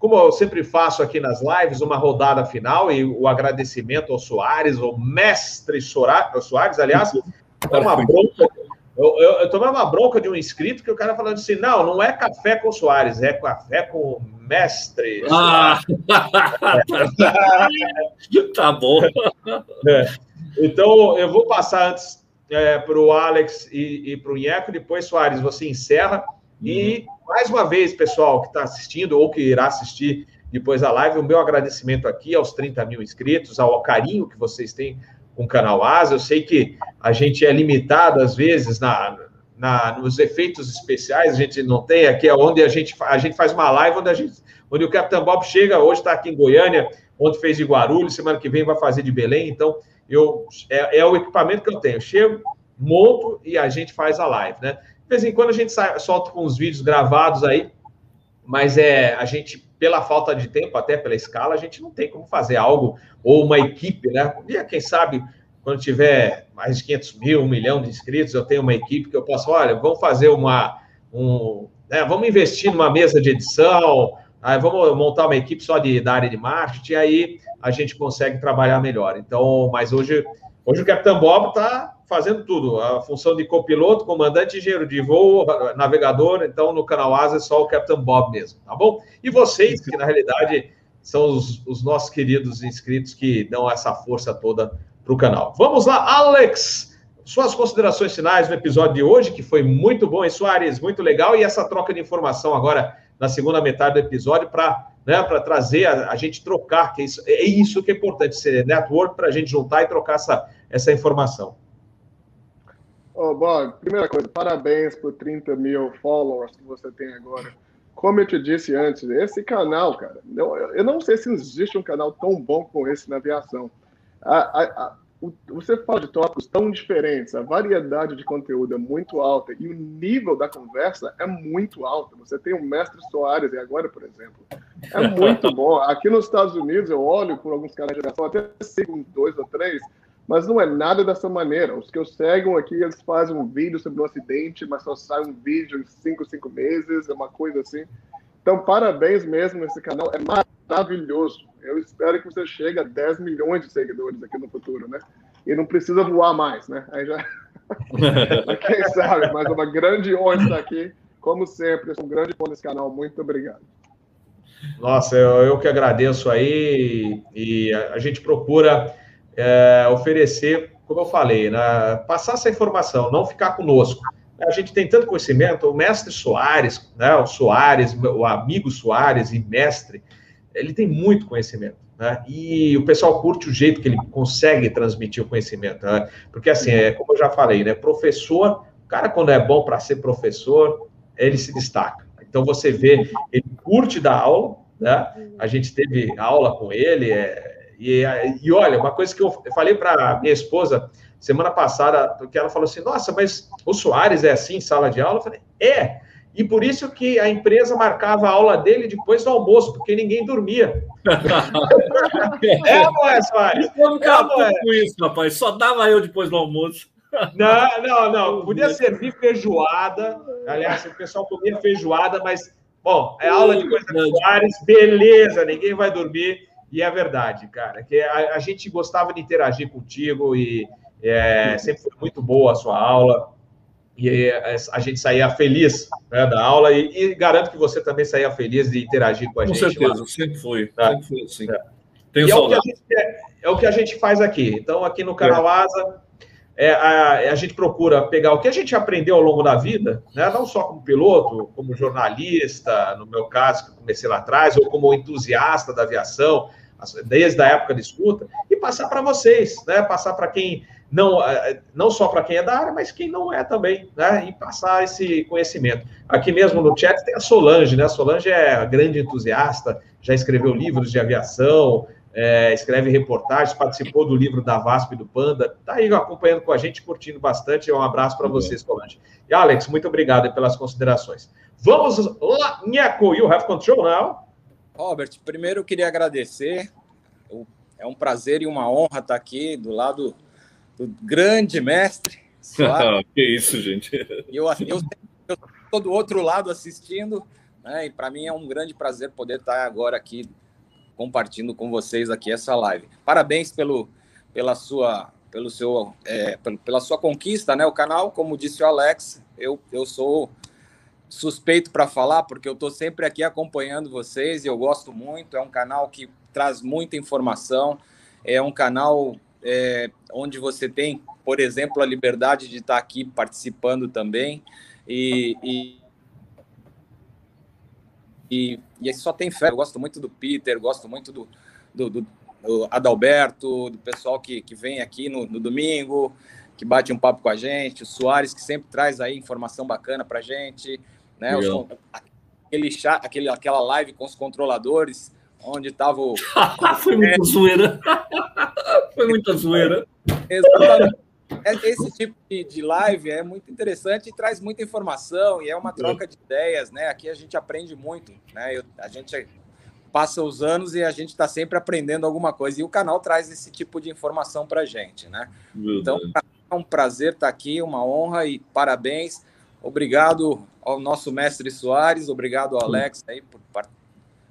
como eu sempre faço aqui nas lives, uma rodada final e o agradecimento ao Soares, ao mestre Soares, aliás, é uma bronca. Eu, eu, eu, tomei uma bronca de um inscrito que o cara falando assim: não, não é café com Soares, é café com mestre. Ah, tá bom. É. Então, eu vou passar antes é, para o Alex e, e para o Inheco. Depois, Soares, você encerra. Uhum. E, mais uma vez, pessoal que está assistindo ou que irá assistir depois a live, o meu agradecimento aqui aos 30 mil inscritos, ao carinho que vocês têm com o canal Asa. Eu sei que a gente é limitado, às vezes, na, na, nos efeitos especiais, a gente não tem aqui, é onde a gente, a gente faz uma live onde, a gente, onde o Capitão Bob chega, hoje está aqui em Goiânia, onde fez de Guarulhos, semana que vem vai fazer de Belém, então eu, é, é, o equipamento que eu tenho. Eu chego, monto e a gente faz a live, né? De vez em quando a gente sai, solta com os vídeos gravados aí, mas é a gente, pela falta de tempo, até pela escala, a gente não tem como fazer algo, ou uma equipe, né? Um dia, quem sabe, quando tiver mais de 500 mil, um milhão de inscritos, eu tenho uma equipe que eu posso, olha, vamos fazer uma. Um, né, vamos investir numa mesa de edição, aí vamos montar uma equipe só de, da área de marketing, aí a gente consegue trabalhar melhor. Então, mas hoje, hoje o Capitão Bob está fazendo tudo, a função de copiloto, comandante, engenheiro de voo, navegador, então no canal Asa é só o Capitão Bob mesmo, tá bom? E vocês, que na realidade são os, os nossos queridos inscritos que dão essa força toda para o canal. Vamos lá, Alex! Suas considerações finais no episódio de hoje, que foi muito bom, hein, Soares? Muito legal, e essa troca de informação agora na segunda metade do episódio para né, para trazer a, a, gente trocar, que é isso, é isso que é importante, ser network para a gente juntar e trocar essa, essa informação. Oh, bom, primeira coisa, parabéns por 30 mil followers que você tem agora. Como eu te disse antes, esse canal, cara, eu, eu não sei se existe um canal tão bom como esse na aviação. A, a, você fala de tópicos tão diferentes, a variedade de conteúdo é muito alta e o nível da conversa é muito alto. Você tem o mestre Soares e agora, por exemplo. É muito bom. Aqui nos Estados Unidos, eu olho por alguns canais de geração, até sigo dois ou três, mas não é nada dessa maneira. Os que eu seguem aqui, eles fazem um vídeo sobre um acidente, mas só sai um vídeo em cinco, cinco meses, é uma coisa assim. Então, parabéns mesmo nesse canal, é maravilhoso. Eu espero que você chegue a 10 milhões de seguidores aqui no futuro, né? E não precisa voar mais, né? Aí já. Quem sabe, mas é uma grande honra estar aqui. Como sempre, eu sou um grande fã desse canal. Muito obrigado. Nossa, eu, eu que agradeço aí. E a, a gente procura é, oferecer, como eu falei, né, passar essa informação, não ficar conosco. A gente tem tanto conhecimento, o mestre Soares, né, o Soares, o amigo Soares e mestre, ele tem muito conhecimento. Né? E o pessoal curte o jeito que ele consegue transmitir o conhecimento. Né? Porque, assim, é, como eu já falei, né? Professor, o cara, quando é bom para ser professor, ele se destaca. Então, você vê, ele curte dar aula, né? A gente teve aula com ele, é, e, e olha, uma coisa que eu falei para minha esposa semana passada, que ela falou assim: Nossa, mas o Soares é assim, sala de aula? Eu falei: É. E por isso que a empresa marcava a aula dele depois do almoço, porque ninguém dormia. é, não é, Soares? Eu não é, com isso, rapaz. Só dava eu depois do almoço. Não, não, não. Podia servir feijoada. Aliás, o pessoal comia feijoada, mas, bom, é aula de coisa de Soares, beleza, ninguém vai dormir. E é verdade, cara, que a, a gente gostava de interagir contigo e é, sempre foi muito boa a sua aula e a gente saía feliz né, da aula e, e, garanto que você também saía feliz de interagir com a com gente. Com certeza, lá. sempre foi. Tá? Sempre foi assim. É. Tenho e é o, gente, é, o, que a gente faz aqui. Então, aqui no canal é. Asa, é, a, a, gente procura pegar o que a gente aprendeu ao longo da vida, né, não só como piloto, como jornalista, no meu caso, que comecei lá atrás, ou como entusiasta da aviação, desde a época de escuta, e passar para vocês, né, passar para quem não, é, não só para quem é da área, mas quem não é também, né? E passar esse conhecimento. Aqui mesmo no chat tem a Solange, né? A Solange é grande entusiasta, já escreveu livros de aviação, é, escreve reportagens, participou do livro da VASP e do Panda, está aí acompanhando com a gente, curtindo bastante. Um abraço para vocês, Solange. E Alex, muito obrigado pelas considerações. Vamos lá, Nheco, you have control now? Robert, primeiro eu queria agradecer. É um prazer e uma honra estar aqui do lado do grande mestre. que isso, gente. Eu, eu, eu estou do outro lado assistindo, né? E para mim é um grande prazer poder estar agora aqui compartilhando com vocês aqui essa live. Parabéns pelo, pela sua pelo seu é, pela sua conquista, né? O canal, como disse o Alex, eu, eu sou suspeito para falar porque eu estou sempre aqui acompanhando vocês e eu gosto muito. É um canal que traz muita informação, é um canal é, onde você tem, por exemplo, a liberdade de estar aqui participando também. E, e, e, e só tem fé. Eu gosto muito do Peter, gosto muito do, do, do, do Adalberto, do pessoal que, que vem aqui no, no domingo, que bate um papo com a gente, o Soares, que sempre traz aí informação bacana para gente, né? Os, aquele chat, aquele, aquela live com os controladores, onde estava o. Foi muita zoeira. Foi muita zoeira. Exatamente. É, esse tipo de live é muito interessante e traz muita informação e é uma troca de ideias, né? Aqui a gente aprende muito, né? Eu, a gente passa os anos e a gente está sempre aprendendo alguma coisa e o canal traz esse tipo de informação para gente, né? Meu então é um prazer estar tá aqui, uma honra e parabéns. Obrigado ao nosso mestre Soares, obrigado ao Alex aí por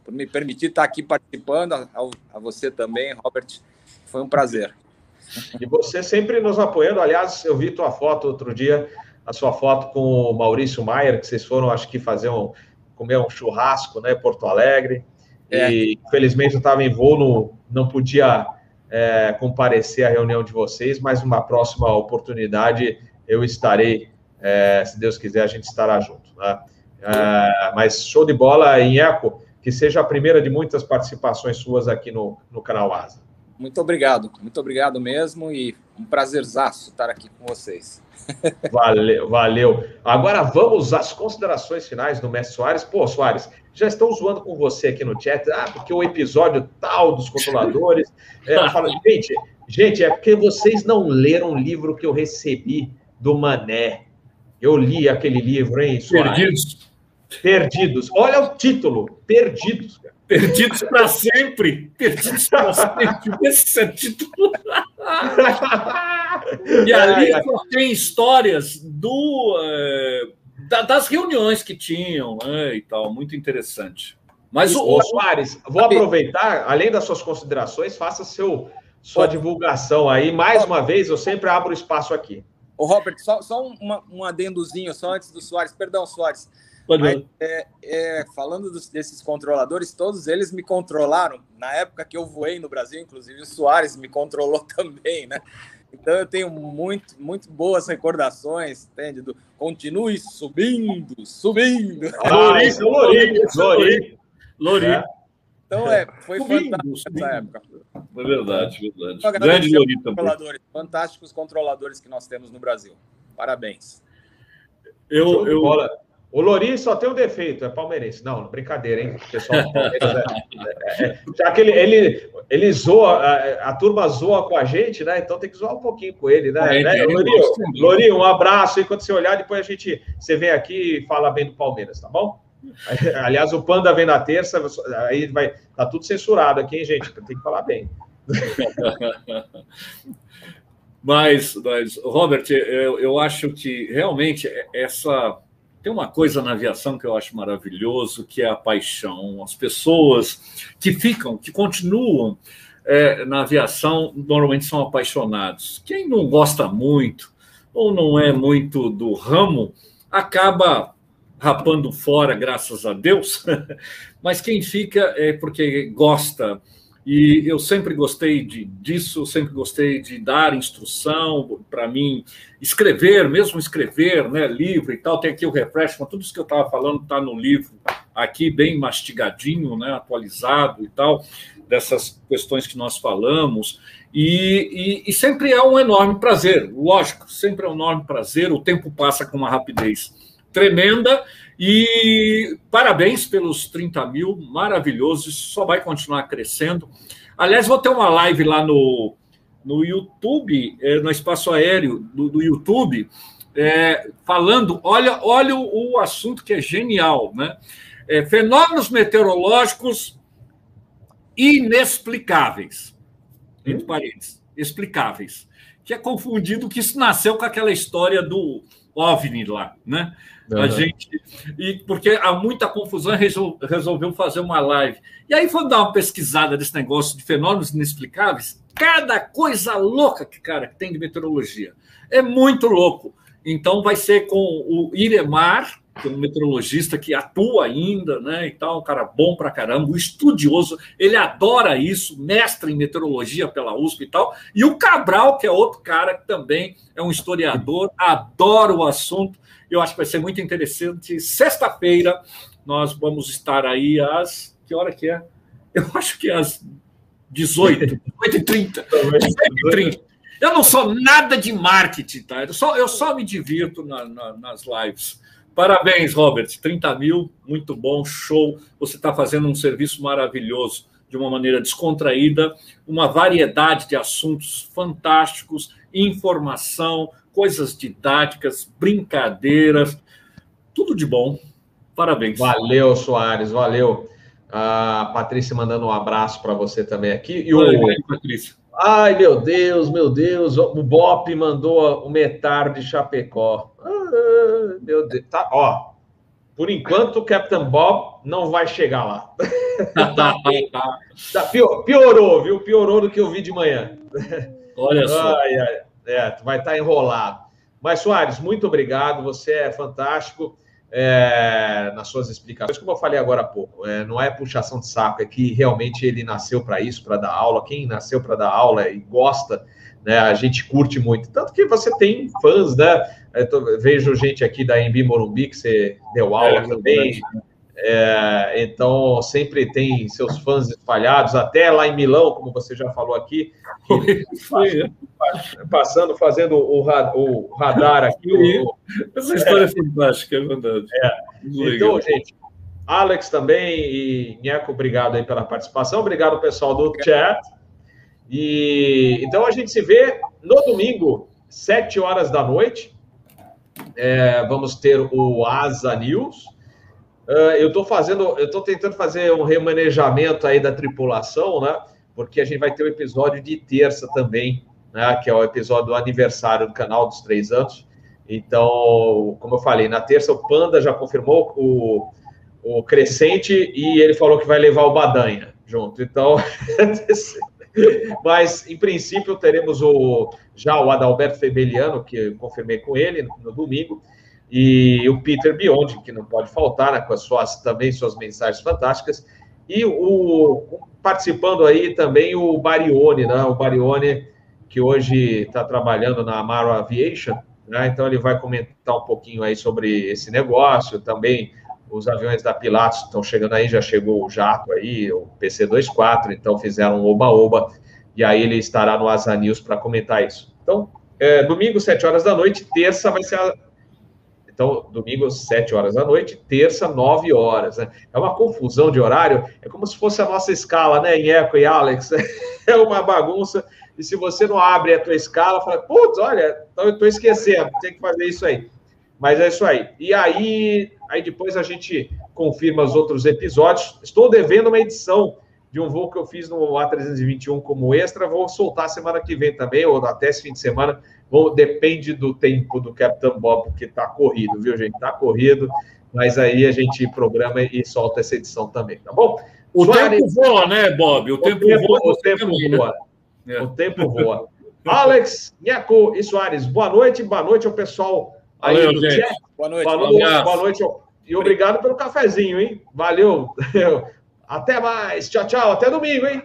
por me permitir estar aqui participando, a, a você também, Robert. Foi um prazer. E você sempre nos apoiando. Aliás, eu vi tua foto outro dia, a sua foto com o Maurício Maier, que vocês foram, acho que, fazer um, comer um churrasco, né, Porto Alegre. É. E, infelizmente, eu estava em voo, não, não podia é, comparecer à reunião de vocês, mas uma próxima oportunidade eu estarei, é, se Deus quiser, a gente estará junto. Né? É, mas show de bola em eco que seja a primeira de muitas participações suas aqui no, no canal Asa. Muito obrigado, muito obrigado mesmo e um prazerzaço estar aqui com vocês. Valeu, valeu. Agora vamos às considerações finais do Mestre Soares. Pô, Soares, já estão zoando com você aqui no chat, ah, porque o episódio tal dos controladores. É, falo, gente, gente, é porque vocês não leram o livro que eu recebi do Mané. Eu li aquele livro, hein, Soares? Perdidos. Perdidos. Olha o título, Perdidos. Cara. Perdidos para sempre. Perdidos para sempre. Esse é título. e ali só tem histórias do, uh, das reuniões que tinham, né, e tal, muito interessante. Mas o, o Soares, vou aproveitar, além das suas considerações, faça seu sua divulgação aí. Mais uma vez, eu sempre abro espaço aqui. O Robert, só, só uma, um adendozinho, só antes do Soares. Perdão, Soares. Mas, é, é, falando dos, desses controladores, todos eles me controlaram. Na época que eu voei no Brasil, inclusive o Soares me controlou também, né? Então eu tenho muito, muito boas recordações, entende? Do, continue subindo, subindo. Ah, isso é Lori, Lori. Lori. É. Então é, foi subindo, fantástico subindo. essa época. É verdade, verdade. Então, Grande Lori também. Fantásticos controladores que nós temos no Brasil. Parabéns. Eu, eu, o Lori só tem um defeito, é palmeirense. Não, brincadeira, hein? O pessoal é, é, é, já que ele, ele, ele zoa, a, a, turma zoa com a gente, né? Então tem que zoar um pouquinho com ele, né? É, né? Lori, Lori, um abraço aí. Quando você olhar, depois a gente você vem aqui e fala bem do Palmeiras, tá bom? Aliás, o Panda vem na terça, aí vai. Tá tudo censurado aqui, hein, gente? Tem que falar bem. mas, mas, Robert, eu, eu acho que realmente essa tem uma coisa na aviação que eu acho maravilhoso, que é a paixão. As pessoas que ficam, que continuam é, na aviação, normalmente são apaixonados. Quem não gosta muito ou não é muito do ramo, acaba rapando fora, graças a Deus. Mas quem fica é porque gosta e eu sempre gostei de, disso, sempre gostei de dar instrução, para mim, escrever, mesmo escrever, né, livro e tal. Tem aqui o refreshment, tudo isso que eu estava falando está no livro, aqui bem mastigadinho, né, atualizado e tal, dessas questões que nós falamos. E, e, e sempre é um enorme prazer, lógico, sempre é um enorme prazer. O tempo passa com uma rapidez tremenda e parabéns pelos 30 mil, maravilhoso, isso só vai continuar crescendo. Aliás, vou ter uma live lá no, no YouTube, é, no espaço aéreo do, do YouTube, é, falando, olha, olha o, o, assunto que é genial, né? É, fenômenos meteorológicos inexplicáveis, entre parênteses, explicáveis, que é confundido que isso nasceu com aquela história do OVNI lá, né? Uhum. A gente. E porque há muita confusão, resolveu fazer uma live. E aí foi dar uma pesquisada desse negócio de fenômenos inexplicáveis. Cada coisa louca que, cara, que tem de meteorologia. É muito louco. Então vai ser com o Iremar, que é um meteorologista que atua ainda, né? E tal, um cara bom pra caramba, um estudioso, ele adora isso, mestre em meteorologia pela USP e tal. E o Cabral, que é outro cara que também é um historiador, adora o assunto. Eu acho que vai ser muito interessante. Sexta-feira nós vamos estar aí às. Que hora que é? Eu acho que é às 18, 18h30. 18h30. Eu não sou nada de marketing, tá? Eu só, eu só me divirto na, na, nas lives. Parabéns, Robert. 30 mil, muito bom, show. Você está fazendo um serviço maravilhoso, de uma maneira descontraída, uma variedade de assuntos fantásticos, informação, coisas didáticas, brincadeiras, tudo de bom. Parabéns. Valeu, Soares, valeu. A Patrícia mandando um abraço para você também aqui. E o... Aí, Patrícia. Ai, meu Deus, meu Deus, o Bop mandou o metar de Chapecó. Ah, meu Deus, tá, ó. Por enquanto, o Captain Bob não vai chegar lá. tá, piorou, viu? Piorou do que eu vi de manhã. Olha só. Ai, ai. É, vai estar enrolado. Mas, Soares, muito obrigado. Você é fantástico é, nas suas explicações. Como eu falei agora há pouco, é, não é puxação de saco, é que realmente ele nasceu para isso, para dar aula. Quem nasceu para dar aula e gosta, né, a gente curte muito. Tanto que você tem fãs, né? Tô, vejo gente aqui da Embi Morumbi que você deu aula é, também. É, então, sempre tem seus fãs espalhados, até lá em Milão, como você já falou aqui, passando, fazendo o, o radar aqui. O, Essa história é, fantástica, é verdade. É. Então, gente, Alex também e Nheco, obrigado aí pela participação, obrigado pessoal do chat. E então a gente se vê no domingo, sete horas da noite. É, vamos ter o Asa News Uh, eu estou fazendo, eu estou tentando fazer um remanejamento aí da tripulação, né? Porque a gente vai ter o um episódio de terça também, né? Que é o episódio do aniversário do canal dos três anos. Então, como eu falei, na terça o Panda já confirmou o, o Crescente e ele falou que vai levar o Badanha junto. Então, mas em princípio teremos o já o Adalberto Febeliano, que eu confirmei com ele no, no domingo, e o Peter Biondi, que não pode faltar, né, com as suas também suas mensagens fantásticas, e o participando aí também o Barione, né? O Barione que hoje está trabalhando na Amaro Aviation, né? Então ele vai comentar um pouquinho aí sobre esse negócio, também os aviões da Pilatos estão chegando aí, já chegou o jato aí, o PC-24, então fizeram um oba-oba, e aí ele estará no Asa News para comentar isso. Então, é, domingo, 7 horas da noite, terça vai ser a... Então, domingo, 7 horas da noite, terça, 9 horas. Né? É uma confusão de horário, é como se fosse a nossa escala, né, em Eco e Alex. É uma bagunça, e se você não abre a tua escala, fala, putz, olha, eu estou esquecendo, tem que fazer isso aí. Mas é isso aí. E aí, aí depois a gente confirma os outros episódios. Estou devendo uma edição de um voo que eu fiz no A321 como extra. Vou soltar semana que vem também, ou até esse fim de semana. Vou, depende do tempo do Capitão Bob, porque está corrido, viu, gente? Está corrido. Mas aí a gente programa e solta essa edição também, tá bom? O Soares... tempo voa, né, Bob? O, o tempo, tempo, voa. O tempo também, voa. Né? O tempo voa. Alex, Nhaco e Soares, boa noite. Boa noite ao pessoal aí Valeu, do chat. Boa noite. Boa, boa noite. E obrigado pelo cafezinho, hein? Valeu. Até mais. Tchau, tchau. Até domingo, hein?